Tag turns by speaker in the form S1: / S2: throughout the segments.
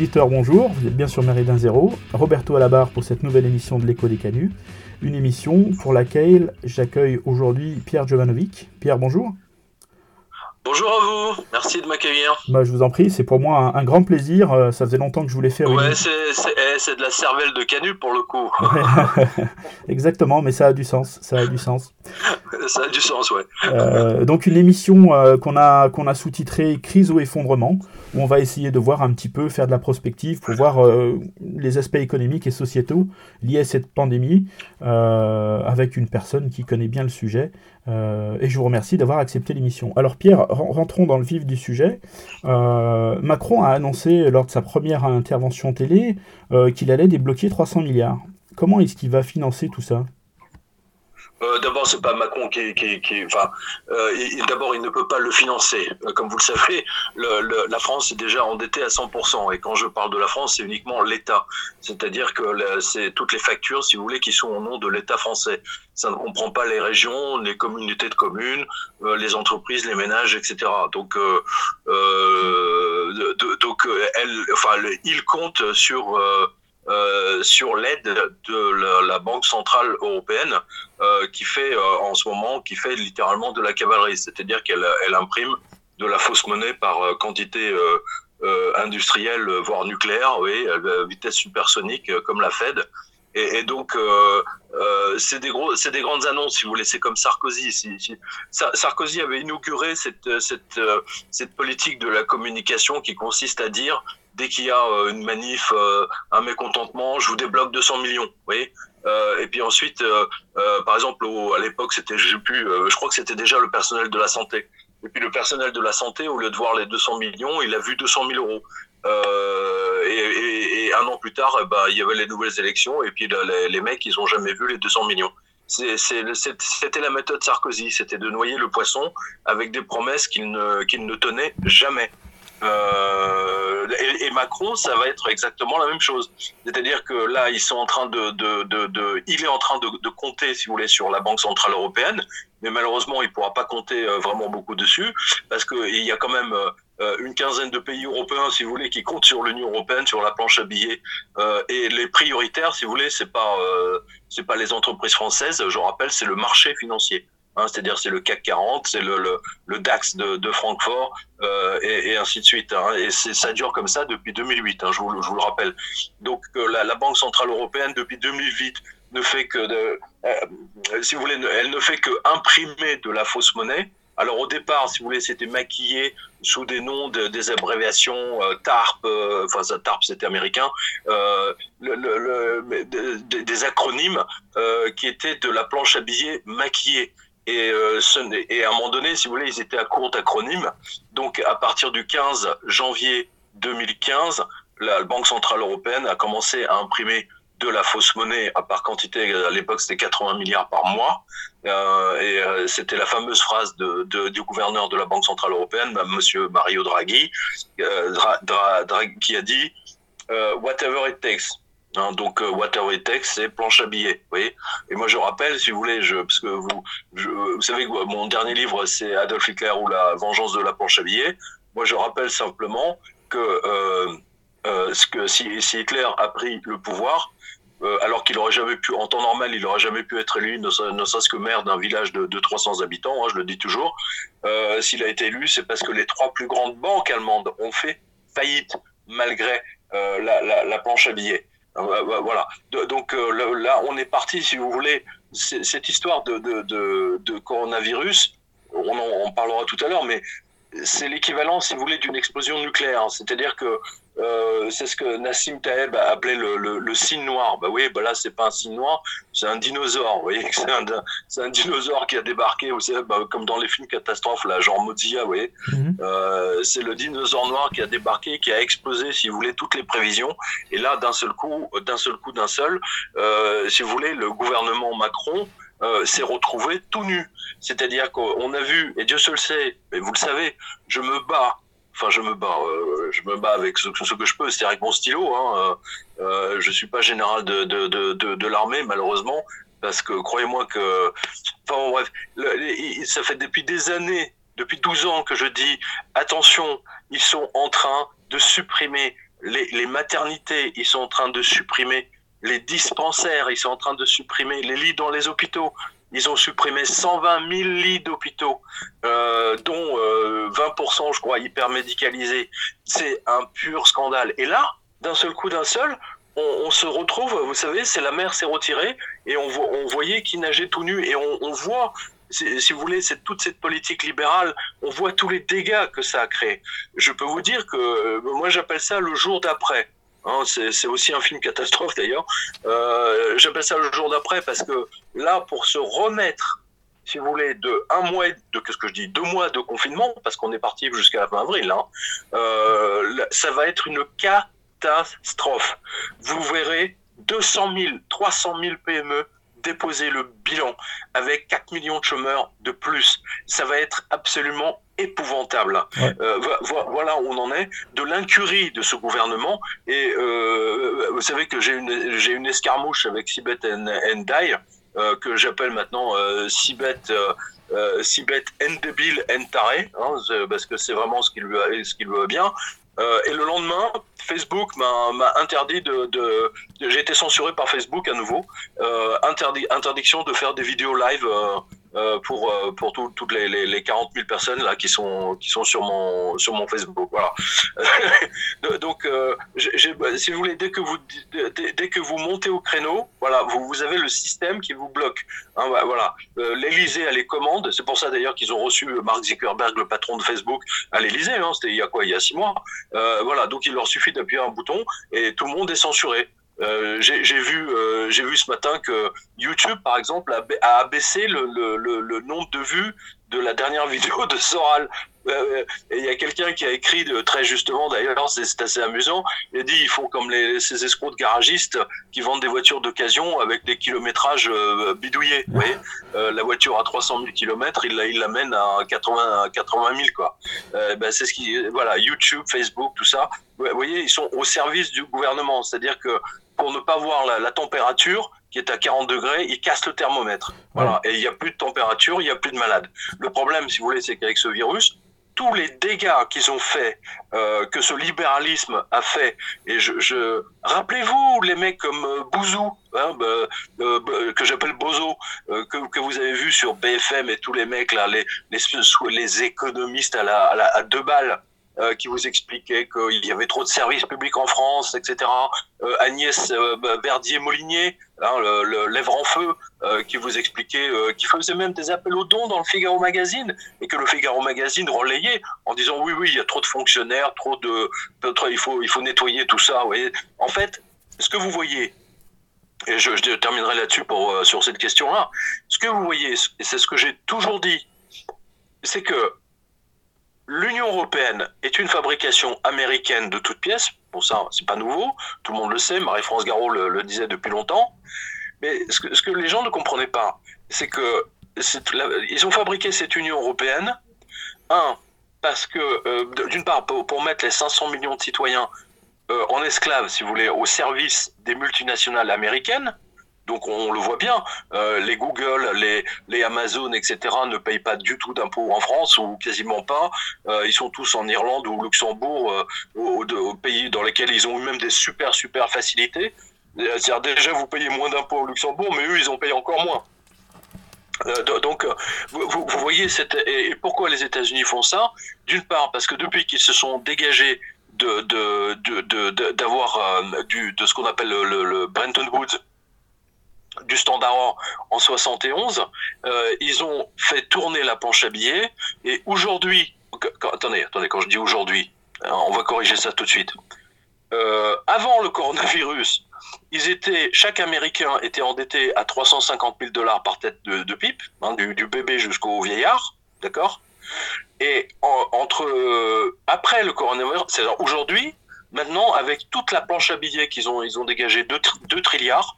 S1: Auditeurs, bonjour, vous êtes bien sur Méridien Zéro. Roberto à la barre pour cette nouvelle émission de l'écho des canuts. Une émission pour laquelle j'accueille aujourd'hui Pierre Jovanovic. Pierre, bonjour.
S2: Bonjour à vous, merci de m'accueillir.
S1: Bah, je vous en prie, c'est pour moi un, grand plaisir. Euh, ça faisait longtemps que je voulais faire.
S2: Ouais, eh, c'est de la cervelle de canut pour le coup.
S1: Exactement, mais ça a du sens. Ça a du sens.
S2: ça a du sens, ouais.
S1: Euh, donc une émission euh, qu'on a qu'on a sous-titrée Crise ou effondrement, où on va essayer de voir un petit peu, faire de la prospective pour voir les aspects économiques et sociétaux liés à cette pandémie, avec une personne qui connaît bien le sujet. Et je vous remercie d'avoir accepté l'émission. Alors Pierre, rentrons dans le vif du sujet. Euh, Macron a annoncé lors de sa première intervention télé euh, qu'il allait débloquer 300 milliards. Comment est-ce qu'il va financer tout ça?
S2: Euh, d'abord, c'est pas Macron qui, qui, qui enfin, euh, d'abord, il ne peut pas le financer. Euh, comme vous le savez, le, la France est déjà endettée à 100%. Et quand je parle de la France, c'est uniquement l'État. C'est-à-dire que c'est toutes les factures, si vous voulez, qui sont au nom de l'État français. Ça ne comprend pas les régions, les communautés de communes, euh, les entreprises, les ménages, etc. Donc, euh, de, donc, elle, enfin, il compte sur euh, sur l'aide de la, Banque centrale européenne euh, qui fait euh, en ce moment, qui fait littéralement de la cavalerie, c'est-à-dire qu'elle elle imprime de la fausse monnaie par quantité industrielle, voire nucléaire, oui, à vitesse supersonique comme la Fed. Et, et donc, euh, euh, c'est des grandes annonces, si vous voulez. C'est comme Sarkozy. Sarkozy avait inauguré cette, cette, cette politique de la communication qui consiste à dire dès qu'il y a euh, une manif, euh, un mécontentement, je vous débloque 200 millions. Vous voyez euh, et puis ensuite, par exemple, à l'époque, c'était, je je crois que c'était déjà le personnel de la santé. Et puis le personnel de la santé, au lieu de voir les 200 millions, il a vu 200 000 euros. Euh, et, et, un an plus tard, bah, il y avait les nouvelles élections, et puis les, les mecs, ils ont jamais vu les 200 millions. C'était la méthode Sarkozy, c'était de noyer le poisson avec des promesses qu'il ne, qu'il ne tenait jamais. Euh, et, Macron, ça va être exactement la même chose. C'est-à-dire que là, ils sont en train de, il est en train de, compter, si vous voulez, sur la Banque centrale européenne, mais malheureusement, il pourra pas compter euh, vraiment beaucoup dessus parce qu'il y a quand même euh, une quinzaine de pays européens, si vous voulez, qui comptent sur l'Union européenne, sur la planche à billets. Et les prioritaires, si vous voulez, c'est pas c'est pas les entreprises françaises. Je rappelle, c'est le marché financier. Hein, c'est-à-dire c'est le CAC 40, c'est le, DAX de, Francfort euh, et, ainsi de suite. Hein, et ça dure comme ça depuis 2008, hein, je, vous, le rappelle. Donc euh, la, Banque centrale européenne depuis 2008 ne fait que, euh, si vous voulez, elle ne fait que imprimer de la fausse monnaie. Alors au départ, si vous voulez, c'était maquillé sous des noms de, des abréviations TARP, enfin TARP c'était américain, des acronymes qui étaient de la planche à billets maquillée. Et, euh, et, à un moment donné, si vous voulez, ils étaient à court d'acronymes. Donc, à partir du 15 janvier 2015, la Banque Centrale Européenne a commencé à imprimer de la fausse monnaie à part quantité. À l'époque, c'était 80 milliards par mois. Euh, et euh, c'était la fameuse phrase du gouverneur de la Banque Centrale Européenne, Monsieur Mario Draghi, Dra, Dra, Draghi qui a dit Whatever it takes. Hein, donc, euh, Water et Text, c'est planche à billets. Vous voyez et moi, je rappelle, si vous voulez, parce que vous, savez que mon dernier livre, c'est Adolf Hitler ou la vengeance de la planche à billets. Moi, je rappelle simplement que, euh, euh, si, Hitler a pris le pouvoir, euh, alors qu'il aurait jamais pu, en temps normal, il aurait jamais pu être élu, ne, serait-ce que maire d'un village de, de 300 habitants, hein, je le dis toujours. S'il a été élu, c'est parce que les trois plus grandes banques allemandes ont fait faillite malgré la planche à billets. Euh, voilà. Donc euh, là, on est parti, si vous voulez, cette histoire de coronavirus, on en parlera tout à l'heure, mais c'est l'équivalent, si vous voulez, d'une explosion nucléaire. C'est-à-dire que euh, c'est ce que Nassim Taeb a appelé le, le, le signe noir. Bah oui, bah là c'est pas un signe noir, c'est un dinosaure. Vous voyez, c'est un, c'est un dinosaure qui a débarqué, vous savez, bah, comme dans les films catastrophes, là, genre Mozilla, vous voyez. Mm-hmm. euh, c'est le dinosaure noir qui a débarqué, qui a explosé, si vous voulez, toutes les prévisions. Et là, d'un seul coup, d'un seul coup, d'un seul, euh, si vous voulez, le gouvernement Macron euh, s'est retrouvé tout nu. C'est-à-dire qu'on a vu, et Dieu seul sait, mais vous le savez, je me bats enfin je me bats euh, je me bats avec ce, que je peux c'est avec mon stylo hein, euh, euh, je suis pas général de de de, l'armée malheureusement parce que croyez-moi que enfin bref ça fait depuis des années depuis 12 ans que je dis attention ils sont en train de supprimer les, les maternités, ils sont en train de supprimer les dispensaires, ils sont en train de supprimer les lits dans les hôpitaux. Ils ont supprimé 120 000 lits d'hôpitaux, euh, dont euh, 20%, je crois, hyper médicalisés. C'est un pur scandale. Et là, d'un seul coup, d'un seul, on, se retrouve, vous savez, c'est la mer s'est retirée et on, on voyait qui nageait tout nu et on, on voit si vous voulez, c'est toute cette politique libérale, on voit tous les dégâts que ça a créé. Je peux vous dire que euh, moi j'appelle ça le jour d'après. Hein, c'est aussi un film catastrophe d'ailleurs. Euh, J'appelle ça le jour d'après parce que là, pour se remettre, si vous voulez, de un mois, de qu'est-ce que je dis, deux mois de confinement, parce qu'on est parti jusqu'à fin avril, hein, euh, ça va être une catastrophe. Vous verrez 200 000, 300 000 PME déposer le bilan avec 4 millions de chômeurs de plus. Ça va être absolument épouvantable. Ouais. Euh, voilà où on en est, de l'incurie de ce gouvernement. Et euh, vous savez que j'ai une, j'ai une escarmouche avec Sibet Ndai, euh, que j'appelle maintenant Sibet, Sibet Ndebile Ntaré, hein, parce que c'est vraiment ce qui lui, ce qui lui va bien. Euh, et le lendemain, Facebook m'a interdit de, de, de j'ai été censuré par Facebook à nouveau, euh, interdiction de faire des vidéos live euh, pour euh, pour tout, toutes les, les, les 40 000 personnes là qui sont qui sont sur mon sur mon Facebook voilà. Donc euh, j'ai si vous voulez dès que vous dès, que vous montez au créneau voilà vous vous avez le système qui vous bloque. Hein, voilà. Euh, l'Élysée a les commandes. C'est pour ça d'ailleurs qu'ils ont reçu Mark Zuckerberg le patron de Facebook à l'Élysée hein, c'était il y a quoi? Il y a six mois. Voilà. Donc il leur suffit d'appuyer un bouton et tout le monde est censuré j'ai vu, euh, j'ai vu ce matin que YouTube, par exemple, a, abaissé le, nombre de vues de la dernière vidéo de Soral. Euh, et il y a quelqu'un qui a écrit très justement, d'ailleurs, c'est assez amusant. Il a dit ils font comme les, ces escrocs de garagistes qui vendent des voitures d'occasion avec des kilométrages euh, bidouillés. Euh, la voiture à 300 000 km, il l'amène à 80, à 80 000 quoi. Euh, ben, c'est ce qui, voilà, YouTube, Facebook, tout ça. Vous voyez, ils sont au service du gouvernement. C'est-à-dire que pour ne pas voir la, la, température qui est à 40 degrés, ils cassent le thermomètre. Voilà. Et il n'y a plus de température, il n'y a plus de malades. Le problème, si vous voulez, c'est qu'avec ce virus, tous les dégâts qu'ils ont fait, euh, que ce libéralisme a fait, et je, je... rappelez-vous les mecs comme euh, Bouzou, hein, euh, euh, que j'appelle Bozo, que, que, vous avez vu sur BFM et tous les mecs là, les, les, les économistes à, la, à, la, à deux balles, euh, qui vous expliquait qu'il y avait trop de services publics en France, etc. Euh, Agnès euh, Verdier-Molinier, hein, le, le, Lèvre en feu, euh, qui vous expliquait, euh, qui faisait même des appels aux dons dans le Figaro Magazine, et que le Figaro Magazine relayait en disant oui, oui, il y a trop de fonctionnaires, trop de, il faut, il faut nettoyer tout ça. En fait, ce que vous voyez, et je, terminerai là-dessus euh, sur cette question-là, ce que vous voyez, c'est ce que j'ai toujours dit, c'est que l'Union européenne est une fabrication américaine de toutes pièces. Bon, ça, c'est pas nouveau. Tout le monde le sait. Marie-France Garot le, disait depuis longtemps. Mais ce que, les gens ne comprenaient pas, c'est que ont fabriqué cette Union européenne, un, parce que, euh, d'une part, pour, pour, mettre les 500 millions de citoyens euh, en esclaves, si vous voulez, au service des multinationales américaines, donc on le voit bien, euh, les Google, les, les Amazon, etc. ne payent pas du tout d'impôts en France ou quasiment pas. Euh, ils sont tous en Irlande ou au Luxembourg, euh, aux, pays dans lesquels ils ont eu même des super super facilités. C'est-à-dire déjà vous payez moins d'impôts au Luxembourg, mais eux ils ont payé encore moins. Euh, donc, vous, voyez, et pourquoi les États-Unis font ça? D'une part, parce que depuis qu'ils se sont dégagés de, de, de, de, d'avoir euh, du, de ce qu'on appelle le, le, le Bretton Woods, du standard en 71, euh, ils ont fait tourner la planche à billets et aujourd'hui, attendez, attendez, quand je dis aujourd'hui, on va corriger ça tout de suite. Euh, avant le coronavirus, ils étaient, chaque Américain était endetté à 350 000 dollars par tête de, pipe, hein, du, bébé jusqu'au vieillard, d'accord? Et en, entre euh, après le coronavirus, c'est-à-dire aujourd'hui, maintenant avec toute la planche à billets qu'ils ont, ils ont dégagé 2 trilliards,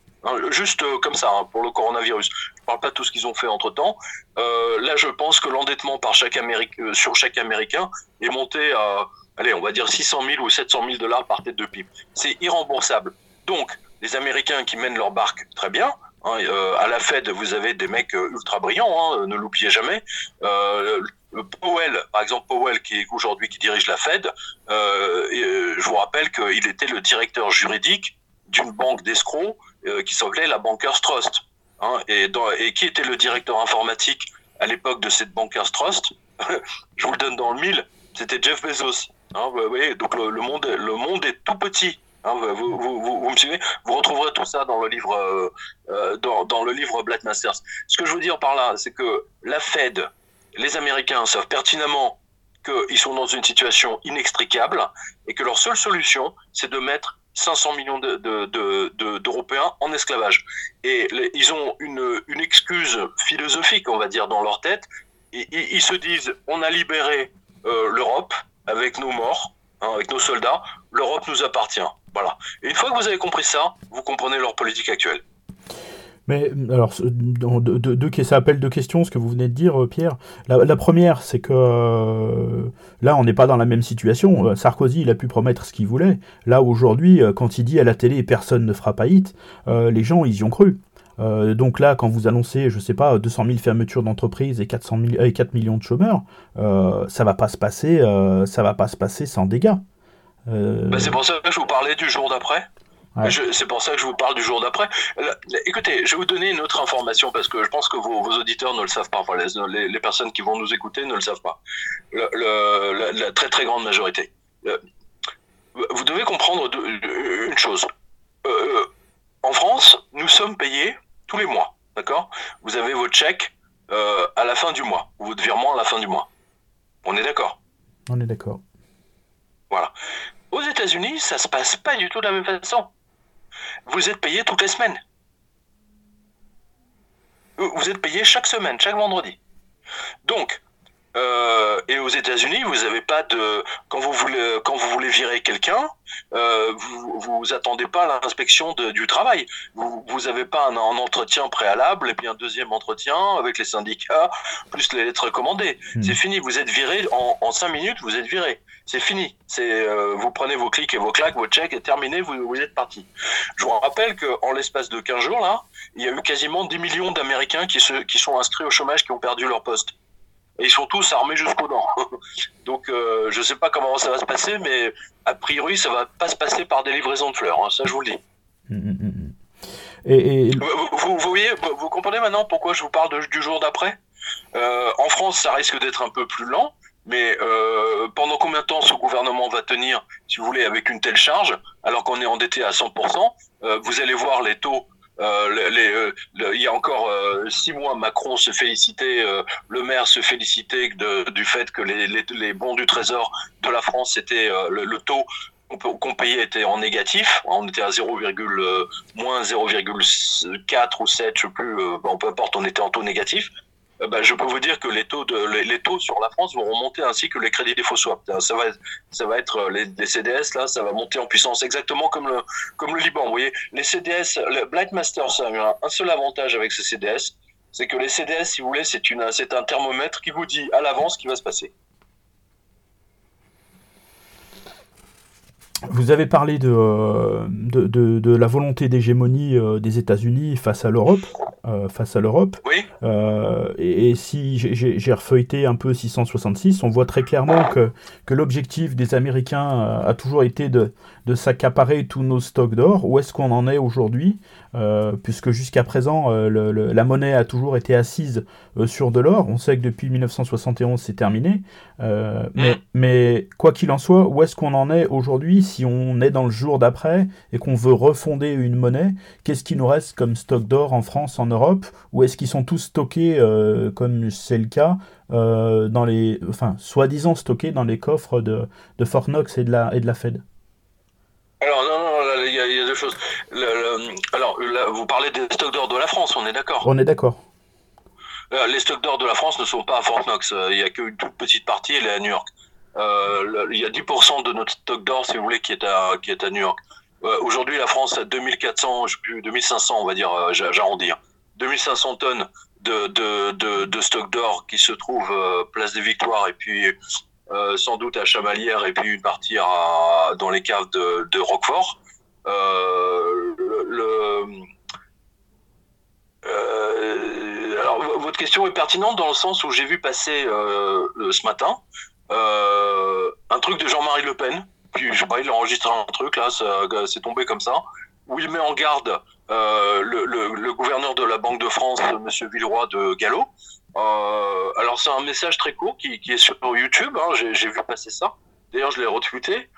S2: Juste comme ça, hein, pour le coronavirus. Je parle pas de tout ce qu'ils ont fait entre temps. Euh, là, je pense que l'endettement Américain, sur chaque Américain est monté à, allez, on va dire 600 000 ou 700 000 dollars par tête de pipe. C'est irremboursable. Donc, les Américains qui mènent leur barque très bien. Hein, euh, à la Fed, vous avez des mecs ultra brillants, hein, ne l'oubliez jamais. Euh, Powell, par exemple Powell, qui est aujourd'hui qui dirige la Fed, je vous rappelle qu'il était le directeur juridique d'une banque d'escrocs qui s'appelait la Bankers Trust. Hein, et, et qui était le directeur informatique à l'époque de cette Bankers Trust Je vous le donne dans le mille, c'était Jeff Bezos. Hein, vous voyez, donc le, monde, le monde est tout petit. Hein, vous, vous, vous, me suivez? Vous retrouverez tout ça dans le livre, euh, euh, dans, dans, le livre Black Masters. Ce que je veux dire par là, c'est que la Fed, les Américains savent pertinemment qu'ils sont dans une situation inextricable et que leur seule solution, c'est de mettre 500 millions d'Européens de, de, en esclavage. Et ils ont une, excuse philosophique, on va dire, dans leur tête. Ils se disent, on a libéré euh, l'Europe avec nos morts, hein, avec nos soldats, l'Europe nous appartient. Voilà. Et une fois que vous avez compris ça, vous comprenez leur politique actuelle.
S1: Mais alors, deux, ça appelle deux questions, ce que vous venez de dire, euh, Pierre. La, première, c'est que euh, là, on n'est pas dans la même situation. Euh, Sarkozy, il a pu promettre ce qu'il voulait. Là, aujourd'hui, quand il dit à la télé personne ne fera pas hit, les gens, ils y ont cru. donc là, quand vous annoncez, je sais pas, 200 000 fermetures d'entreprises et 400 et 4 millions de chômeurs, ça va pas se passer, ça va pas se passer sans dégâts.
S2: Bah, c'est pour ça que je vous parlais du jour d'après. C'est pour ça que je vous parle du jour d'après. Écoutez, je vais vous donner une autre information parce que je pense que vos, auditeurs ne le savent pas. Enfin, les, les, personnes qui vont nous écouter ne le savent pas. Le, la, très très grande majorité. Euh, vous devez comprendre une chose. Euh, en France, nous sommes payés tous les mois. D'accord? Vous avez votre chèque euh, à la fin du mois, ou votre virement à la fin du mois. On est d'accord?
S1: On est d'accord.
S2: Voilà. Aux États-Unis, ça se passe pas du tout de la même façon vous êtes payé toutes les semaines. Vous êtes payé chaque semaine, chaque vendredi. Donc, euh, et aux États-Unis, vous n'avez pas de quand vous voulez quand vous voulez virer quelqu'un, euh, vous vous attendez pas à l'inspection du travail. Vous vous avez pas un, entretien préalable et puis un deuxième entretien avec les syndicats plus les lettres recommandées. Hmm. C'est fini. Vous êtes viré en, en cinq minutes. Vous êtes viré. C'est fini. C'est euh, vous prenez vos clics et vos claques, vos checks est terminé. Vous, vous êtes parti. Je vous rappelle qu'en l'espace de 15 jours là, il y a eu quasiment 10 millions d'Américains qui se qui sont inscrits au chômage qui ont perdu leur poste et ils sont tous armés jusqu'aux dents. Donc euh, je ne sais pas comment ça va se passer, mais a priori ça va pas se passer par des livraisons de fleurs, hein, ça je vous le dis. Et, Vous, voyez, vous comprenez maintenant pourquoi je vous parle du jour d'après? Euh, En France, ça risque d'être un peu plus lent, mais euh, pendant combien de temps ce gouvernement va tenir, si vous voulez, avec une telle charge, alors qu'on est endetté à 100% Vous allez voir les taux euh, les, euh, il y a encore euh, six mois, Macron se félicitait, le maire se félicitait du fait que les, les, bons du Trésor de la France, c'était le, taux qu'on payait était en négatif. On était à 0, moins 0,4 ou 7, je sais plus, peu importe, on était en taux négatif. Euh, bah, je peux vous dire que les taux, sur la France vont remonter ainsi que les crédits des faux swaps. Ça va, va être euh, les, CDS, là, ça va monter en puissance exactement comme le, Liban. Vous voyez, les CDS, le Black Master, ça a un seul avantage avec ces CDS, c'est que les CDS, si vous voulez, c'est un thermomètre qui vous dit à l'avance ce qui va se passer.
S1: Vous avez parlé de, euh, de, de, la volonté d'hégémonie euh, des États-Unis face à l'Europe. Euh, face à l'Europe.
S2: Oui.
S1: et, si j'ai refeuilleté un peu 666, on voit très clairement que, que l'objectif des Américains a toujours été de, s'accaparer tous nos stocks d'or. Où est-ce qu'on en est aujourd'hui? Puisque jusqu'à présent, la monnaie a toujours été assise sur de l'or. On sait que depuis 1971, c'est terminé. mais, mm. mais quoi qu'il en soit, où est-ce qu'on en est aujourd'hui si on est dans le jour d'après et qu'on veut refonder une monnaie, qu'est-ce qui nous reste comme stock d'or en France, en Europe? Ou est-ce qu'ils sont tous stockés, euh, comme c'est le cas, euh, dans les, enfin, soi-disant stockés dans les coffres de, de Fort Knox et de la, et de la Fed?
S2: Alors non, non, il y, a deux choses. alors vous parlez des stocks d'or de la France, on est d'accord
S1: On est d'accord.
S2: Euh, les stocks d'or de la France ne sont pas à Fort Knox. Il n'y a qu'une toute petite partie, elle est à New York. Euh, il y a 10% de notre stock d'or, si vous voulez, qui est à, qui est à New York. Euh, aujourd'hui, la France a 2400, je sais plus, 2500, on va dire, euh, j'arrondis, 2500 tonnes de, de, de, de stock d'or qui se trouve place des Victoires et puis sans doute à Chamalières et puis une partie dans les caves de, Roquefort. le, Alors, votre question est pertinente dans le sens où j'ai vu passer ce matin un truc de Jean-Marie Le Pen. Puis, je pas, il a enregistré un truc, là, c'est tombé comme ça, où il met en garde le, gouverneur de la Banque de France, M. Villeroy de Gallo. alors, c'est un message très court qui, est sur YouTube, hein, j'ai vu passer ça. D'ailleurs, je l'ai retweeté.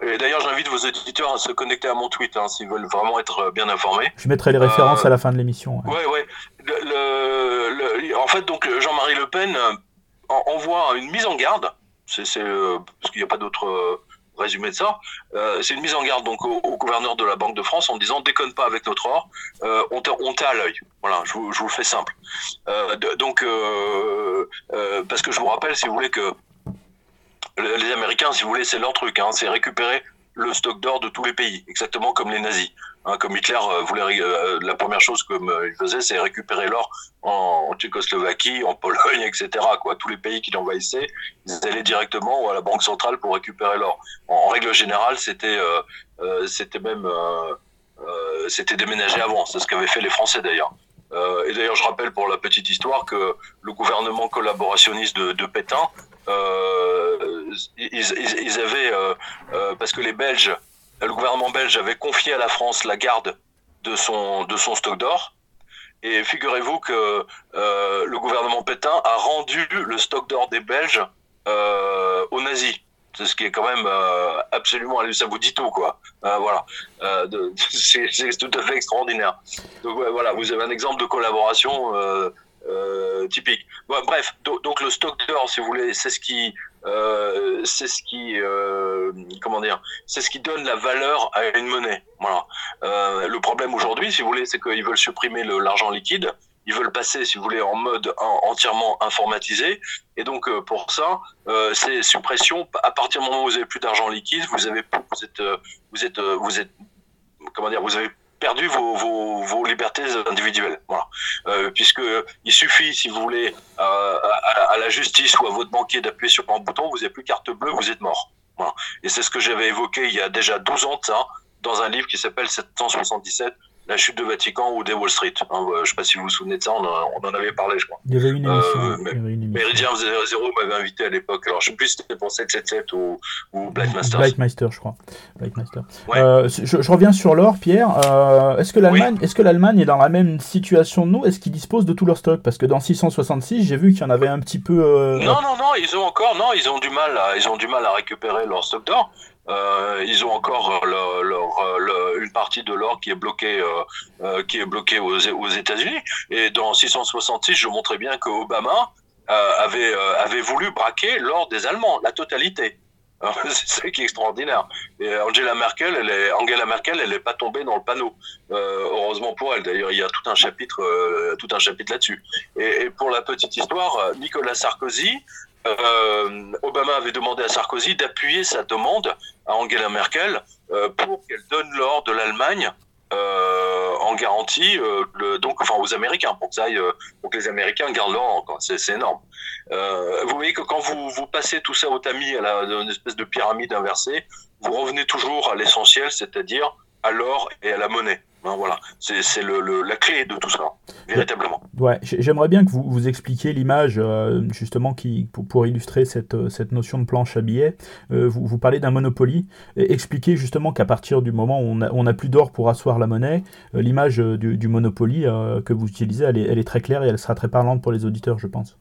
S2: Et d'ailleurs, j'invite vos auditeurs à se connecter à mon tweet hein, s'ils veulent vraiment être euh, bien informés.
S1: Je mettrai les références euh, à la fin de l'émission.
S2: Ouais, ouais. en fait, donc Jean-Marie Le Pen euh, envoie une mise en garde. C'est parce qu'il n'y a pas d'autre résumé de ça. c'est une mise en garde donc au, gouverneur de la Banque de France en disant déconne pas avec notre or, on t'est à l'œil. Voilà, je vous, le fais simple. donc parce que je vous rappelle, si vous voulez que les Américains, si vous voulez, c'est leur truc, hein, c'est récupérer le stock d'or de tous les pays, exactement comme les nazis. Hein, comme Hitler euh, voulait, euh, la première chose qu'il euh, faisait, c'est récupérer l'or en, Tchécoslovaquie, en Pologne, etc. Quoi. Tous les pays qu'il envahissait, ils allaient directement à la banque centrale pour récupérer l'or. En, règle générale, c'était, c'était même, c'était déménagé avant. C'est ce qu'avaient fait les Français d'ailleurs. et d'ailleurs, je rappelle pour la petite histoire que le gouvernement collaborationniste de, de Pétain euh, ils, avaient, euh, euh, parce que les Belges, le gouvernement belge avait confié à la France la garde de son, de son stock d'or. Et figurez-vous que le gouvernement Pétain a rendu le stock d'or des Belges aux nazis. C'est ce qui est quand même absolument, ça vous dit tout quoi. voilà, c'est tout à fait extraordinaire. Donc voilà, vous avez un exemple de collaboration euh, typique. bref, donc le stock d'or, si vous voulez, c'est ce qui, euh, c'est ce qui, euh, comment dire, c'est ce qui donne la valeur à une monnaie. Voilà. le problème aujourd'hui, si vous voulez, c'est qu'ils veulent supprimer l'argent liquide. Ils veulent passer, si vous voulez, en mode entièrement informatisé. Et donc, pour ça, c'est suppression. À partir du moment où vous avez plus d'argent liquide, vous avez, vous êtes, vous êtes, vous êtes, comment dire, vous avez perdu vos, vos, vos libertés individuelles. Voilà. Euh, puisque il suffit, si vous voulez, à, la justice ou à votre banquier d'appuyer sur un bouton, vous n'avez plus carte bleue, vous êtes mort. Et c'est ce que j'avais évoqué il y a déjà 12 ans ça, dans un livre qui s'appelle 777 la chute de Vatican ou des Wall Street. Hein, je ne sais pas si vous vous souvenez de ça, on, en avait parlé, je crois.
S1: Il y avait une émission. Euh,
S2: Méridien Zéro m'avait invité à l'époque. Alors, je ne sais plus si c'était pour 777 ou, ou Black Master.
S1: Black Master, je crois. Black Master. Euh, je, reviens sur l'or, Pierre. Euh, est-ce que l'Allemagne est, que l'Allemagne est dans la même situation de nous? Est-ce qu'ils disposent de tout leur stock? Parce que dans 666, j'ai vu qu'il y en avait un petit peu.
S2: Non, non, non, ils ont encore. Non, ils ont du mal à, ils ont du mal à récupérer leur stock d'or. Euh, ils ont encore leur, une partie de l'or qui est bloqué, euh, euh, qui est bloqué aux, États-Unis. Et dans 666, je montrais bien que Obama avait, voulu braquer l'or des Allemands, la totalité. C'est ça qui est extraordinaire. Et Angela Merkel, elle n'est pas tombée dans le panneau. heureusement pour elle. D'ailleurs, il y a tout un chapitre, tout un chapitre là-dessus. Et, pour la petite histoire, Nicolas Sarkozy euh, Obama avait demandé à Sarkozy d'appuyer sa demande à Angela Merkel euh, pour qu'elle donne l'or de l'Allemagne euh, en garantie, le, donc enfin aux Américains pour que, ça aille, pour que les Américains gardent l'or. C'est énorme. vous voyez que quand vous, passez tout ça au tamis, à, une espèce de pyramide inversée, vous revenez toujours à l'essentiel, c'est-à-dire à l'or et à la monnaie. Ben voilà, c'est le, la clé de tout ça, véritablement.
S1: Ouais, j'aimerais bien que vous, vous expliquiez l'image, euh, justement, qui, pour, illustrer cette, euh, cette, notion de planche à billets. Euh, vous, vous, parlez d'un Monopoly. Expliquez justement qu'à partir du moment où on n'a plus d'or pour asseoir la monnaie, l'image du, du, Monopoly que vous utilisez, elle est, elle est, très claire et elle sera très parlante pour les auditeurs, je pense.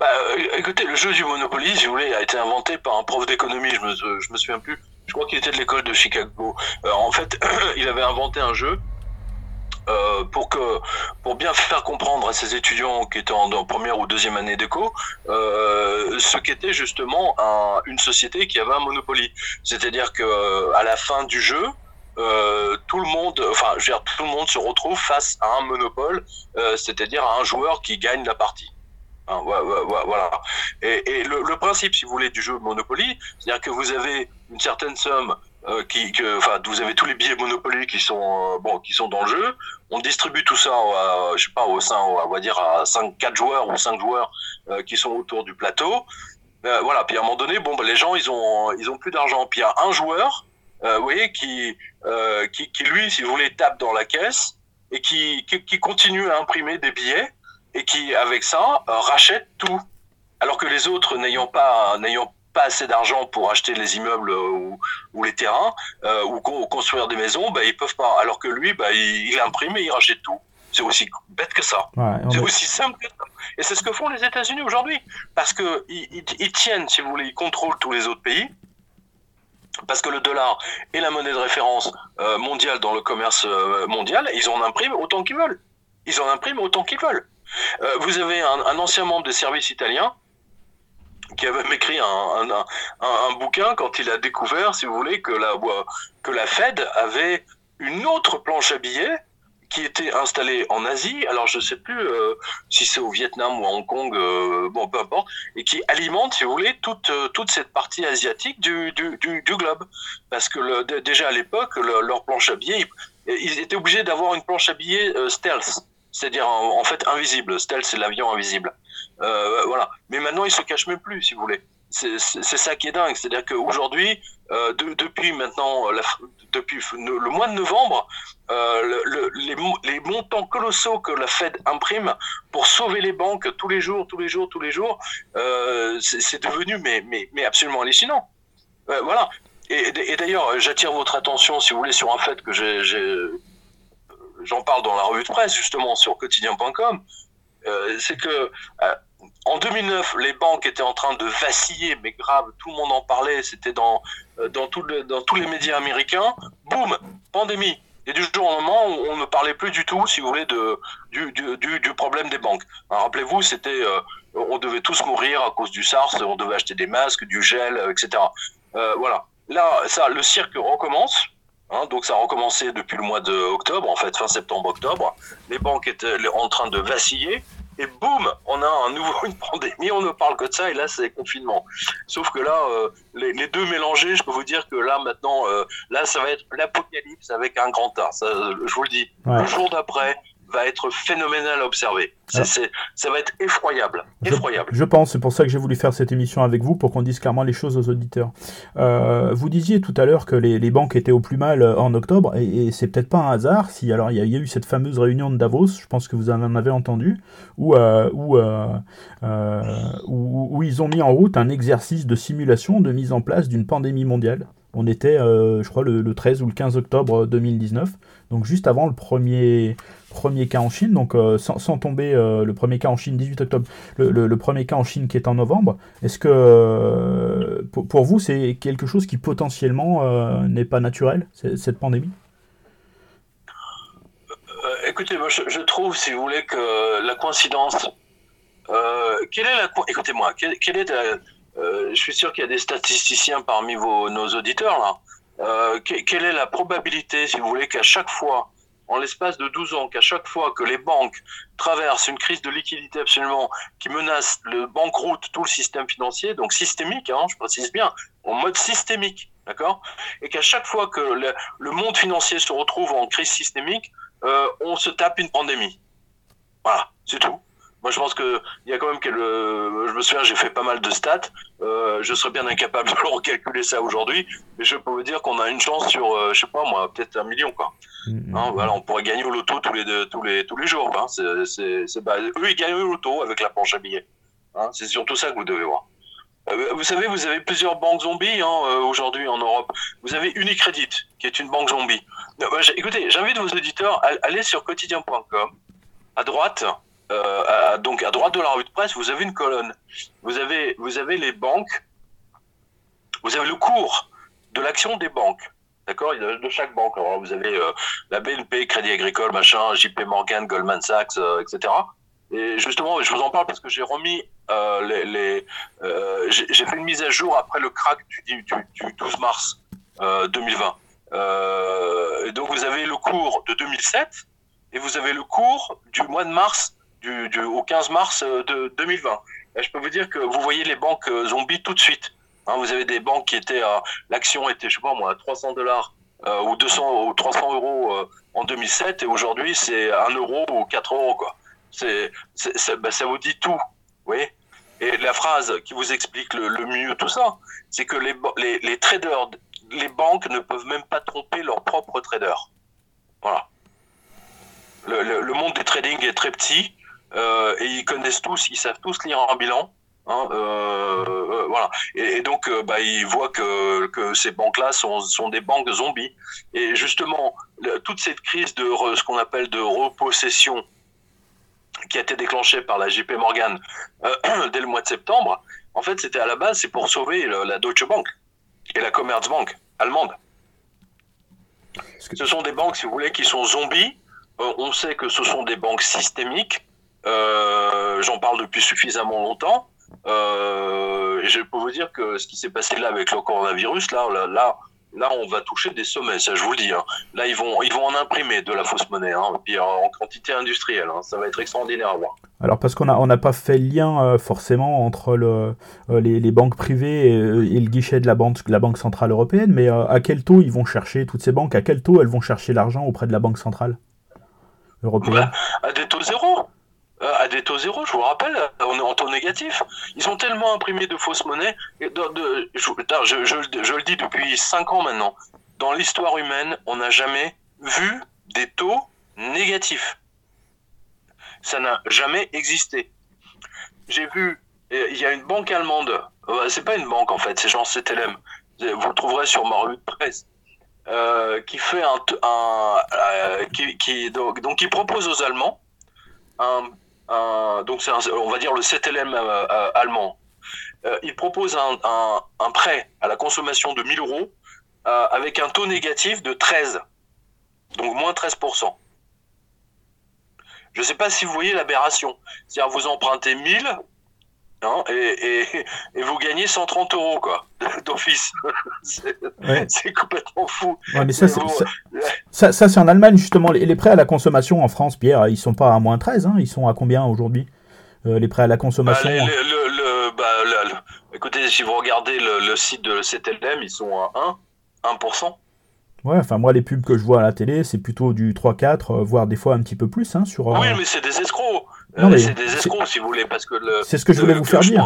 S2: Bah, écoutez, le jeu du Monopoly, si vous voulez, a été inventé par un prof d'économie, je me, je me souviens plus je crois qu'il était de l'école de Chicago. Euh, en fait, il avait inventé un jeu euh, pour que pour bien faire comprendre à ses étudiants qui étaient en, première ou deuxième année d'éco euh, ce qu'était justement une société qui avait un monopole. C'est-à-dire que la fin du jeu, tout le monde, enfin, je veux dire, tout le monde se retrouve face à un monopole, c'est-à-dire à un joueur qui gagne la partie. Hein, voilà. Et, le, principe, si vous voulez, du jeu Monopoly, c'est-à-dire que vous avez une certaine somme euh, qui, vous avez tous les billets Monopoly qui sont, euh, bon, qui sont dans le jeu. On distribue tout ça, à, je sais pas, au sein, on va dire à 5, 4 joueurs ou 5 joueurs euh, qui sont autour du plateau. voilà. Puis à un moment donné, bon, bah, les gens, ils ont, ils ont plus d'argent. Puis il y a un joueur, vous voyez, qui, qui, qui, lui, si vous voulez, tape dans la caisse et qui, qui, continue à imprimer des billets et qui, avec ça, rachète tout. Alors que les autres, n'ayant pas, n'ayant pas assez d'argent pour acheter les immeubles ou, ou les terrains ou construire des maisons, bah, ils peuvent pas. Alors que lui, bah, il, il imprime et il rachète tout. C'est aussi bête que ça. c'est aussi simple que ça. Et c'est ce que font les États-Unis aujourd'hui. Parce qu'ils ils, tiennent, si vous voulez, ils contrôlent tous les autres pays. Parce que le dollar est la monnaie de référence euh, mondiale dans le commerce euh, mondial, ils en impriment autant qu'ils veulent. Ils en impriment autant qu'ils veulent. Euh, vous avez un, ancien membre des services italiens qui avait écrit un, bouquin quand il a découvert, si vous voulez, que la, que la Fed avait une autre planche à billets qui était installé en Asie, alors je ne sais plus euh, si c'est au Vietnam ou à Hong Kong, euh, bon peu importe, et qui alimente, si vous voulez, toute, euh, cette partie asiatique du, globe. Parce que déjà à l'époque, leur planche à billets, ils étaient obligés d'avoir une planche à billets stealth, c'est-à-dire en, fait invisible. Stealth, c'est l'avion invisible. voilà. Mais maintenant, ils se cachent même plus, si vous voulez c'est ça qui est dingue. C'est-à-dire qu'aujourd'hui, euh, depuis maintenant, la, depuis le mois de novembre, euh, le, les, montants colossaux que la Fed imprime pour sauver les banques tous les jours, tous les jours, tous les jours, euh, c'est devenu mais, mais, mais absolument hallucinant. Euh, voilà. Et, d'ailleurs, j'attire votre attention, si vous voulez, sur un fait que j'en parle dans la revue de presse, justement, sur quotidien.com. Euh, c'est que euh, en 2009, les banques étaient en train de vaciller, mais grave, tout le monde en parlait, c'était dans, euh, dans, tout dans tous les médias américains. Boum, pandémie. Et du jour au moment, on ne parlait plus du tout, si vous voulez, de, du, du, du problème des banques. Rappelez-vous, c'était, on devait tous mourir à cause du SARS, on devait acheter des masques, du gel, etc. Voilà. Là, ça, le cirque recommence. Hein, donc ça a recommencé depuis le mois d'octobre, en fait, fin septembre-octobre. Les banques étaient en train de vaciller et boum, on a un nouveau une pandémie, on ne parle que de ça, et là c'est confinement. Sauf que là, euh, les, les, deux mélangés, je peux vous dire que là maintenant, euh, là ça va être l'apocalypse avec un grand A. Ça, je vous le dis. Le jour d'après, va être phénoménal à observer. Ah. ça va être effroyable. effroyable.
S1: Je, pense, c'est pour ça que j'ai voulu faire cette émission avec vous, pour qu'on dise clairement les choses aux auditeurs. Euh, vous disiez tout à l'heure que les, les, banques étaient au plus mal euh, en octobre, et, c'est peut-être pas un hasard si, alors il y, a eu cette fameuse réunion de Davos, je pense que vous en avez entendu, où, euh, où, euh, où, où, ils ont mis en route un exercice de simulation de mise en place d'une pandémie mondiale. On était, je crois, le, le 13 ou le 15 octobre 2019 donc juste avant le premier, premier cas en Chine, donc euh, sans, tomber euh, le premier cas en Chine 18 octobre, le, premier cas en Chine qui est en novembre, est-ce que euh, pour, vous c'est quelque chose qui potentiellement n'est pas naturel, cette pandémie?
S2: Écoutez, moi je, trouve, si vous voulez, que la coïncidence. quelle est la Écoutez-moi, quelle, est je suis sûr qu'il y a des statisticiens parmi vos, nos auditeurs là. Euh, quelle est la probabilité, si vous voulez, qu'à chaque fois, en l'espace de 12 ans, qu'à chaque fois que les banques traversent une crise de liquidité absolument qui menace le banqueroute, tout le système financier, donc systémique, hein, je précise bien, en mode systémique, d'accord? Et qu'à chaque fois que le, monde financier se retrouve en crise systémique, euh, on se tape une pandémie. Voilà, c'est tout. Moi, je pense que il y a quand même que le. Je me souviens, j'ai fait pas mal de stats. Euh, je serais bien incapable de recalculer ça aujourd'hui, mais je peux vous dire qu'on a une chance sur, euh, je sais pas moi, peut-être un million quoi. Mm-hmm. Hein, voilà, on pourrait gagner au loto tous les deux, tous les tous les jours. Hein. C'est, c'est, bah, eux ils gagnent au loto avec la planche à billets. Hein. C'est surtout ça que vous devez voir. Euh, vous savez, vous avez plusieurs banques zombies hein, euh, aujourd'hui en Europe. Vous avez Unicredit, qui est une banque zombie. Bah, écoutez, j'invite vos auditeurs à aller sur quotidien.com. À droite, euh, donc à droite de la revue de presse, vous avez une colonne. Vous avez, vous avez les banques, vous avez le cours de l'action des banques. D'accord? De chaque banque. Alors, vous avez euh, la BNP, Crédit Agricole, machin, JP Morgan, Goldman Sachs, euh, etc. Et justement, je vous en parle parce que j'ai remis les. j'ai fait une mise à jour après le crack du 12 mars 2020. et donc, vous avez le cours de 2007 et vous avez le cours du mois de mars au 15 mars euh, de 2020. je peux vous dire que vous voyez les banques euh, zombies tout de suite. Hein, vous avez des banques qui étaient, à l'action était, je sais pas moi, 300 dollars euh, ou 200 ou 300 euros en 2007 et aujourd'hui c'est 1 euro ou 4 euros quoi. C'est, bah, ça vous dit tout, oui. Et la phrase qui vous explique le, le mieux tout ça, c'est que les, les, traders, les banques ne peuvent même pas tromper leurs propres traders. Voilà. le, monde du trading est très petit et ils connaissent tous, ils savent tous lire un bilan. Hein, voilà. Et, donc, bah, ils voient que, que ces banques-là sont, sont, des banques zombies. Et justement, toute cette crise de ce qu'on appelle de repossession qui a été déclenchée par la JP Morgan dès le mois de septembre, en fait, c'était à la base, c'est pour sauver la Deutsche Bank et la Commerzbank allemande. Ce sont des banques, si vous voulez, qui sont zombies. Euh, on sait que ce sont des banques systémiques. Euh, j'en parle depuis suffisamment longtemps. Euh, je peux vous dire que ce qui s'est passé là avec le coronavirus, là, là, là là, on va toucher des sommets, ça je vous le dis. Hein. Là, ils vont, ils vont en imprimer de la fausse monnaie, hein, puis en quantité industrielle. Hein. Ça va être extraordinaire à voir.
S1: Alors, parce qu'on n'a on pas fait le lien euh, forcément entre le, euh, les, banques privées et, le guichet de la banque, la Banque Centrale Européenne, mais à quel taux ils vont chercher, toutes ces banques, à quel taux elles vont chercher l'argent auprès de la Banque Centrale Européenne?
S2: À des taux zéro à des taux zéro, je vous rappelle, on est en taux négatif. Ils ont tellement imprimé de fausses monnaies. je, le dis depuis 5 ans maintenant. Dans l'histoire humaine, on n'a jamais vu des taux négatifs. Ça n'a jamais existé. J'ai vu, il y a une banque allemande, euh, c'est pas une banque en fait, c'est genre CTLM. Vous le trouverez sur ma revue de presse. Euh, qui fait un, qui, donc, donc qui propose aux Allemands un donc c'est on va dire le CTLM euh, euh, allemand. Euh, il propose un, un, prêt à la consommation de 1000 euros avec un taux négatif de 13, donc moins 13%. Je ne sais pas si vous voyez l'aberration. C'est-à-dire vous empruntez 1000 Hein, et, et, vous gagnez 130 euros quoi d'office. c'est complètement fou.
S1: mais ça, ça, ça, c'est en Allemagne justement. Les, prêts à la consommation en France, Pierre, ils sont pas à moins 13, hein, ils sont à combien aujourd'hui euh, Les prêts à la consommation bah,
S2: le, bah, Écoutez, si vous regardez le, site de CTLM, ils sont à 1, 1%.
S1: Ouais, enfin moi les pubs que je vois à la télé, c'est plutôt du 3-4, euh, voire des fois un petit peu plus. Hein, sur,
S2: Oui, euh, mais c'est des escrocs. Euh, c'est des escrocs, si vous voulez, parce que
S1: c'est ce que je voulais vous faire dire.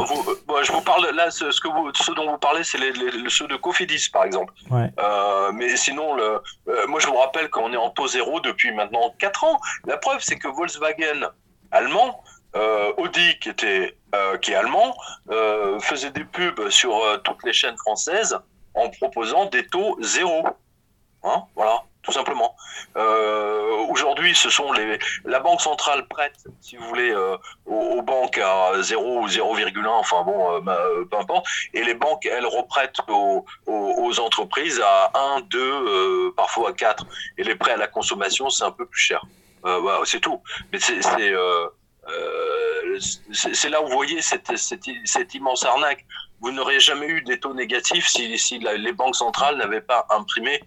S2: Je, vous parle là, ce, que vous, ce dont vous parlez, c'est les, ceux de Cofidis, par exemple. Euh, mais sinon, le, euh, moi, je vous rappelle qu'on est en taux zéro depuis maintenant 4 ans. La preuve, c'est que Volkswagen allemand, Audi qui était qui est allemand, faisait des pubs sur toutes les chaînes françaises en proposant des taux zéro. Hein, voilà tout simplement. Euh, Aujourd'hui, ce sont les la banque centrale prête, si vous voulez, euh, aux, banques à 0 ou 0,1, enfin bon, euh, bah, peu importe, et les banques, elles, reprêtent aux, entreprises à 1, 2, euh, parfois à 4. Et les prêts à la consommation, c'est un peu plus cher. Voilà, c'est tout. Mais c'est c'est là où vous voyez cette, immense arnaque. Vous n'auriez jamais eu des taux négatifs si, si les banques centrales n'avaient pas imprimé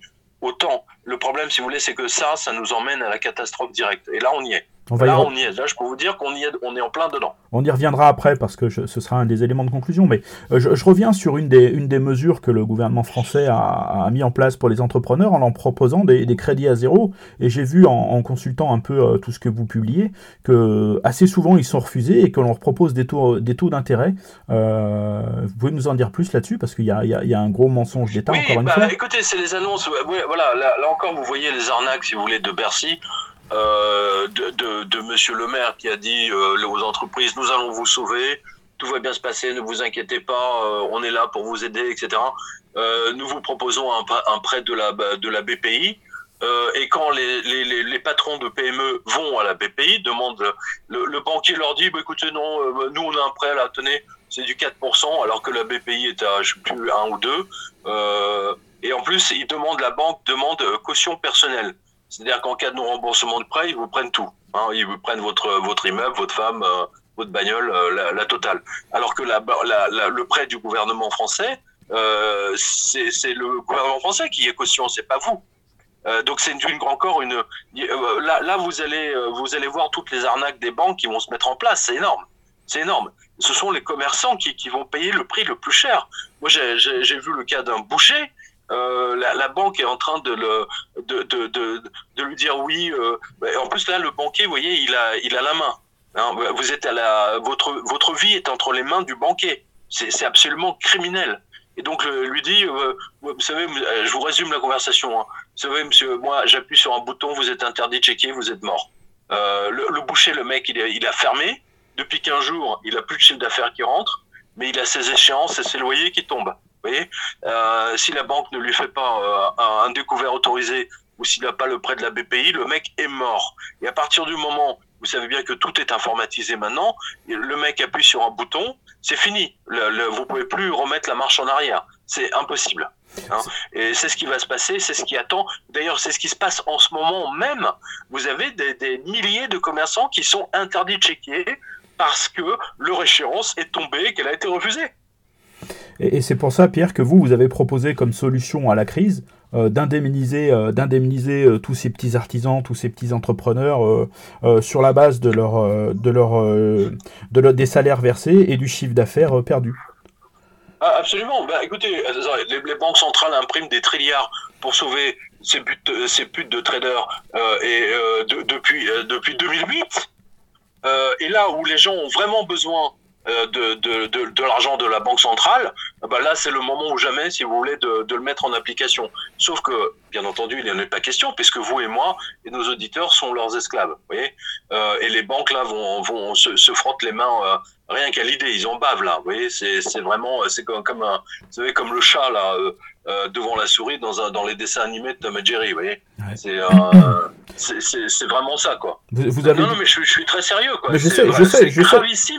S2: autant. Le problème, si vous voulez, c'est que ça, ça nous emmène à la catastrophe directe. Et là, on y est. là, on y est. Là, je peux vous dire qu'on y est, on est en plein dedans.
S1: On y reviendra après parce que ce sera un des éléments de conclusion. Mais euh, je, reviens sur une des, une des mesures que le gouvernement français a, mis en place pour les entrepreneurs en leur proposant des, crédits à zéro. Et j'ai vu en, consultant un peu euh, tout ce que vous publiez que assez souvent ils sont refusés et qu'on leur propose des taux, des taux d'intérêt. Euh, vous pouvez nous en dire plus là-dessus parce qu'il y, y, y a, un gros mensonge d'État encore une bah, fois.
S2: Écoutez, c'est les annonces. voilà, là, là, encore, vous voyez les arnaques, si vous voulez, de Bercy. Euh, de, de, de, Monsieur le Maire qui a dit euh, aux entreprises nous allons vous sauver, tout va bien se passer, ne vous inquiétez pas, euh, on est là pour vous aider, etc. Euh, nous vous proposons un, un, prêt de la, de la BPI. et quand les, les, les, patrons de PME vont à la BPI, demandent, le, le banquier leur dit, bah, écoutez, non, bah, nous on a un prêt là, tenez, c'est du 4%, alors que la BPI est à, je sais plus, 1 ou 2. et en plus, ils demandent, la banque demande caution personnelle. C'est-à-dire qu'en cas de non-remboursement de prêt, ils vous prennent tout. Hein. ils vous prennent votre, votre immeuble, votre femme, euh, votre bagnole, euh, la, totale. Alors que le prêt du gouvernement français, euh, c'est le gouvernement français qui est caution, c'est pas vous. donc c'est une, encore une. là, vous allez, vous allez voir toutes les arnaques des banques qui vont se mettre en place. C'est énorme. C'est énorme. Ce sont les commerçants qui, vont payer le prix le plus cher. Moi, j'ai vu le cas d'un boucher euh, la, banque est en train de, le, de, de, de, lui dire oui. Euh, en plus, là, le banquier, vous voyez, il a, il a la main. Hein, vous êtes à la, votre, votre vie est entre les mains du banquier. C'est absolument criminel. Et donc, lui dit, euh, vous savez, je vous résume la conversation. Hein. Vous savez, monsieur, moi, j'appuie sur un bouton, vous êtes interdit de checker, vous êtes mort. le, boucher, le mec, il, il a fermé. Depuis 15 jours, il a plus de chiffre d'affaires qui rentre, mais il a ses échéances et ses loyers qui tombent. Voyez si la banque ne lui fait pas un découvert autorisé ou s'il n'a pas le prêt de la BPI, le mec est mort. Et à partir du moment, vous savez bien que tout est informatisé maintenant, le mec appuie sur un bouton, c'est fini. Le, vous pouvez plus remettre la marche en arrière. C'est impossible. Hein. Et c'est ce qui va se passer, c'est ce qui attend. D'ailleurs, c'est ce qui se passe en ce moment même. Vous avez des, milliers de commerçants qui sont interdits de checker parce que leur échéance est tombée, qu'elle a été refusée.
S1: Et, c'est pour ça, Pierre, que vous, vous avez proposé comme solution à la crise euh, d'indemniser, euh, euh, tous ces petits artisans, tous ces petits entrepreneurs sur la base de leur, de leur, de des salaires versés et du chiffre d'affaires perdu.
S2: Ah, absolument. Bah, écoutez, les, banques centrales impriment des trilliards pour sauver ces putes, ces putes de traders et depuis, depuis 2008. et là où les gens ont vraiment besoin de, de, de, de l'argent de la Banque centrale, bah là c'est le moment ou jamais, si vous voulez, de, de, le mettre en application. Sauf que, bien entendu, il n'y en a pas question, puisque vous et moi et nos auditeurs sont leurs esclaves. Vous voyez euh, et les banques là vont, vont se, se frottent les mains euh, rien qu'à l'idée, ils en bavent là. Vous voyez, c'est vraiment, c'est comme, comme un, vous savez, comme le chat là euh, devant la souris dans, un, dans les dessins animés de Tom et Jerry. Vous voyez, c'est c'est vraiment ça quoi. Vous, avez... Non, non, mais je, je, suis très sérieux quoi.
S1: Mais je sais, je sais, je sais.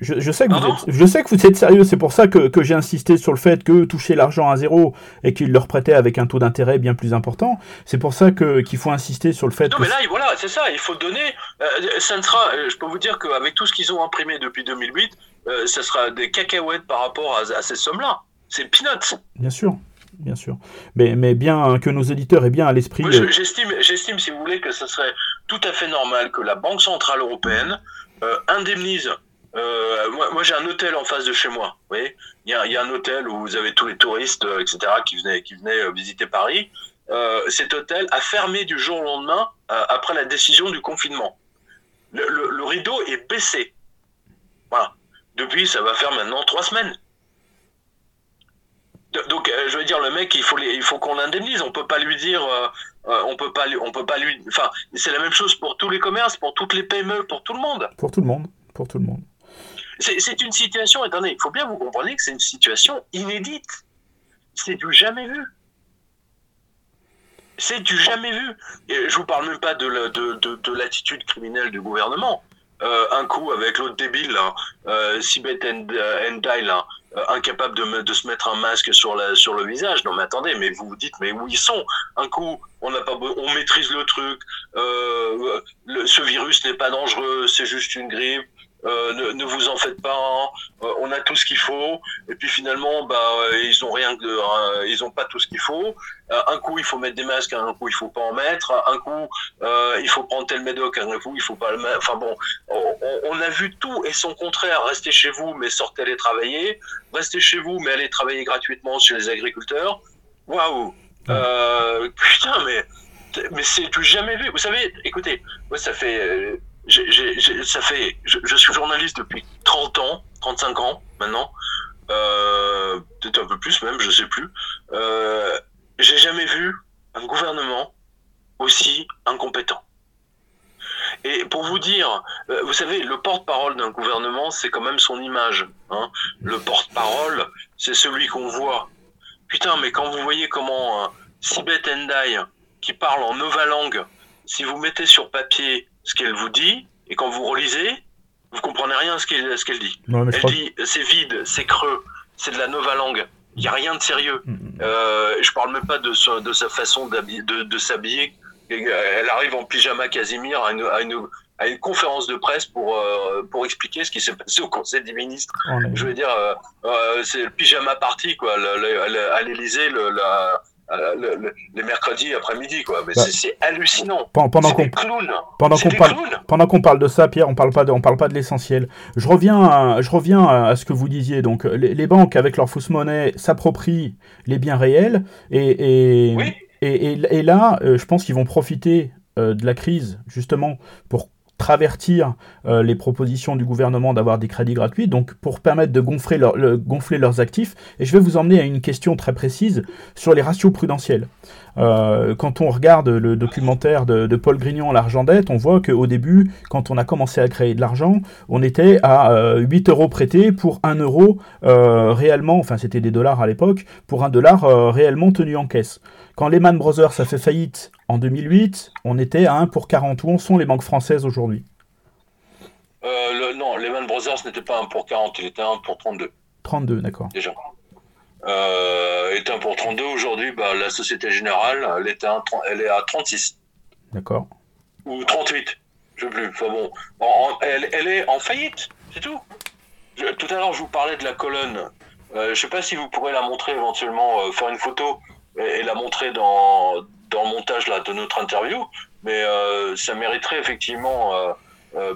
S1: Je, sais que vous êtes, je sais que vous êtes sérieux, c'est pour ça que, que j'ai insisté sur le fait que toucher l'argent à zéro et qu'il leur prêtait avec un taux d'intérêt bien plus important, c'est pour ça que qu'il faut insister sur le fait
S2: non, mais là, voilà, c'est ça, il faut donner. Euh, ça ne sera, euh, je peux vous dire qu'avec tout ce qu'ils ont imprimé depuis 2008, euh, ça sera des cacahuètes par rapport à, ces sommes-là. C'est peanuts.
S1: Bien sûr. Bien sûr. Mais, mais bien que nos éditeurs aient bien à l'esprit.
S2: J'estime, j'estime, si vous voulez, que ce serait tout à fait normal que la Banque Centrale Européenne indemnise euh, moi, j'ai un hôtel en face de chez moi. Il y, a, un hôtel où vous avez tous les touristes, euh, etc., qui venaient, euh, visiter Paris. Cet hôtel a fermé du jour au lendemain après la décision du confinement. Le, rideau est baissé. Depuis, ça va faire maintenant trois semaines. Donc, je veux dire, le mec, il faut, qu'on l'indemnise. On peut pas lui dire, on peut pas, on peut pas lui. Enfin, c'est la même chose pour tous les commerces, pour toutes les PME, pour tout le monde.
S1: Pour tout le monde, pour tout le monde.
S2: C'est une situation, attendez, il faut bien vous comprendre que c'est une situation inédite. C'est du jamais vu. C'est du jamais vu. Et je vous parle même pas de l'attitude de, criminelle du gouvernement. Euh, un coup avec l'autre débile, euh, Sibeth Endai, là, euh, incapable de, de, se mettre un masque sur, la, sur le visage. Non, mais attendez, mais vous vous dites, mais où ils sont? Un coup, on n'a pas, on maîtrise le truc. Euh, ce virus n'est pas dangereux, c'est juste une grippe. Euh, ne, ne, vous en faites pas, hein. euh, on a tout ce qu'il faut. Et puis finalement, bah, euh, ils ont rien ils ont pas tout ce qu'il faut. un coup, il faut mettre des masques, un coup, il faut pas en mettre. Un coup, il faut prendre tel médoc, un coup, il faut pas le mettre. Enfin bon, on, on, a vu tout et son contraire. Restez chez vous, mais sortez aller travailler. Restez chez vous, mais allez travailler gratuitement chez les agriculteurs. Waouh Putain, mais mais c'est tout jamais vu. Vous savez, écoutez, moi ça fait ça fait, je, suis journaliste depuis 30 ans, 35 ans maintenant, euh, peut-être un peu plus même, je sais plus. Euh, j'ai jamais vu un gouvernement aussi incompétent. Et pour vous dire, euh, vous savez, le porte-parole d'un gouvernement, c'est quand même son image. Hein. Le porte-parole, c'est celui qu'on voit. Putain, mais quand vous voyez comment euh, Sibeth Endai, qui parle en nova langue, si vous mettez sur papier ce qu'elle vous dit, et quand vous relisez, vous comprenez rien à ce qu'elle ce qu'elle dit. elle dit c'est vide, c'est creux, c'est de la nova langue. Il n'y a rien de sérieux. Mm, mm. Euh, je parle même pas de, sa, de sa façon de, de s'habiller. Elle arrive en pyjama Casimir à une, à une, à une conférence de presse pour, euh, pour expliquer ce qui s'est passé au Conseil des ministres. Je veux dire, euh, euh, c'est le pyjama party, quoi. Le, le, à l'Élysée, le, la, euh, le, les mercredis après-midi, quoi. Mais bah, c'est hallucinant. Pendant qu'on
S1: pendant qu'on parle, pendant qu'on parle de ça, Pierre, on parle pas de, on parle pas de l'essentiel. Je reviens, à, je reviens à ce que vous disiez. Donc, les, les banques avec leur fausse monnaie s'approprient les biens réels et et, et, et, là, euh, je pense qu'ils vont profiter euh, de la crise justement pour travertir les propositions du gouvernement d'avoir des crédits gratuits, donc pour permettre de gonfler, gonfler leurs actifs. Et je vais vous emmener à une question très précise sur les ratios prudentiels. Euh, quand on regarde le documentaire de, Paul Grignon, L'argent dette, on voit qu'au début, quand on a commencé à créer de l'argent, on était à 8 euh, euros prêtés pour 1 euro euh, réellement, enfin c'était des dollars à l'époque, pour un dollar réellement tenu en caisse. Quand Lehman Brothers a fait faillite en 2008, on était à 1 pour 40. Où en sont les banques françaises aujourd'hui?
S2: Non, Lehman Brothers n'était pas 1 pour 40, il était 1 pour 32.
S1: 32, d'accord.
S2: Déjà euh, est 1 pour 32. Aujourd'hui, bah, la Société Générale, elle est à, elle est à 36.
S1: D'accord.
S2: Ou 38, je ne sais plus. Enfin bon, elle, elle, est en faillite, c'est tout. tout à l'heure, je vous parlais de la colonne. Euh, je ne sais pas si vous pourrez la montrer éventuellement, euh, faire une photo et, la montrer dans, dans le montage là, de notre interview. Mais euh, ça mériterait effectivement,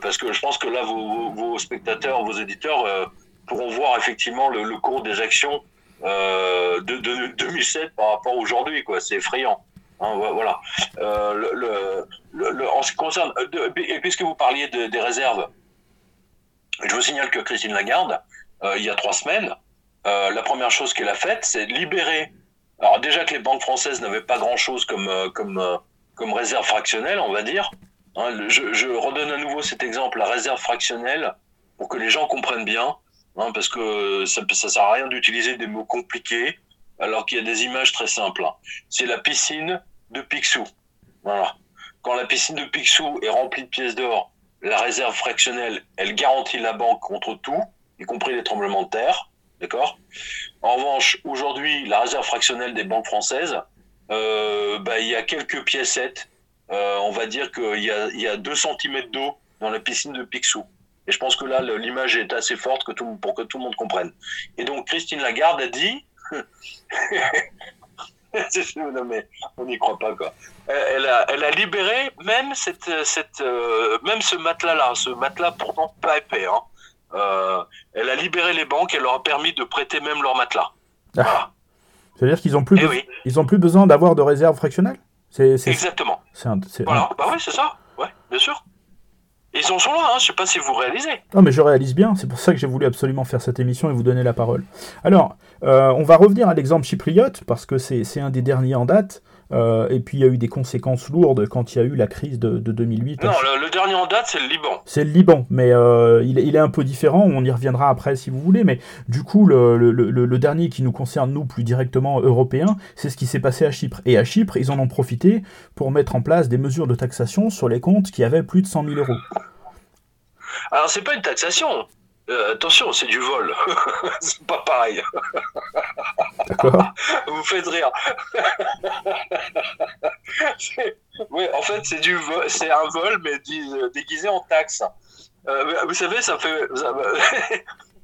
S2: parce que je pense que là, vos, vos spectateurs, vos éditeurs pourront voir effectivement le, le cours des actions euh, de, de, 2007 par rapport à aujourd'hui, quoi. C'est effrayant. Hein, voilà. Euh, en ce qui concerne, euh, et puisque vous parliez de, des réserves, je vous signale que Christine Lagarde, il y a trois semaines, la première chose qu'elle a faite, c'est libérer. Alors déjà que les banques françaises n'avaient pas grand-chose comme comme comme réserve fractionnelle, on va dire. Hein, je redonne à nouveau cet exemple, la réserve fractionnelle, pour que les gens comprennent bien. Parce que ça ne sert à rien d'utiliser des mots compliqués alors qu'il y a des images très simples. Hein. C'est la piscine de Picsou. Voilà. Quand la piscine de Picsou est remplie de pièces d'or, la réserve fractionnelle, elle garantit la banque contre tout, y compris les tremblements de terre. D'accord? En revanche, aujourd'hui, la réserve fractionnelle des banques françaises, euh, bah, il y a quelques piécettes. Euh, on va dire qu'il y a, y a 2 cm d'eau dans la piscine de Picsou. Et je pense que là, l'image est assez forte que tout, pour que tout le monde comprenne. Et donc, Christine Lagarde a dit. non, mais on n'y croit pas, quoi. Elle a, elle a libéré même, cette, cette, euh, même ce matelas-là, ce matelas pourtant pas épais. Hein. Euh, elle a libéré les banques, elle leur a permis de prêter même leur matelas.
S1: Ah. C'est-à-dire qu'ils n'ont plus, eh ils ont plus besoin d'avoir de réserve fractionnelle?
S2: Exactement. voilà, bah oui, c'est ça. Ouais, bien sûr. Ils en sont là, hein, je sais pas si vous réalisez.
S1: Non, mais je réalise bien, c'est pour ça que j'ai voulu absolument faire cette émission et vous donner la parole. Alors, euh, on va revenir à l'exemple chypriote, parce que c'est un des derniers en date. Euh, et puis il y a eu des conséquences lourdes quand il y a eu la crise de, 2008.
S2: Non, le, dernier en date, c'est le Liban.
S1: C'est le Liban, mais euh, il, est un peu différent, on y reviendra après si vous voulez, mais du coup, le, dernier qui nous concerne, nous, plus directement européens, c'est ce qui s'est passé à Chypre. Et à Chypre, ils en ont profité pour mettre en place des mesures de taxation sur les comptes qui avaient plus de 100 000 euros.
S2: Alors, c'est pas une taxation, euh, attention, c'est du vol. c'est pas pareil.
S1: D'accord.
S2: Vous faites rire. oui, en fait, c'est du c'est un vol, mais déguisé en taxe. Euh, vous savez, ça fait,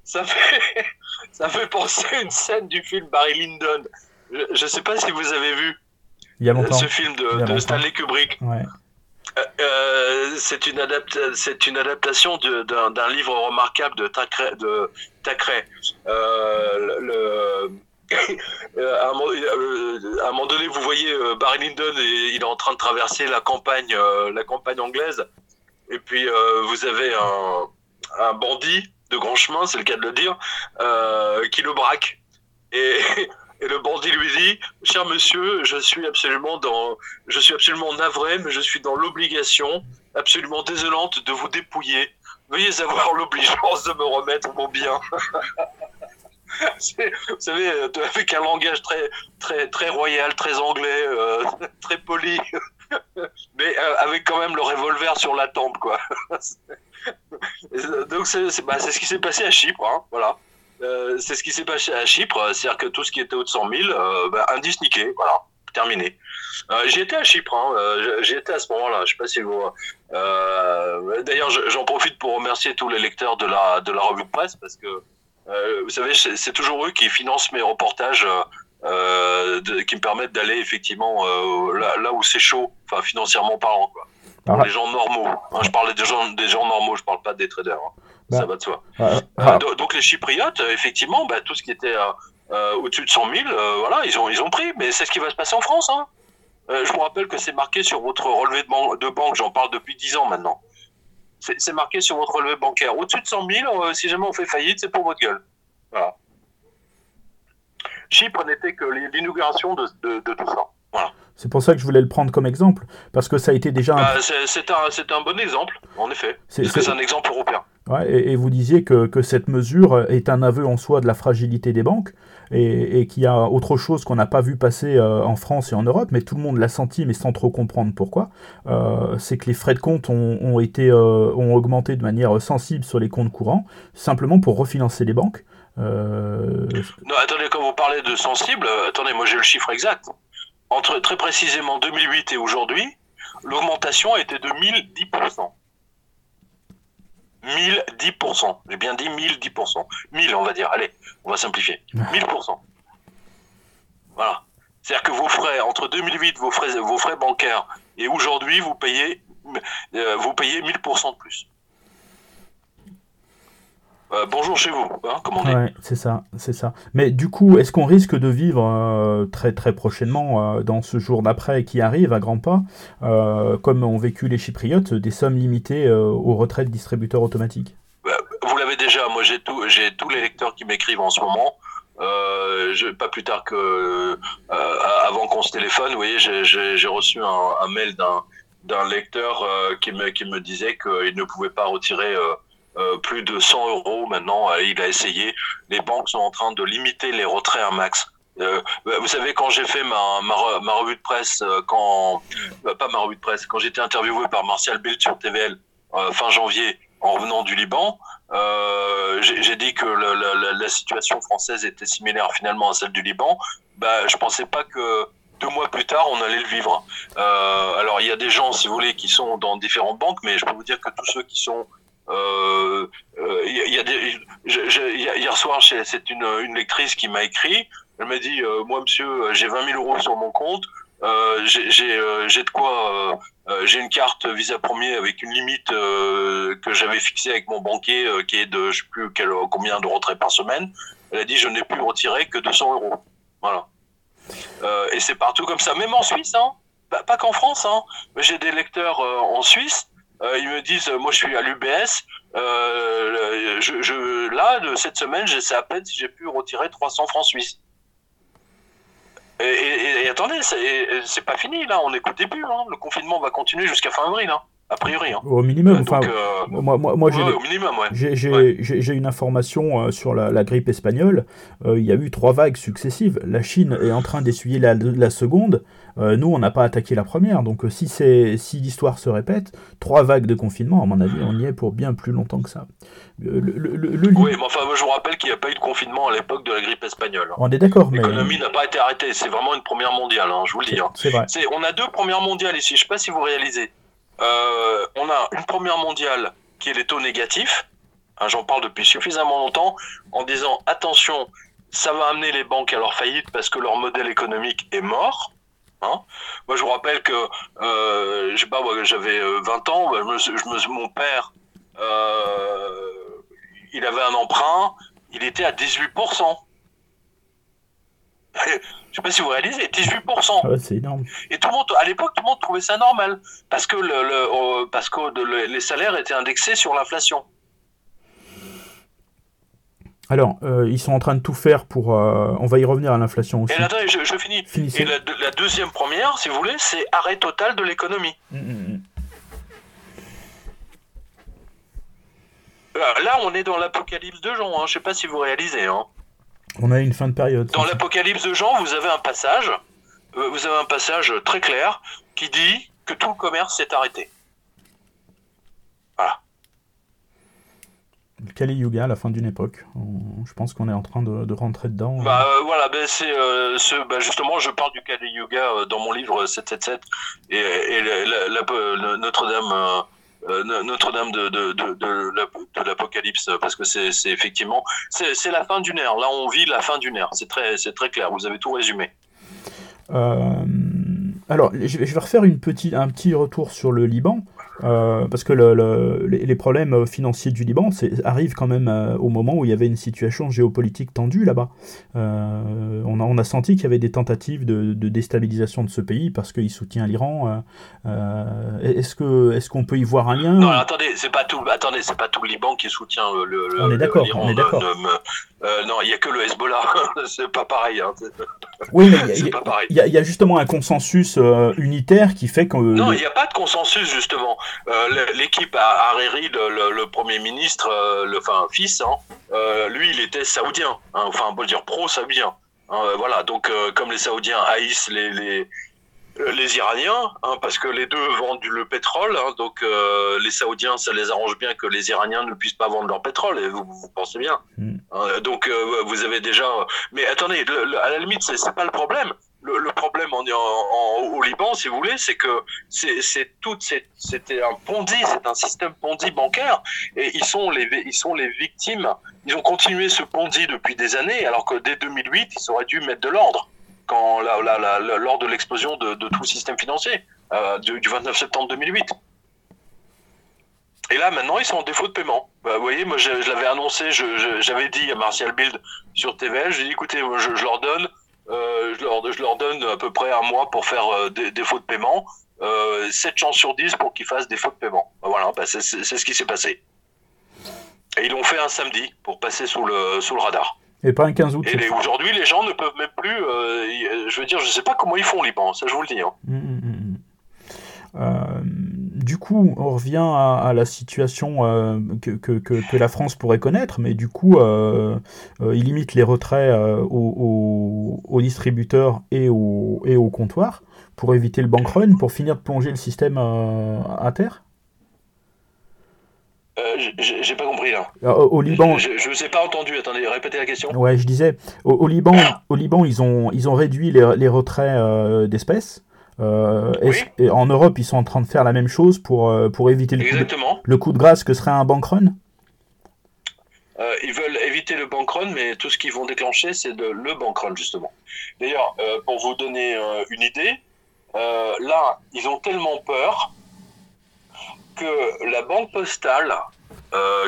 S2: ça, fait, ça fait penser à une scène du film Barry Lyndon. Je ne sais pas si vous avez vu
S1: Il y a longtemps.
S2: ce film de, de Stanley Kubrick.
S1: Ouais.
S2: Euh, c'est une, c'est une adaptation d'un livre remarquable de Thackeray. De Euh, le, euh, à, un, moment donné, vous voyez euh, Barry Lyndon, et il est en train de traverser la campagne, la campagne anglaise, et puis vous avez un, un, bandit de grand chemin, c'est le cas de le dire, qui le braque. Et Et le bandit lui dit, cher monsieur, je suis absolument navré, mais je suis dans l'obligation absolument désolante de vous dépouiller. Veuillez avoir l'obligeance de me remettre mon bien. vous savez, euh, avec un langage très, très, très royal, très anglais, euh, très poli, mais euh, avec quand même le revolver sur la tempe, quoi. Donc c'est bah, ce qui s'est passé à Chypre, hein, voilà. Euh, c'est ce qui s'est passé à Chypre, c'est-à-dire que tout ce qui était au de 100 000, euh, bah, indice niqué, voilà, terminé. Euh, j'y étais à Chypre, hein, euh, j'y étais à ce moment-là, je sais pas si vous... D'ailleurs, j'en profite pour remercier tous les lecteurs de la, de la revue de presse, parce que, vous savez, c'est toujours eux qui financent mes reportages, qui me permettent d'aller effectivement là, où c'est chaud, enfin financièrement parlant, quoi. Pour ah. les gens normaux. Hein, je parlais des gens, des gens normaux, je parle pas des traders. Hein. Ça bah, va de soi. Euh, ah. donc les Chypriotes, euh, effectivement, bah, tout ce qui était euh, au-dessus de 100 000, voilà, ils ont, ils ont pris. Mais c'est ce qui va se passer en France. Hein. je vous rappelle que c'est marqué sur votre relevé de, de banque, j'en parle depuis 10 ans maintenant. c'est marqué sur votre relevé bancaire. Au-dessus de 100 000, si jamais on fait faillite, c'est pour votre gueule. Voilà. Chypre n'était que l'inauguration de, de, tout ça. Voilà.
S1: C'est pour ça que je voulais le prendre comme exemple, parce que ça a été déjà.
S2: Bah, c'est un, un, bon exemple, en effet. C'est un exemple européen.
S1: Et, vous disiez que, que, cette mesure est un aveu en soi de la fragilité des banques et, et qu'il y a autre chose qu'on n'a pas vu passer euh, en France et en Europe, mais tout le monde l'a senti, mais sans trop comprendre pourquoi. Euh, c'est que les frais de compte ont, ont été, euh, ont augmenté de manière sensible sur les comptes courants, simplement pour refinancer les banques.
S2: Non, attendez, quand vous parlez de sensible, attendez, moi j'ai le chiffre exact. Entre très précisément 2008 et aujourd'hui, l'augmentation a été de 1010%. 1010%. J'ai bien dit 1010%. 1000, on va dire. Allez, on va simplifier. 1000%. Voilà. C'est-à-dire que vos frais, entre 2008, vos frais, vos frais bancaires, et aujourd'hui, vous payez, euh, vous payez 1000% de plus. Euh, bonjour chez vous, hein, comme on
S1: ouais, c'est ça, c'est ça. Mais du coup, est-ce qu'on risque de vivre euh, très très prochainement, euh, dans ce jour d'après qui arrive à grands pas, comme ont vécu les Chypriotes, des sommes limitées aux retraites distributeurs automatiques?
S2: Bah, Vous l'avez déjà, moi j'ai tout, j'ai tous les lecteurs qui m'écrivent en ce moment. Je, pas plus tard que avant qu'on se téléphone, vous voyez, j'ai reçu un, mail d'un lecteur qui me, qui me disait qu'il ne pouvait pas retirer euh, plus de 100 euros maintenant. Euh, il a essayé. Les banques sont en train de limiter les retraits à max. Euh, bah, vous savez, quand j'ai fait ma, ma, revue de presse, quand pas ma revue de presse, quand j'étais interviewé par Martial Bill sur TVL fin janvier en revenant du Liban, j'ai dit que la, situation française était similaire finalement à celle du Liban. Bah, je pensais pas que deux mois plus tard, on allait le vivre. Alors, il y a des gens, si vous voulez, qui sont dans différentes banques, mais je peux vous dire que tous ceux qui sont euh, euh, hier soir, c'est une, une lectrice qui m'a écrit. Elle m'a dit, euh, moi, monsieur, j'ai 20 000 euros sur mon compte. Euh, j'ai de quoi j'ai une carte Visa Premier avec une limite que j'avais fixée avec mon banquier qui est de je sais plus combien de retraits par semaine. Elle a dit je n'ai plus retiré que 200 euros. Voilà. et c'est partout comme ça, même en Suisse, hein. Pas, qu'en France. Hein. J'ai des lecteurs en Suisse euh, ils me disent, moi je suis à l'UBS, euh, je, je, là, de cette semaine, j'essaie à peine si j'ai pu retirer 300 francs suisses. Et, attendez, c'est pas fini là, on est qu'au début. Hein. Le confinement va continuer jusqu'à fin avril. Hein a priori. Hein.
S1: Au minimum, enfin, moi, moi, moi j'ai une information sur la, grippe espagnole. Euh, il y a eu trois vagues successives. La Chine est en train d'essuyer la, la, seconde. Euh, nous, on n'a pas attaqué la première. Donc, euh, si, si l'histoire se répète, trois vagues de confinement, à mon avis, on y est pour bien plus longtemps que ça.
S2: Le, le, oui, mais enfin, je vous rappelle qu'il n'y a pas eu de confinement à l'époque de la grippe espagnole.
S1: On est d'accord,
S2: mais. L'économie n'a pas été arrêtée. C'est vraiment une première mondiale, hein, je vous le dis. Hein.
S1: C'est vrai.
S2: On a deux premières mondiales ici. Je ne sais pas si vous réalisez. Euh, on a une première mondiale qui est les taux négatifs. Hein, j'en parle depuis suffisamment longtemps en disant attention, ça va amener les banques à leur faillite parce que leur modèle économique est mort. Hein. Moi, je vous rappelle que euh, je sais pas, j'avais 20 euh, ans, je me, mon père, euh, il avait un emprunt, il était à 18%. Je sais pas si vous réalisez, 18%.
S1: Ah c'est énorme.
S2: Et tout le monde, à l'époque, tout le monde trouvait ça normal parce que, le, euh, parce que les salaires étaient indexés sur l'inflation.
S1: Alors, euh, ils sont en train de tout faire pour. Euh, on va y revenir à l'inflation aussi.
S2: Et là, attendez, je, finis. Et la, deuxième première, si vous voulez, c'est arrêt total de l'économie. Hum, hum, hum. Là, on est dans l'apocalypse de Jean. Hein. Je sais pas si vous réalisez. Hein.
S1: On a une fin de période.
S2: Dans l'Apocalypse de Jean, vous avez un passage, euh, vous avez un passage très clair qui dit que tout le commerce s'est arrêté. Voilà.
S1: Kali Yuga, la fin d'une époque. Je pense qu'on est en train de, rentrer dedans.
S2: Bah euh, voilà, ben, c'est euh, ce, bah, justement, je parle du Kali Yuga dans mon livre 777 et, et Notre-Dame euh, Notre-Dame de, de, de, de l'Apocalypse, parce que c'est effectivement, c'est la fin d'une ère. Là, on vit la fin d'une ère. C'est très, très clair. Vous avez tout résumé.
S1: Euh, alors, je vais refaire une petite, un petit retour sur le Liban. Euh, parce que le, les problèmes financiers du Liban arrivent quand même euh, au moment où il y avait une situation géopolitique tendue là-bas. Euh, on, a, on a senti qu'il y avait des tentatives de, de déstabilisation de ce pays parce qu'il soutient l'Iran. est-ce que est-ce qu'on peut y voir un lien
S2: Non, attendez, c'est pas tout. Attendez, c'est pas tout le Liban qui soutient le.
S1: on est d'accord. On est d'accord.
S2: non, il y a que le Hezbollah. c'est pas pareil. Hein.
S1: Oui, mais il y, y, a justement un consensus unitaire qui fait que.
S2: Non, il n'y a pas de consensus justement. Euh, l'équipe à Hariri, le, premier ministre, euh, le enfin fils, hein, euh, lui, il était saoudien, hein, enfin on peut dire pro-saoudien. Hein, voilà, donc comme les Saoudiens haïssent les, les, les Iraniens, parce que les deux vendent le pétrole, donc les Saoudiens, ça les arrange bien que les Iraniens ne puissent pas vendre leur pétrole, et vous, vous pensez bien. Hmm. donc vous avez déjà... Mais attendez, à la limite, c'est pas le problème le, problème en, au Liban, si vous voulez, c'est que c'est tout, c'était un pondi, c'est un système pondi bancaire, et ils sont les, ils sont les victimes. Ils ont continué ce pondi depuis des années, alors que dès 2008, ils auraient dû mettre de l'ordre quand lors de l'explosion de, tout le système financier euh, du, 29 septembre 2008. Et là, maintenant, ils sont en défaut de paiement. Bah, vous voyez, moi, je, l'avais annoncé, j'avais dit à Martial Bild sur TVL, j'ai dit, écoutez, je, leur donne je, leur, je, leur, donne à peu près un mois pour faire euh, des défauts de paiement. Euh, 7 chances sur 10 pour qu'ils fassent des fautes de paiement. Bah, voilà, bah, c'est ce qui s'est passé. Et ils l'ont fait un samedi pour passer sous le, sous le radar.
S1: Et pas un 15 août.
S2: Et aujourd'hui, les gens ne peuvent même plus. Euh, je veux dire, je sais pas comment ils font, Liban, ça je vous le dis. Hein.
S1: Euh, du coup, on revient à, la situation euh, que, la France pourrait connaître, mais du coup, euh, euh, il limite les retraits aux, distributeurs et aux, et comptoirs pour éviter le bank run, pour finir de plonger le système à terre?
S2: J'ai pas compris là.
S1: au Liban.
S2: Je ne vous ai pas entendu. Attendez, répétez la question.
S1: Ouais, je disais. Au, Liban, au Liban, ils ont ils ont réduit les, les retraits d'espèces. Euh, et en Europe, ils sont en train de faire la même chose pour, euh, pour éviter le coup, de, le coup, de, grâce que serait un bank run
S2: euh, Ils veulent éviter le bank run, mais tout ce qu'ils vont déclencher, c'est le bank run, justement. D'ailleurs, pour vous donner une idée, là, ils ont tellement peur que la banque postale,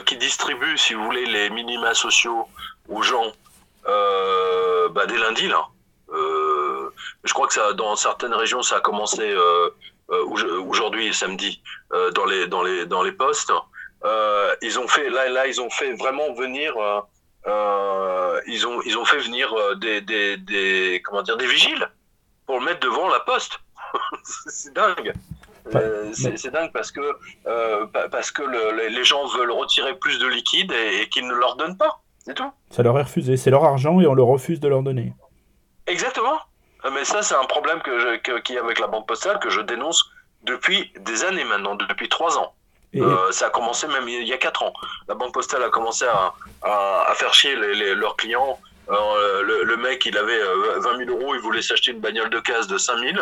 S2: qui distribue, si vous voulez, les minima sociaux aux gens bah, dès lundi, là, je crois que ça, dans certaines régions, ça a commencé euh, euh, aujourd'hui, samedi, euh, dans les dans les dans les postes. ils ont fait là là ils ont fait vraiment venir. ils ont ils ont fait venir des, des, des comment dire des vigiles pour le mettre devant la poste. c'est dingue. c'est dingue parce que parce que les gens veulent retirer plus de liquide et, et qu'ils ne leur donnent pas. C'est tout.
S1: Ça leur est refusé. C'est leur argent et on leur refuse de leur donner.
S2: Exactement. Euh, mais ça, c'est un problème que qu'il y a avec la banque postale que je dénonce depuis des années maintenant, depuis trois ans. Euh, ça a commencé même il y a quatre ans. La banque postale a commencé à, à, faire chier les, leurs clients. Euh, le, mec, il avait 20 000 euros, il voulait s'acheter une bagnole de casse de 5 000.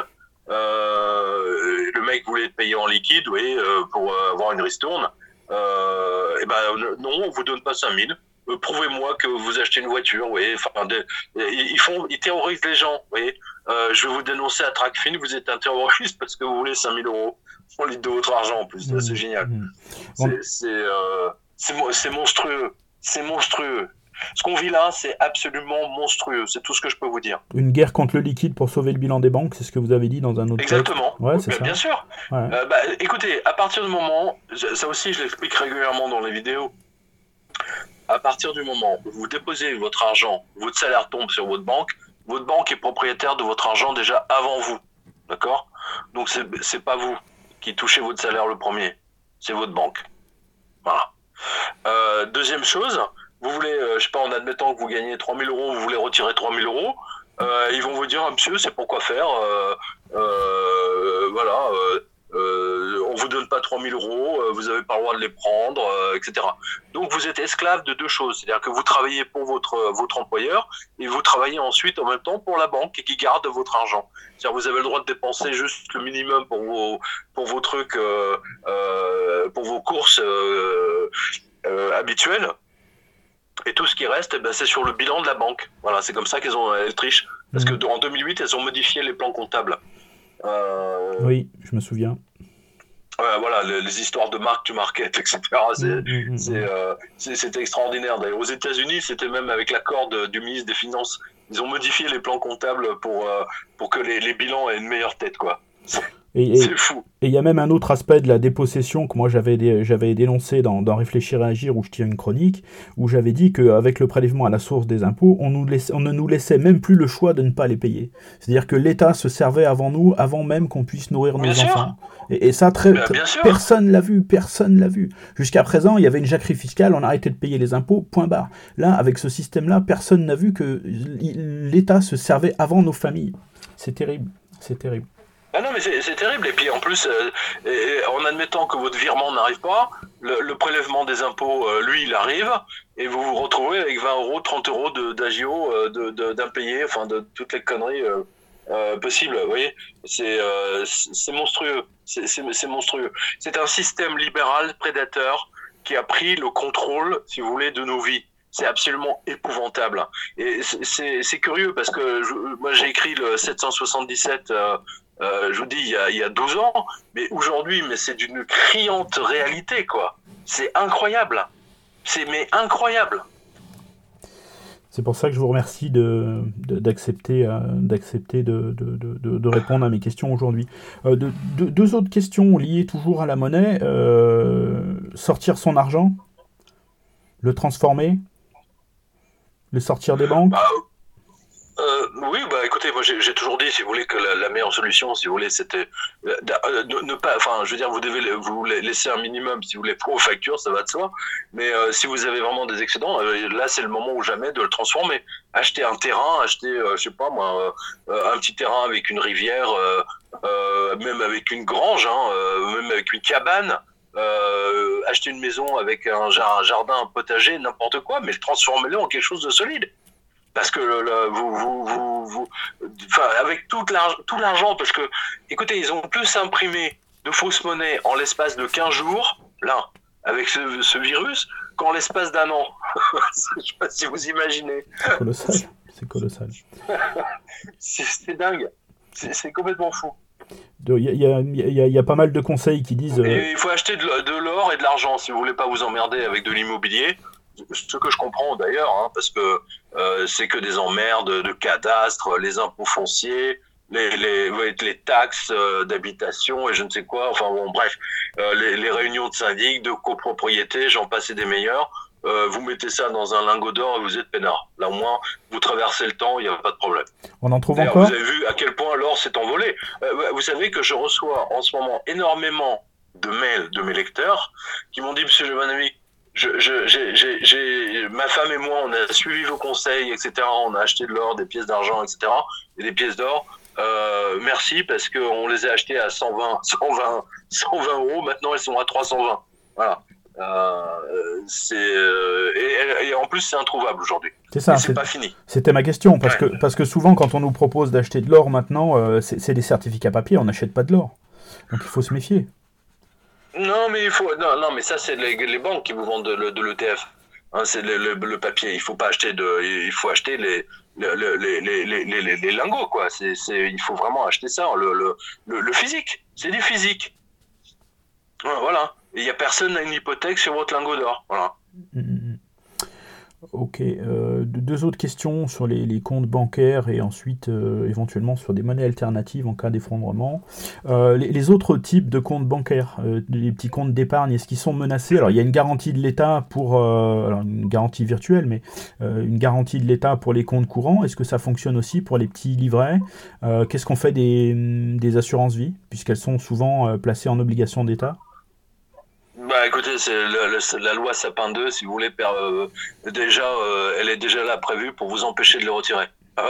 S2: le mec voulait payer en liquide, oui, pour avoir une ristourne. et ben non, on vous donne pas 5 000. Prouvez-moi que vous achetez une voiture, oui. Enfin, ils font, ils terrorisent les gens, oui. Euh, je vais vous dénoncer à Tracfin, vous êtes un terroriste parce que vous voulez 5000 euros. On lit de votre argent en plus, c'est mmh. génial. Mmh. Euh, c'est monstrueux. C'est monstrueux. Ce qu'on vit là, c'est absolument monstrueux. C'est tout ce que je peux vous dire.
S1: Une guerre contre le liquide pour sauver le bilan des banques, c'est ce que vous avez dit dans un autre
S2: Exactement. Ouais, c'est Bien sûr. Euh, bah, écoutez, à partir du moment, ça aussi je l'explique régulièrement dans les vidéos, à partir du moment où vous déposez votre argent, votre salaire tombe sur votre banque, votre banque est propriétaire de votre argent déjà avant vous. D'accord? Donc, c'est n'est pas vous qui touchez votre salaire le premier. C'est votre banque. Voilà. Euh, deuxième chose, vous voulez, euh, je sais pas, en admettant que vous gagnez 3000 euros, vous voulez retirer 3000 euros, euh, ils vont vous dire, ah, monsieur, c'est pourquoi faire. voilà euh, on vous donne pas 3000 euros, euh, vous n'avez pas le droit de les prendre, euh, etc. Donc vous êtes esclave de deux choses, c'est-à-dire que vous travaillez pour votre votre employeur et vous travaillez ensuite en même temps pour la banque qui garde votre argent. C'est-à-dire vous avez le droit de dépenser juste le minimum pour vos pour vos trucs, euh, pour vos courses habituelles. Et tout ce qui reste, eh ben, c'est sur le bilan de la banque. Voilà, c'est comme ça qu'elles ont elles trichent. Parce que mmh. en 2008, elles ont modifié les plans comptables.
S1: Euh, oui, je me souviens.
S2: voilà, les, histoires de marque, du market, etc. C'est extraordinaire. D'ailleurs, aux États-Unis, c'était même avec l'accord du ministre des Finances. Ils ont modifié les plans comptables pour, pour que les, les bilans aient une meilleure tête, quoi.
S1: Et il y a même un autre aspect de la dépossession que moi j'avais j'avais dénoncé dans, dans, Réfléchir et Agir où je tire une chronique, où j'avais dit qu'avec le prélèvement à la source des impôts, on, nous on ne nous laissait même plus le choix de ne pas les payer. C'est-à-dire que l'État se servait avant nous, avant même qu'on puisse nourrir nos enfants. Et, ça, très, personne l'a vu, personne l'a vu. Jusqu'à présent, il y avait une jacquerie fiscale, on arrêtait de payer les impôts, point barre. Là, avec ce système-là, personne n'a vu que l'État se servait avant nos familles. C'est terrible, c'est terrible.
S2: Ah non, mais c'est terrible. Et puis en plus, euh, en admettant que votre virement n'arrive pas, le, prélèvement des impôts, euh, lui, il arrive, et vous vous retrouvez avec 20 euros, 30 euros d'agio euh, d'impayé, enfin de toutes les conneries possibles. Vous voyez, c'est monstrueux. C'est monstrueux. C'est un système libéral prédateur qui a pris le contrôle, si vous voulez, de nos vies c'est absolument épouvantable. Et c'est curieux parce que moi j'ai écrit le 777 euh, je vous dis, il y, a, il y a 12 ans, mais aujourd'hui, mais c'est d'une criante réalité, quoi. C'est incroyable. C'est mais incroyable.
S1: C'est pour ça que je vous remercie d'accepter de, de, de, de, répondre à mes questions aujourd'hui. Euh, deux autres questions liées toujours à la monnaie. Euh, sortir son argent, le transformer, le sortir des banques.
S2: Bah, euh, oui, bah écoutez, moi j'ai toujours dit, si vous voulez, que la, meilleure solution, si vous voulez, c'était euh, euh, ne, pas, enfin, je veux dire, vous devez vous laisser un minimum, si vous voulez, pour vos factures, ça va de soi. Mais si vous avez vraiment des excédents, là, c'est le moment ou jamais de le transformer. Acheter un terrain, acheter, je sais pas moi, un petit terrain avec une rivière, même avec une grange, hein, même avec une cabane. acheter une maison avec un jardin, un potager, n'importe quoi, mais transformez-le en quelque chose de solide parce que le, vous, vous, vous, vous, enfin, avec tout l'argent, parce que, écoutez, ils ont plus imprimé de fausses monnaies en l'espace de 15 jours, là, avec ce, ce virus, qu'en l'espace d'un an. Je sais pas si vous imaginez.
S1: C'est colossal. C'est colossal.
S2: c'est dingue. C'est complètement fou.
S1: Il y, y, y, a pas mal de conseils qui disent.
S2: Euh, il faut acheter de l'or et de l'argent si vous voulez pas vous emmerder avec de l'immobilier ce que je comprends d'ailleurs, hein, parce que euh, c'est que des emmerdes de cadastre, les impôts fonciers, les, les, les taxes euh, d'habitation et je ne sais quoi, enfin bon, bref, euh, les, les, réunions de syndic, de copropriété, j'en passais des meilleurs. Euh, vous mettez ça dans un lingot d'or et vous êtes peinard. Là, au moins, vous traversez le temps, il n'y a pas de problème.
S1: On en trouve encore
S2: Vous avez vu à quel point l'or s'est envolé. vous savez que je reçois en ce moment énormément de mails de mes lecteurs qui m'ont dit, monsieur le je, ma femme et moi, on a suivi vos conseils, etc. On a acheté de l'or, des pièces d'argent, etc. Et des pièces d'or. Euh, merci parce qu'on les a achetées à 120, 120, 120 euros. Maintenant, elles sont à 320. Voilà. Euh, c'est euh, et, en plus c'est introuvable aujourd'hui.
S1: C'est ça.
S2: C'est pas fini.
S1: C'était ma question parce que parce que souvent quand on nous propose d'acheter de l'or maintenant, c'est des certificats papier, on n'achète pas de l'or. Donc il faut se méfier.
S2: Non, mais il faut. Non, non mais ça, c'est les, banques qui vous vendent de, l'ETF. Hein, c'est le, papier. Il faut pas acheter de. Il faut acheter les, lingots, quoi. Il faut vraiment acheter ça, le, le, physique. C'est du physique. Voilà. Il n'y a personne à une hypothèque sur votre lingot d'or. Voilà. Mm, mm, mm.
S1: Ok, euh, deux autres questions sur les, comptes bancaires et ensuite euh, éventuellement sur des monnaies alternatives en cas d'effondrement. Euh, les, autres types de comptes bancaires, les petits comptes d'épargne, est-ce qu'ils sont menacés? Alors il y a une garantie de l'État pour, alors une garantie virtuelle, mais une garantie de l'État pour les comptes courants. Est-ce que ça fonctionne aussi pour les petits livrets? Qu'est-ce qu'on fait des, des assurances vie, puisqu'elles sont souvent placées en obligation d'État
S2: bah écoutez, c'est la, loi Sapin 2, si vous voulez, euh, déjà, euh, elle est déjà là prévue pour vous empêcher de les retirer.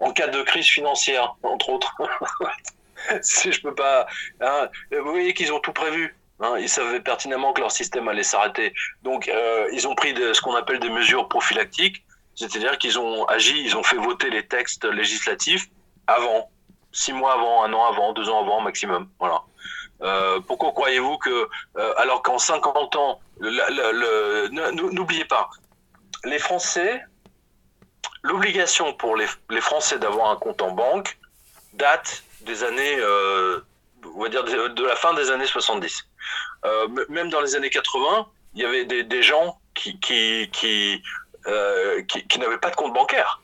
S2: En cas de crise financière, entre autres. si je peux pas. Hein, vous voyez qu'ils ont tout prévu. Hein, ils savaient pertinemment que leur système allait s'arrêter. Donc, euh, ils ont pris ce qu'on appelle des mesures prophylactiques, c'est-à-dire qu'ils ont agi, ils ont fait voter les textes législatifs avant, six mois avant, un an avant, deux ans avant maximum. Voilà. Euh, pourquoi croyez-vous que, euh, alors qu'en 50 ans, n'oubliez pas, les Français, l'obligation pour les, Français d'avoir un compte en banque date des années on va dire de, la fin des années 70. Euh, même dans les années 80, il y avait des, gens qui euh, n'avaient pas de compte bancaire.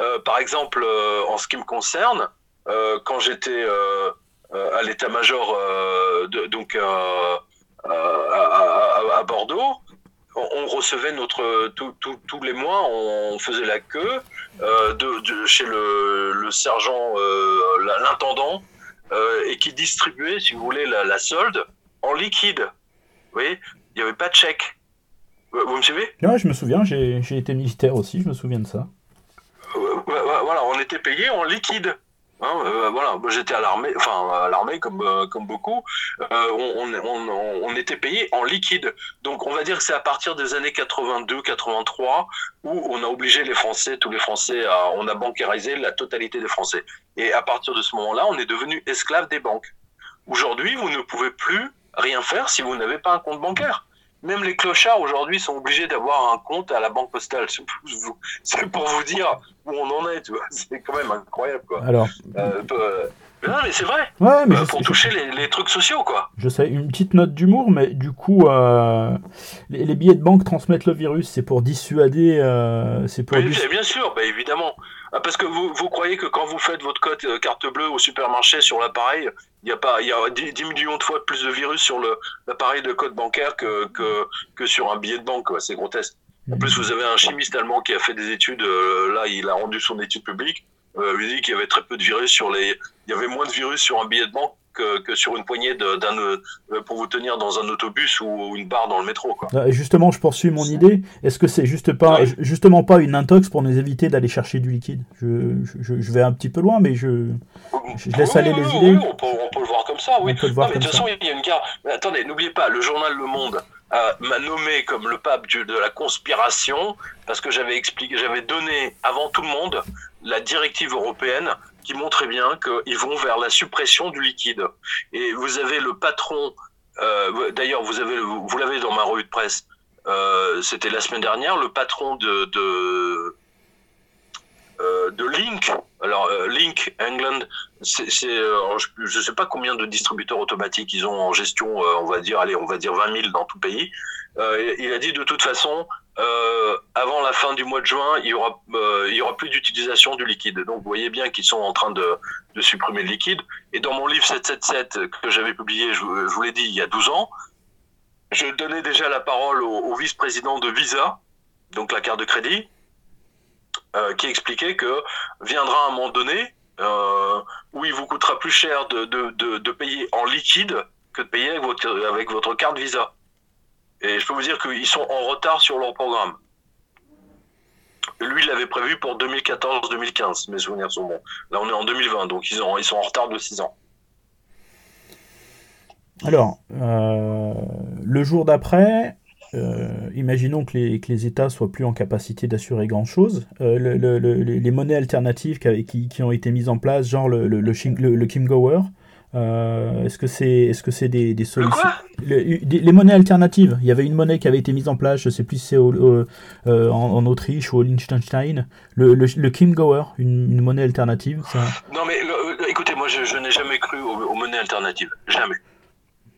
S2: Euh, par exemple, euh, en ce qui me concerne, euh, quand j'étais à l'état-major, donc à, à, à, Bordeaux, on recevait notre tous les mois, on faisait la queue euh, de, de, chez le, le sergent, euh, l'intendant, euh, et qui distribuait, si vous voulez, la, la solde en liquide. Vous voyez, il n'y avait pas de chèque. Vous me suivez?
S1: Ouais, je me souviens, j'ai été militaire aussi, je me souviens de ça.
S2: Voilà, on était payé en liquide. Hein, euh, voilà, j'étais à l'armée, enfin à l'armée comme euh, comme beaucoup. Euh, on, on, était payé en liquide. Donc on va dire que c'est à partir des années 82-83 où on a obligé les Français, tous les Français, à, on a bancarisé la totalité des Français. Et à partir de ce moment-là, on est devenu esclave des banques. Aujourd'hui, vous ne pouvez plus rien faire si vous n'avez pas un compte bancaire. Même les clochards aujourd'hui sont obligés d'avoir un compte à la banque postale. C'est pour vous dire où on en est, tu vois. C'est quand même incroyable, quoi.
S1: Alors.
S2: Euh, euh non, mais c'est vrai.
S1: Ouais, mais
S2: euh, pour toucher les, les, trucs sociaux, quoi.
S1: Je sais, une petite note d'humour, mais du coup, les, les, billets de banque transmettent le virus. C'est pour dissuader. C'est pour.
S2: Bien sûr, bah, évidemment. Ah, parce que vous, vous croyez que quand vous faites votre code euh, carte bleue au supermarché sur l'appareil, il y a pas, il y a 10, 10, millions de fois plus de virus sur l'appareil de code bancaire que, que, que sur un billet de banque. C'est grotesque. En plus, vous avez un chimiste allemand qui a fait des études. Euh, là, il a rendu son étude publique. Euh, il dit qu'il y avait très peu de virus sur les. Il y avait moins de virus sur un billet de banque que, que sur une poignée d'un euh, pour vous tenir dans un autobus ou une barre dans le métro. Quoi.
S1: Ah, justement, je poursuis mon idée. Est-ce que c'est juste pas, ouais. justement pas une intox pour nous éviter d'aller chercher du liquide? Je, je, je, vais un petit peu loin, mais je, je laisse
S2: oui,
S1: aller
S2: oui,
S1: les
S2: oui,
S1: idées.
S2: on, peut, on, peut, le voir comme ça, oui.
S1: On peut le voir
S2: non, mais de toute façon, il y a une carte. Attendez, n'oubliez pas, le journal Le Monde m'a nommé comme le pape de la conspiration parce que j'avais expliqué, j'avais donné avant tout le monde la directive européenne qui montrait bien qu'ils vont vers la suppression du liquide. Et vous avez le patron, euh, d'ailleurs vous avez, vous l'avez dans ma revue de presse, euh, c'était la semaine dernière, le patron de, de euh, Link. Alors Link England, c'est, je ne sais pas combien de distributeurs automatiques ils ont en gestion. On va dire, allez, on va dire 20 000 dans tout pays. Euh, il a dit de toute façon, avant la fin du mois de juin, il y aura, il y aura plus d'utilisation du liquide. Donc vous voyez bien qu'ils sont en train de, de, supprimer le liquide. Et dans mon livre 777 que j'avais publié, je, je vous l'ai dit, il y a 12 ans, je donnais déjà la parole au, vice-président de Visa, donc la carte de crédit, euh, qui expliquait que viendra un moment donné euh, où il vous coûtera plus cher de, de, de, de, payer en liquide que de payer avec votre, avec votre carte Visa. Et je peux vous dire qu'ils sont en retard sur leur programme. Lui, il l'avait prévu pour 2014-2015, mes souvenirs sont bons. Là, on est en 2020, donc ils, ont, ils sont en retard de 6 ans.
S1: Alors, euh, le jour d'après, euh, imaginons que les, que les, États soient plus en capacité d'assurer grand chose. Euh, le, le, le, les monnaies alternatives qui, ont été mises en place, genre le, le, le Kim Gower, euh, est-ce que c'est est -ce c'est des, des solutions Les monnaies alternatives. Il y avait une monnaie qui avait été mise en place, je sais plus si c'est euh, en, en, Autriche ou au Liechtenstein. Le, le, Kim Gower, une, une, monnaie alternative. Ça...
S2: Non mais écoutez, moi je, je n'ai jamais cru aux, aux monnaies alternatives. Jamais.